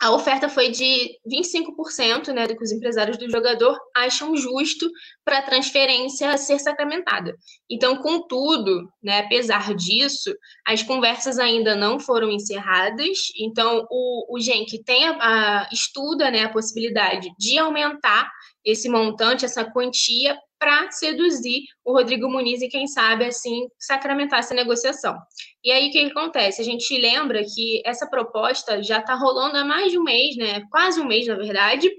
a oferta foi de 25%, né, do que os empresários do jogador acham justo para a transferência ser sacramentada. Então, contudo, né, apesar disso, as conversas ainda não foram encerradas. Então, o, o Genk tem a, a, estuda né, a possibilidade de aumentar esse montante, essa quantia, para seduzir o Rodrigo Muniz e, quem sabe, assim, sacramentar essa negociação. E aí, o que, acontece? A gente lembra que essa proposta já está rolando há mais de um mês, né? Quase um mês, na verdade,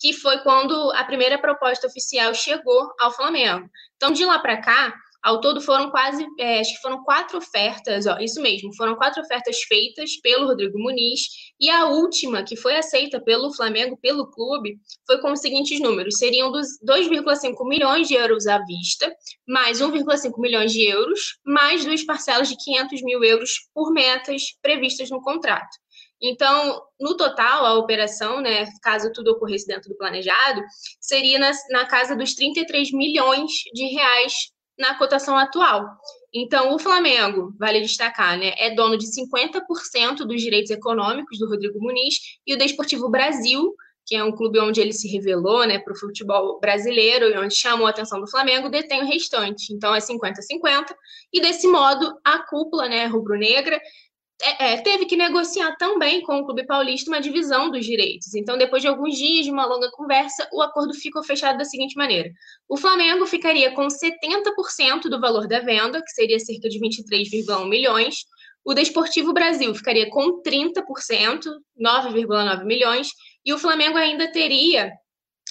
que foi quando a primeira proposta oficial chegou ao Flamengo. Então, de lá para cá, ao todo foram quase, é, acho que foram quatro ofertas, ó, isso mesmo, foram quatro ofertas feitas pelo Rodrigo Muniz, e a última, que foi aceita pelo Flamengo, pelo clube, foi com os seguintes números: seriam dos 2,5 milhões de euros à vista, mais 1,5 milhões de euros, mais duas parcelas de 500 mil euros por metas previstas no contrato. Então, no total, a operação, né, caso tudo ocorresse dentro do planejado, seria na, na casa dos 33 milhões de reais na cotação atual. Então, o Flamengo, vale destacar, né, é dono de 50% dos direitos econômicos do Rodrigo Muniz e o Desportivo Brasil, que é um clube onde ele se revelou né, para o futebol brasileiro e onde chamou a atenção do Flamengo, detém o restante. Então, é 50-50. E desse modo, a cúpula né, rubro-negra é, é, teve que negociar também com o Clube Paulista uma divisão dos direitos. Então, depois de alguns dias de uma longa conversa, o acordo ficou fechado da seguinte maneira: o Flamengo ficaria com 70% do valor da venda, que seria cerca de 23,1 milhões. O Desportivo Brasil ficaria com 30%, 9,9 milhões, e o Flamengo ainda teria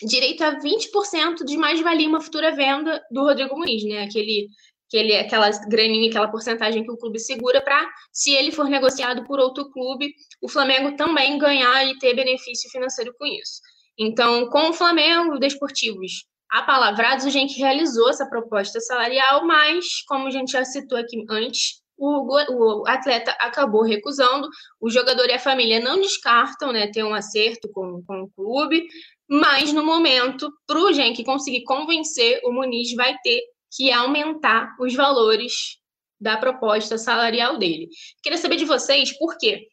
direito a 20% de mais-valia uma futura venda do Rodrigo Muniz, né? Aquele que ele aquela graninha, aquela porcentagem que o clube segura para, se ele for negociado por outro clube, o Flamengo também ganhar e ter benefício financeiro com isso. Então, com o Flamengo, o Desportivos apalavrados, a gente realizou essa proposta salarial, mas, como a gente já citou aqui antes, o, o, atleta acabou recusando. O jogador e a família não descartam né, ter um acerto com, com o clube, mas no momento, para o Genk conseguir convencer, o Muniz vai ter que aumentar os valores da proposta salarial dele. Queria saber de vocês por quê?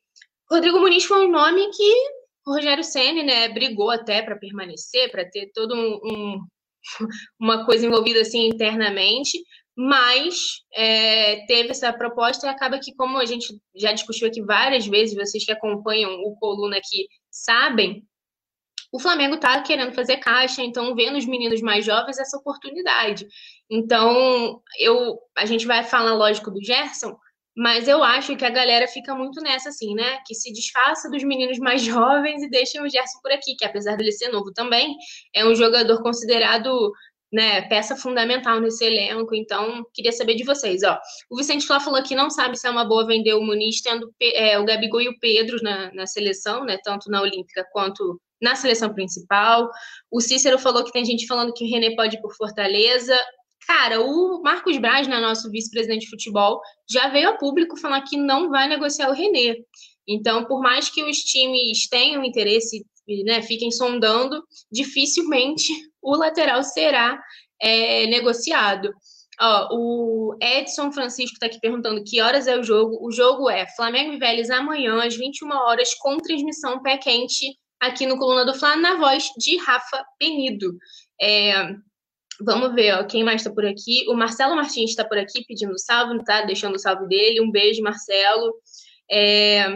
Rodrigo Muniz foi um nome que o Rogério Ceni, né, brigou até para permanecer, para ter todo um, um, uma coisa envolvida assim internamente, mas é, teve essa proposta e acaba que, como a gente já discutiu aqui várias vezes, vocês que acompanham o Coluna aqui sabem, o Flamengo está querendo fazer caixa, então vendo os meninos mais jovens essa oportunidade. Então, eu, a gente vai falar, lógico, do Gerson, mas eu acho que a galera fica muito nessa, assim, né? Que se disfarça dos meninos mais jovens e deixa o Gerson por aqui, que apesar dele ser novo também, é um jogador considerado né, peça fundamental nesse elenco. Então, queria saber de vocês. Ó, o Vicente Flá falou que não sabe se é uma boa vender o Muniz, tendo é, o Gabigol e o Pedro na, na seleção, né? Tanto na Olímpica quanto na seleção principal. O Cícero falou que tem gente falando que o René pode ir por Fortaleza. Cara, o Marcos Braz, né, nosso vice-presidente de futebol, já veio a público falar que não vai negociar o René. Então, por mais que os times tenham interesse, né, fiquem sondando, dificilmente o lateral será é, negociado. Ó, o Edson Francisco está aqui perguntando que horas é o jogo. O jogo é Flamengo e Vélez amanhã, às 21 horas, com transmissão pé quente aqui no Coluna do Fla, na voz de Rafa Penido. É, Vamos ver, ó, quem mais está por aqui? O Marcelo Martins está por aqui pedindo salve, tá? Deixando o salve dele. Um beijo, Marcelo. É...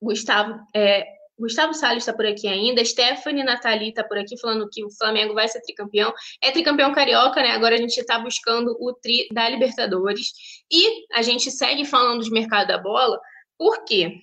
Gustavo, é... Gustavo Salles está por aqui ainda. Stephanie Nathalie está por aqui falando que o Flamengo vai ser tricampeão. É tricampeão carioca, né? Agora a gente está buscando o tri da Libertadores. E a gente segue falando de mercado da bola, por quê?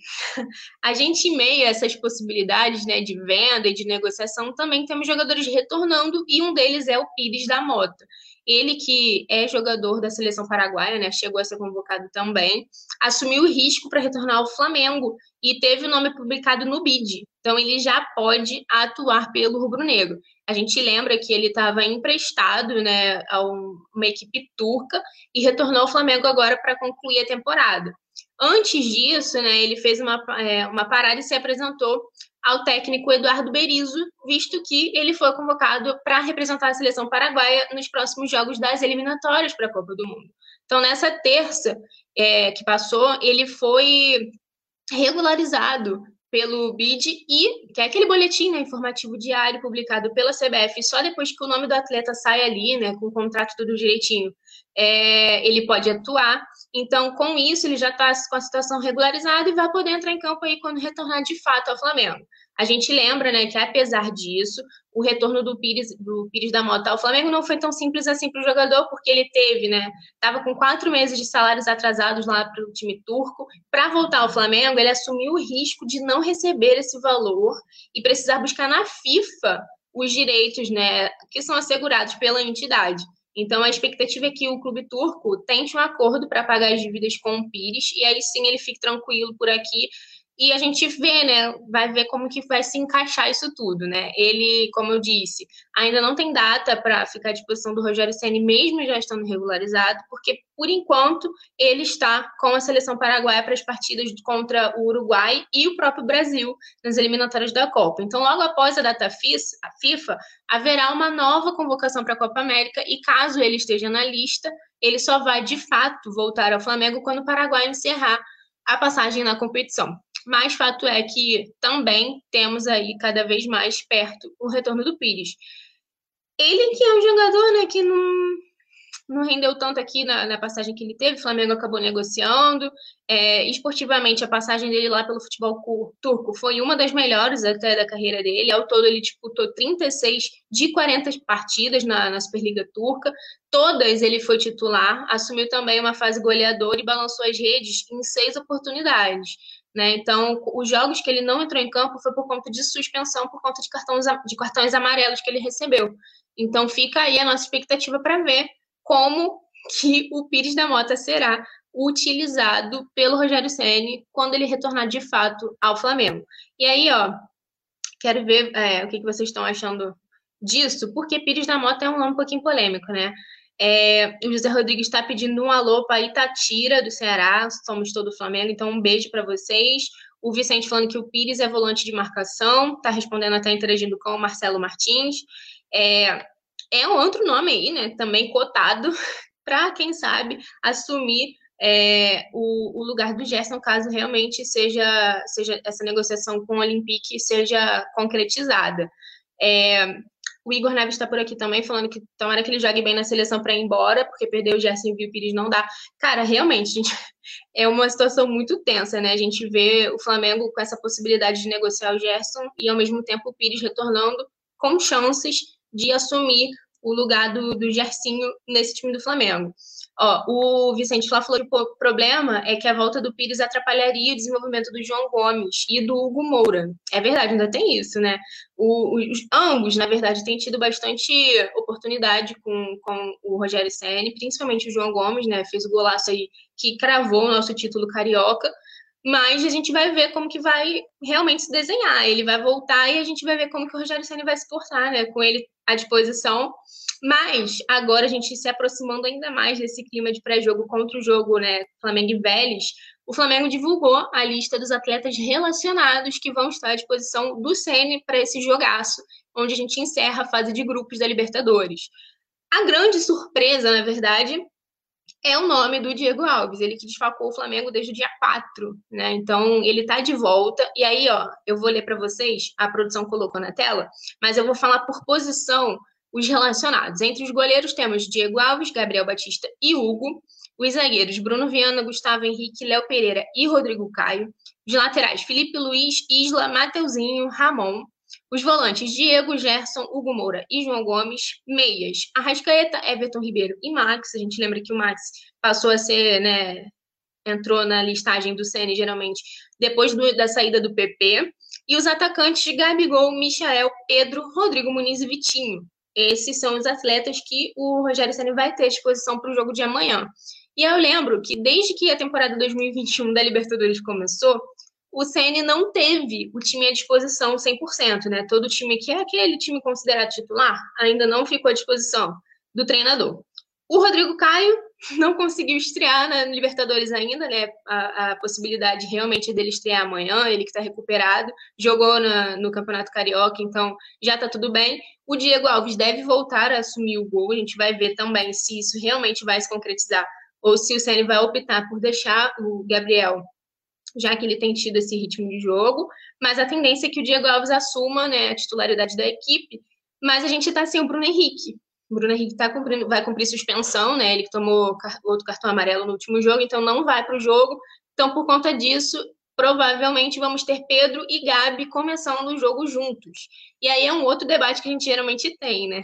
A gente, em meio a essas possibilidades né, de venda e de negociação, também temos jogadores retornando, e um deles é o Pires da Mota. Ele, que é jogador da seleção paraguaia, né, chegou a ser convocado também, assumiu o risco para retornar ao Flamengo e teve o nome publicado no BID. Então, ele já pode atuar pelo rubro-negro. A gente lembra que ele estava emprestado né, a uma equipe turca e retornou ao Flamengo agora para concluir a temporada. Antes disso, né, ele fez uma, é, uma parada e se apresentou ao técnico Eduardo Berizzo, visto que ele foi convocado para representar a seleção paraguaia nos próximos jogos das eliminatórias para a Copa do Mundo. Então, nessa terça é, que passou, ele foi regularizado pelo BID e que é aquele boletim né, informativo diário publicado pela CBF só depois que o nome do atleta sai ali, né, com o contrato tudo direitinho, é, ele pode atuar. Então, com isso, ele já está com a situação regularizada e vai poder entrar em campo aí quando retornar de fato ao Flamengo. A gente lembra, né, que apesar disso, o retorno do Pires, do Pires da Mota ao Flamengo não foi tão simples assim para o jogador, porque ele teve, né, estava com quatro meses de salários atrasados lá para o time turco. Para voltar ao Flamengo, ele assumiu o risco de não receber esse valor e precisar buscar na FIFA os direitos, né, que são assegurados pela entidade. Então, a expectativa é que o clube turco tente um acordo para pagar as dívidas com o Pires, e aí sim ele fique tranquilo por aqui e a gente vê, né, vai ver como que vai se encaixar isso tudo, né? Ele, como eu disse, ainda não tem data para ficar à disposição do Rogério Ceni, mesmo já estando regularizado, porque por enquanto ele está com a seleção paraguaia para as partidas contra o Uruguai e o próprio Brasil nas eliminatórias da Copa. Então, logo após a data FIFA, haverá uma nova convocação para a Copa América e caso ele esteja na lista, ele só vai de fato voltar ao Flamengo quando o Paraguai encerrar a passagem na competição. Mas fato é que também temos aí cada vez mais perto o retorno do Pires. Ele que é um jogador né, que não, não rendeu tanto aqui na, na, passagem que ele teve, o Flamengo acabou negociando. É, esportivamente, a passagem dele lá pelo futebol turco foi uma das melhores até da carreira dele. Ao todo, ele disputou 36 de 40 partidas na, na Superliga Turca. Todas ele foi titular, assumiu também uma fase goleadora e balançou as redes em seis oportunidades. Né? Então, os jogos que ele não entrou em campo foi por conta de suspensão, por conta de cartões, de cartões amarelos que ele recebeu. Então, fica aí a nossa expectativa para ver como que o Pires da Mota será utilizado pelo Rogério Ceni quando ele retornar de fato ao Flamengo. E aí, ó, quero ver é, o que, que vocês estão achando disso, porque Pires da Mota é um nome um pouquinho polêmico, né? É, o José Rodrigues está pedindo um alô para Itatira, do Ceará, somos todo Flamengo, então um beijo para vocês. O Vicente falando que o Pires é volante de marcação, está respondendo até interagindo com o Marcelo Martins. É, é um outro nome aí, né? Também cotado para, quem sabe, assumir é, o, o, lugar do Gerson, caso realmente seja, seja essa negociação com o Olympique seja concretizada. É, o Igor Neves está por aqui também, falando que tomara que ele jogue bem na seleção para ir embora, porque perder o Gerson e o Pires não dá. Cara, realmente, gente, é uma situação muito tensa, né? A gente vê o Flamengo com essa possibilidade de negociar o Gerson e, ao mesmo tempo, o Pires retornando com chances de assumir o lugar do, do nesse time do Flamengo. Ó, o Vicente Flá falou que o problema é que a volta do Pires atrapalharia o desenvolvimento do João Gomes e do Hugo Moura. É verdade, ainda tem isso, né? O, os, ambos, na verdade, têm tido bastante oportunidade com, com o Rogério Senni, principalmente o João Gomes, né? Fez o golaço aí que cravou o nosso título carioca. Mas a gente vai ver como que vai realmente se desenhar. Ele vai voltar e a gente vai ver como que o Rogério Senna vai se portar, né? Com ele à disposição. Mas agora a gente se aproximando ainda mais desse clima de pré-jogo contra o jogo, né? Flamengo e Vélez. O Flamengo divulgou a lista dos atletas relacionados que vão estar à disposição do Ceni para esse jogaço, onde a gente encerra a fase de grupos da Libertadores. A grande surpresa, na verdade, é o nome do Diego Alves, ele que desfalcou o Flamengo desde o dia 4, né? Então, ele tá de volta. E aí, ó, eu vou ler para vocês, a produção colocou na tela, mas eu vou falar por posição os relacionados. Entre os goleiros temos Diego Alves, Gabriel Batista e Hugo. Os zagueiros Bruno Viana, Gustavo Henrique, Léo Pereira e Rodrigo Caio. Os laterais Felipe Luiz, Isla, Mateuzinho, Ramon. Os volantes Diego, Gerson, Hugo Moura e João Gomes. Meias, Arrascaeta, Everton Ribeiro e Max. A gente lembra que o Max passou a ser, né, entrou na listagem do CN geralmente depois do, da saída do PP. E os atacantes Gabigol, Michael, Pedro, Rodrigo Muniz e Vitinho. Esses são os atletas que o Rogério Senna vai ter à disposição para o jogo de amanhã. E eu lembro que desde que a temporada 2021 da Libertadores começou, o CN não teve o time à disposição 100%, né? Todo time que é aquele time considerado titular ainda não ficou à disposição do treinador. O Rodrigo Caio não conseguiu estrear na Libertadores ainda, né? A, a possibilidade realmente é dele estrear amanhã, ele que está recuperado, jogou na, no Campeonato Carioca, então já está tudo bem. O Diego Alves deve voltar a assumir o gol, a gente vai ver também se isso realmente vai se concretizar ou se o CN vai optar por deixar o Gabriel já que ele tem tido esse ritmo de jogo, mas a tendência é que o Diego Alves assuma né, a titularidade da equipe, mas a gente está sem o Bruno Henrique. O Bruno Henrique tá cumprindo, vai cumprir suspensão, né? Ele tomou outro cartão amarelo no último jogo, então não vai para o jogo. Então, por conta disso, provavelmente vamos ter Pedro e Gabi começando o jogo juntos. E aí é um outro debate que a gente geralmente tem, né?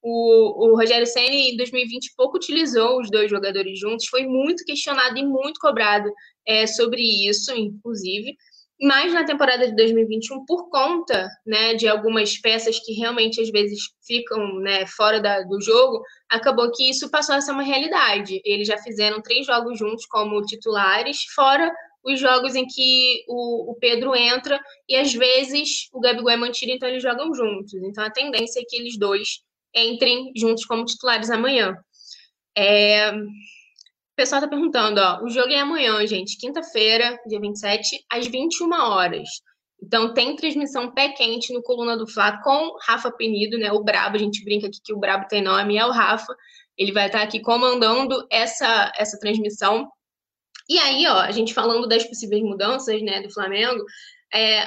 O, o Rogério Senna, em 2020, pouco utilizou os dois jogadores juntos, foi muito questionado e muito cobrado é, sobre isso, inclusive. Mas na temporada de 2021, por conta né, de algumas peças que realmente às vezes ficam né, fora da, do jogo, acabou que isso passou a ser uma realidade. Eles já fizeram três jogos juntos como titulares, fora os jogos em que o, o, Pedro entra e às vezes o Gabigol é mantido, então eles jogam juntos. Então a tendência é que eles dois entrem juntos como titulares amanhã. É... O pessoal está perguntando, ó, o jogo é amanhã, gente, quinta-feira, dia 27, às 21 horas. Então tem transmissão pé quente no Coluna do Fla com Rafa Penido, né? O Brabo, a gente brinca aqui que o Brabo tem nome, é o Rafa. Ele vai estar aqui comandando essa, essa transmissão. E aí, ó, a gente falando das possíveis mudanças, né, do Flamengo, é,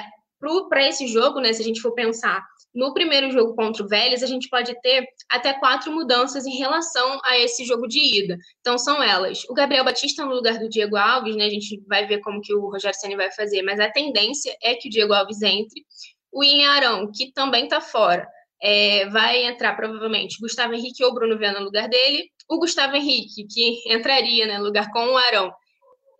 para esse jogo, né, se a gente for pensar no primeiro jogo contra o Vélez, a gente pode ter até quatro mudanças em relação a esse jogo de ida. Então, são elas. O Gabriel Batista no lugar do Diego Alves, né? A gente vai ver como que o Rogério Senna vai fazer, mas a tendência é que o Diego Alves entre. O William Arão, que também está fora, é, vai entrar provavelmente Gustavo Henrique ou Bruno Viana no lugar dele. O Gustavo Henrique, que entraria né, no lugar com o Arão,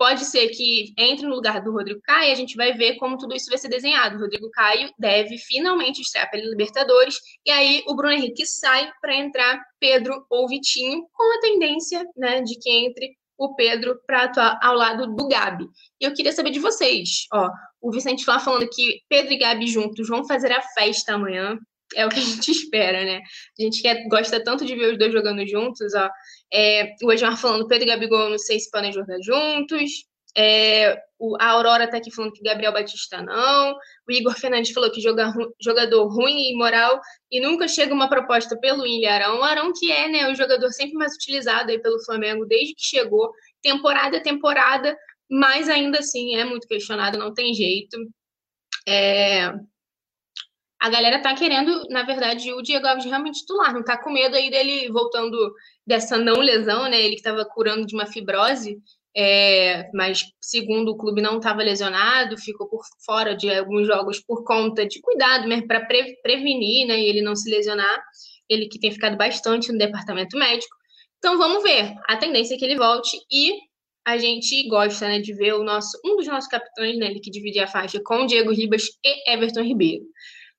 pode ser que entre no lugar do Rodrigo Caio e a gente vai ver como tudo isso vai ser desenhado. O Rodrigo Caio deve finalmente estrear pela Libertadores e aí o Bruno Henrique sai para entrar Pedro ou Vitinho, com a tendência né, de que entre o Pedro para atuar ao lado do Gabi. E eu queria saber de vocês, ó, o Vicente Flá falando que Pedro e Gabi juntos vão fazer a festa amanhã. É o que a gente espera, né? A gente quer, gosta tanto de ver os dois jogando juntos, ó. É, o Edmar falando, Pedro e Gabigol, não sei se podem jogar juntos. É, o, a Aurora tá aqui falando que Gabriel Batista não. O Igor Fernandes falou que joga, jogador ruim e imoral e nunca chega uma proposta pelo William Arão. O Arão que é, né, o jogador sempre mais utilizado aí pelo Flamengo desde que chegou, temporada a temporada, mas ainda assim é muito questionado, não tem jeito. É, a galera tá querendo, na verdade, o Diego Alves realmente titular, não tá com medo aí dele voltando dessa não lesão, né? Ele que estava curando de uma fibrose, é, mas segundo o clube não estava lesionado, ficou por fora de alguns jogos por conta de cuidado mesmo para pre prevenir, né? E ele não se lesionar. Ele que tem ficado bastante no departamento médico. Então vamos ver. A tendência é que ele volte e a gente gosta né, de ver o nosso um dos nossos capitães, né, ele que divide a faixa com Diego Ribas e Everton Ribeiro.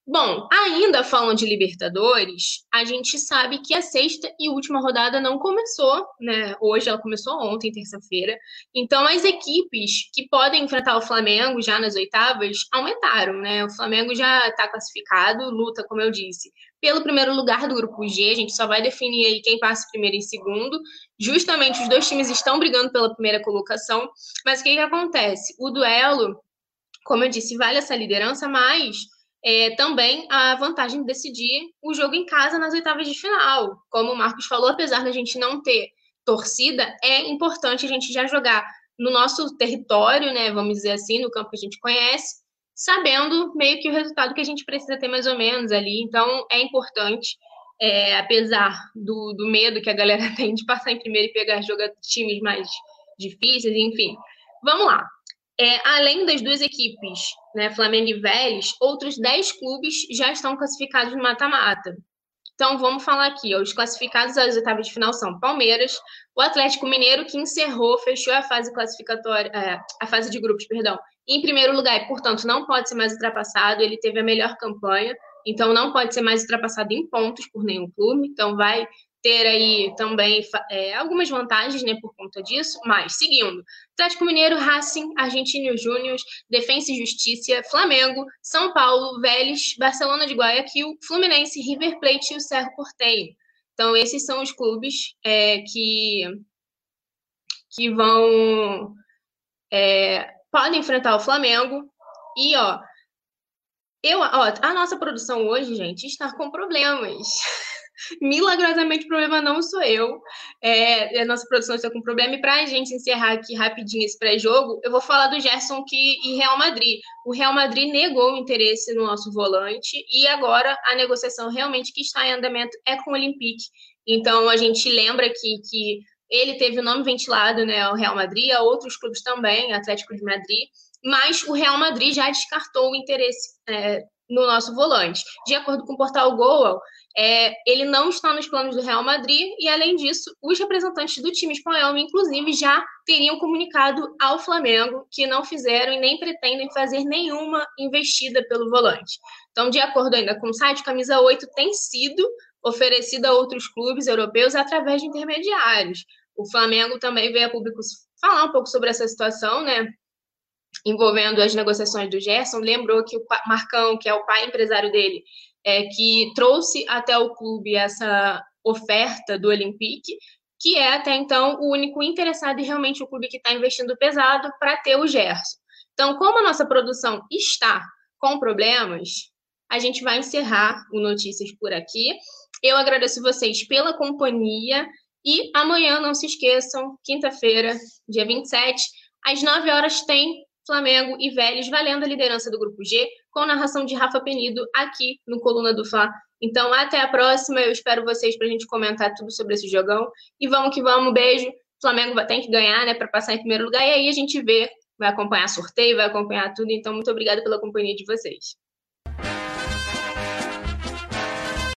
Bom, ainda falando de Libertadores, a gente sabe que a sexta e última rodada não começou, né? Hoje ela começou ontem, terça-feira. Então as equipes que podem enfrentar o Flamengo já nas oitavas aumentaram, né? O Flamengo já está classificado, luta, como eu disse, pelo primeiro lugar do grupo G. A gente só vai definir aí quem passa primeiro e segundo. Justamente os dois times estão brigando pela primeira colocação. Mas o que, que acontece? O duelo, como eu disse, vale essa liderança, mas é, também a vantagem de decidir o jogo em casa nas oitavas de final. Como o Marcos falou, apesar da gente não ter torcida, é importante a gente já jogar no nosso território, né? Vamos dizer assim, no campo que a gente conhece, sabendo meio que o resultado que a gente precisa ter mais ou menos ali. Então, é importante, é, apesar do, do medo que a galera tem de passar em primeiro e pegar jogar times mais difíceis, enfim. Vamos lá. É, além das duas equipes, né, Flamengo e Vélez, outros 10 clubes já estão classificados no mata-mata. Então, vamos falar aqui. Ó, os classificados às oitavas de final são Palmeiras, o Atlético Mineiro, que encerrou, fechou a fase classificatória, é, a fase de grupos, perdão, em primeiro lugar, e, portanto, não pode ser mais ultrapassado. Ele teve a melhor campanha, então não pode ser mais ultrapassado em pontos por nenhum clube. Então, vai ter aí também é, algumas vantagens, né, por conta disso, mas seguindo, Atlético Mineiro, Racing, Argentino Júnior, Defensa e Justiça, Flamengo, São Paulo, Vélez, Barcelona de Guayaquil, Fluminense, River Plate e o Cerro Porteño. Então, esses são os clubes é, que, que vão... É, podem enfrentar o Flamengo. E, ó, eu, ó, a nossa produção hoje, gente, está com problemas. Milagrosamente, o problema não sou eu. É, a nossa produção está com problema. E para a gente encerrar aqui rapidinho esse pré-jogo, eu vou falar do Gerson que, e Real Madrid. O Real Madrid negou o interesse no nosso volante e agora a negociação realmente que está em andamento é com o Olympique. Então a gente lembra que, que ele teve o nome ventilado, né, ao Real Madrid, a outros clubes também, Atlético de Madrid, mas o Real Madrid já descartou o interesse é, no nosso volante. De acordo com o portal Goal, é, ele não está nos planos do Real Madrid e, além disso, os representantes do time espanhol, inclusive, já teriam comunicado ao Flamengo que não fizeram e nem pretendem fazer nenhuma investida pelo volante. Então, de acordo ainda com o site, camisa 8 tem sido oferecida a outros clubes europeus através de intermediários. O Flamengo também veio a público falar um pouco sobre essa situação, né? Envolvendo as negociações do Gerson, lembrou que o Marcão, que é o pai empresário dele, é, que trouxe até o clube essa oferta do Olympique, que é até então o único interessado e realmente o clube que está investindo pesado para ter o Gerson. Então, como a nossa produção está com problemas, a gente vai encerrar o Notícias por aqui. Eu agradeço vocês pela companhia e amanhã, não se esqueçam, quinta-feira, dia 27, às 9 horas, tem Flamengo e Vélez valendo a liderança do Grupo G, com narração de Rafa Penido aqui no Coluna do Fla. Então, até a próxima. Eu espero vocês para a gente comentar tudo sobre esse jogão. E vamos que vamos. Beijo. Flamengo tem que ganhar, né, para passar em primeiro lugar. E aí a gente vê, vai acompanhar sorteio, vai acompanhar tudo. Então, muito obrigada pela companhia de vocês.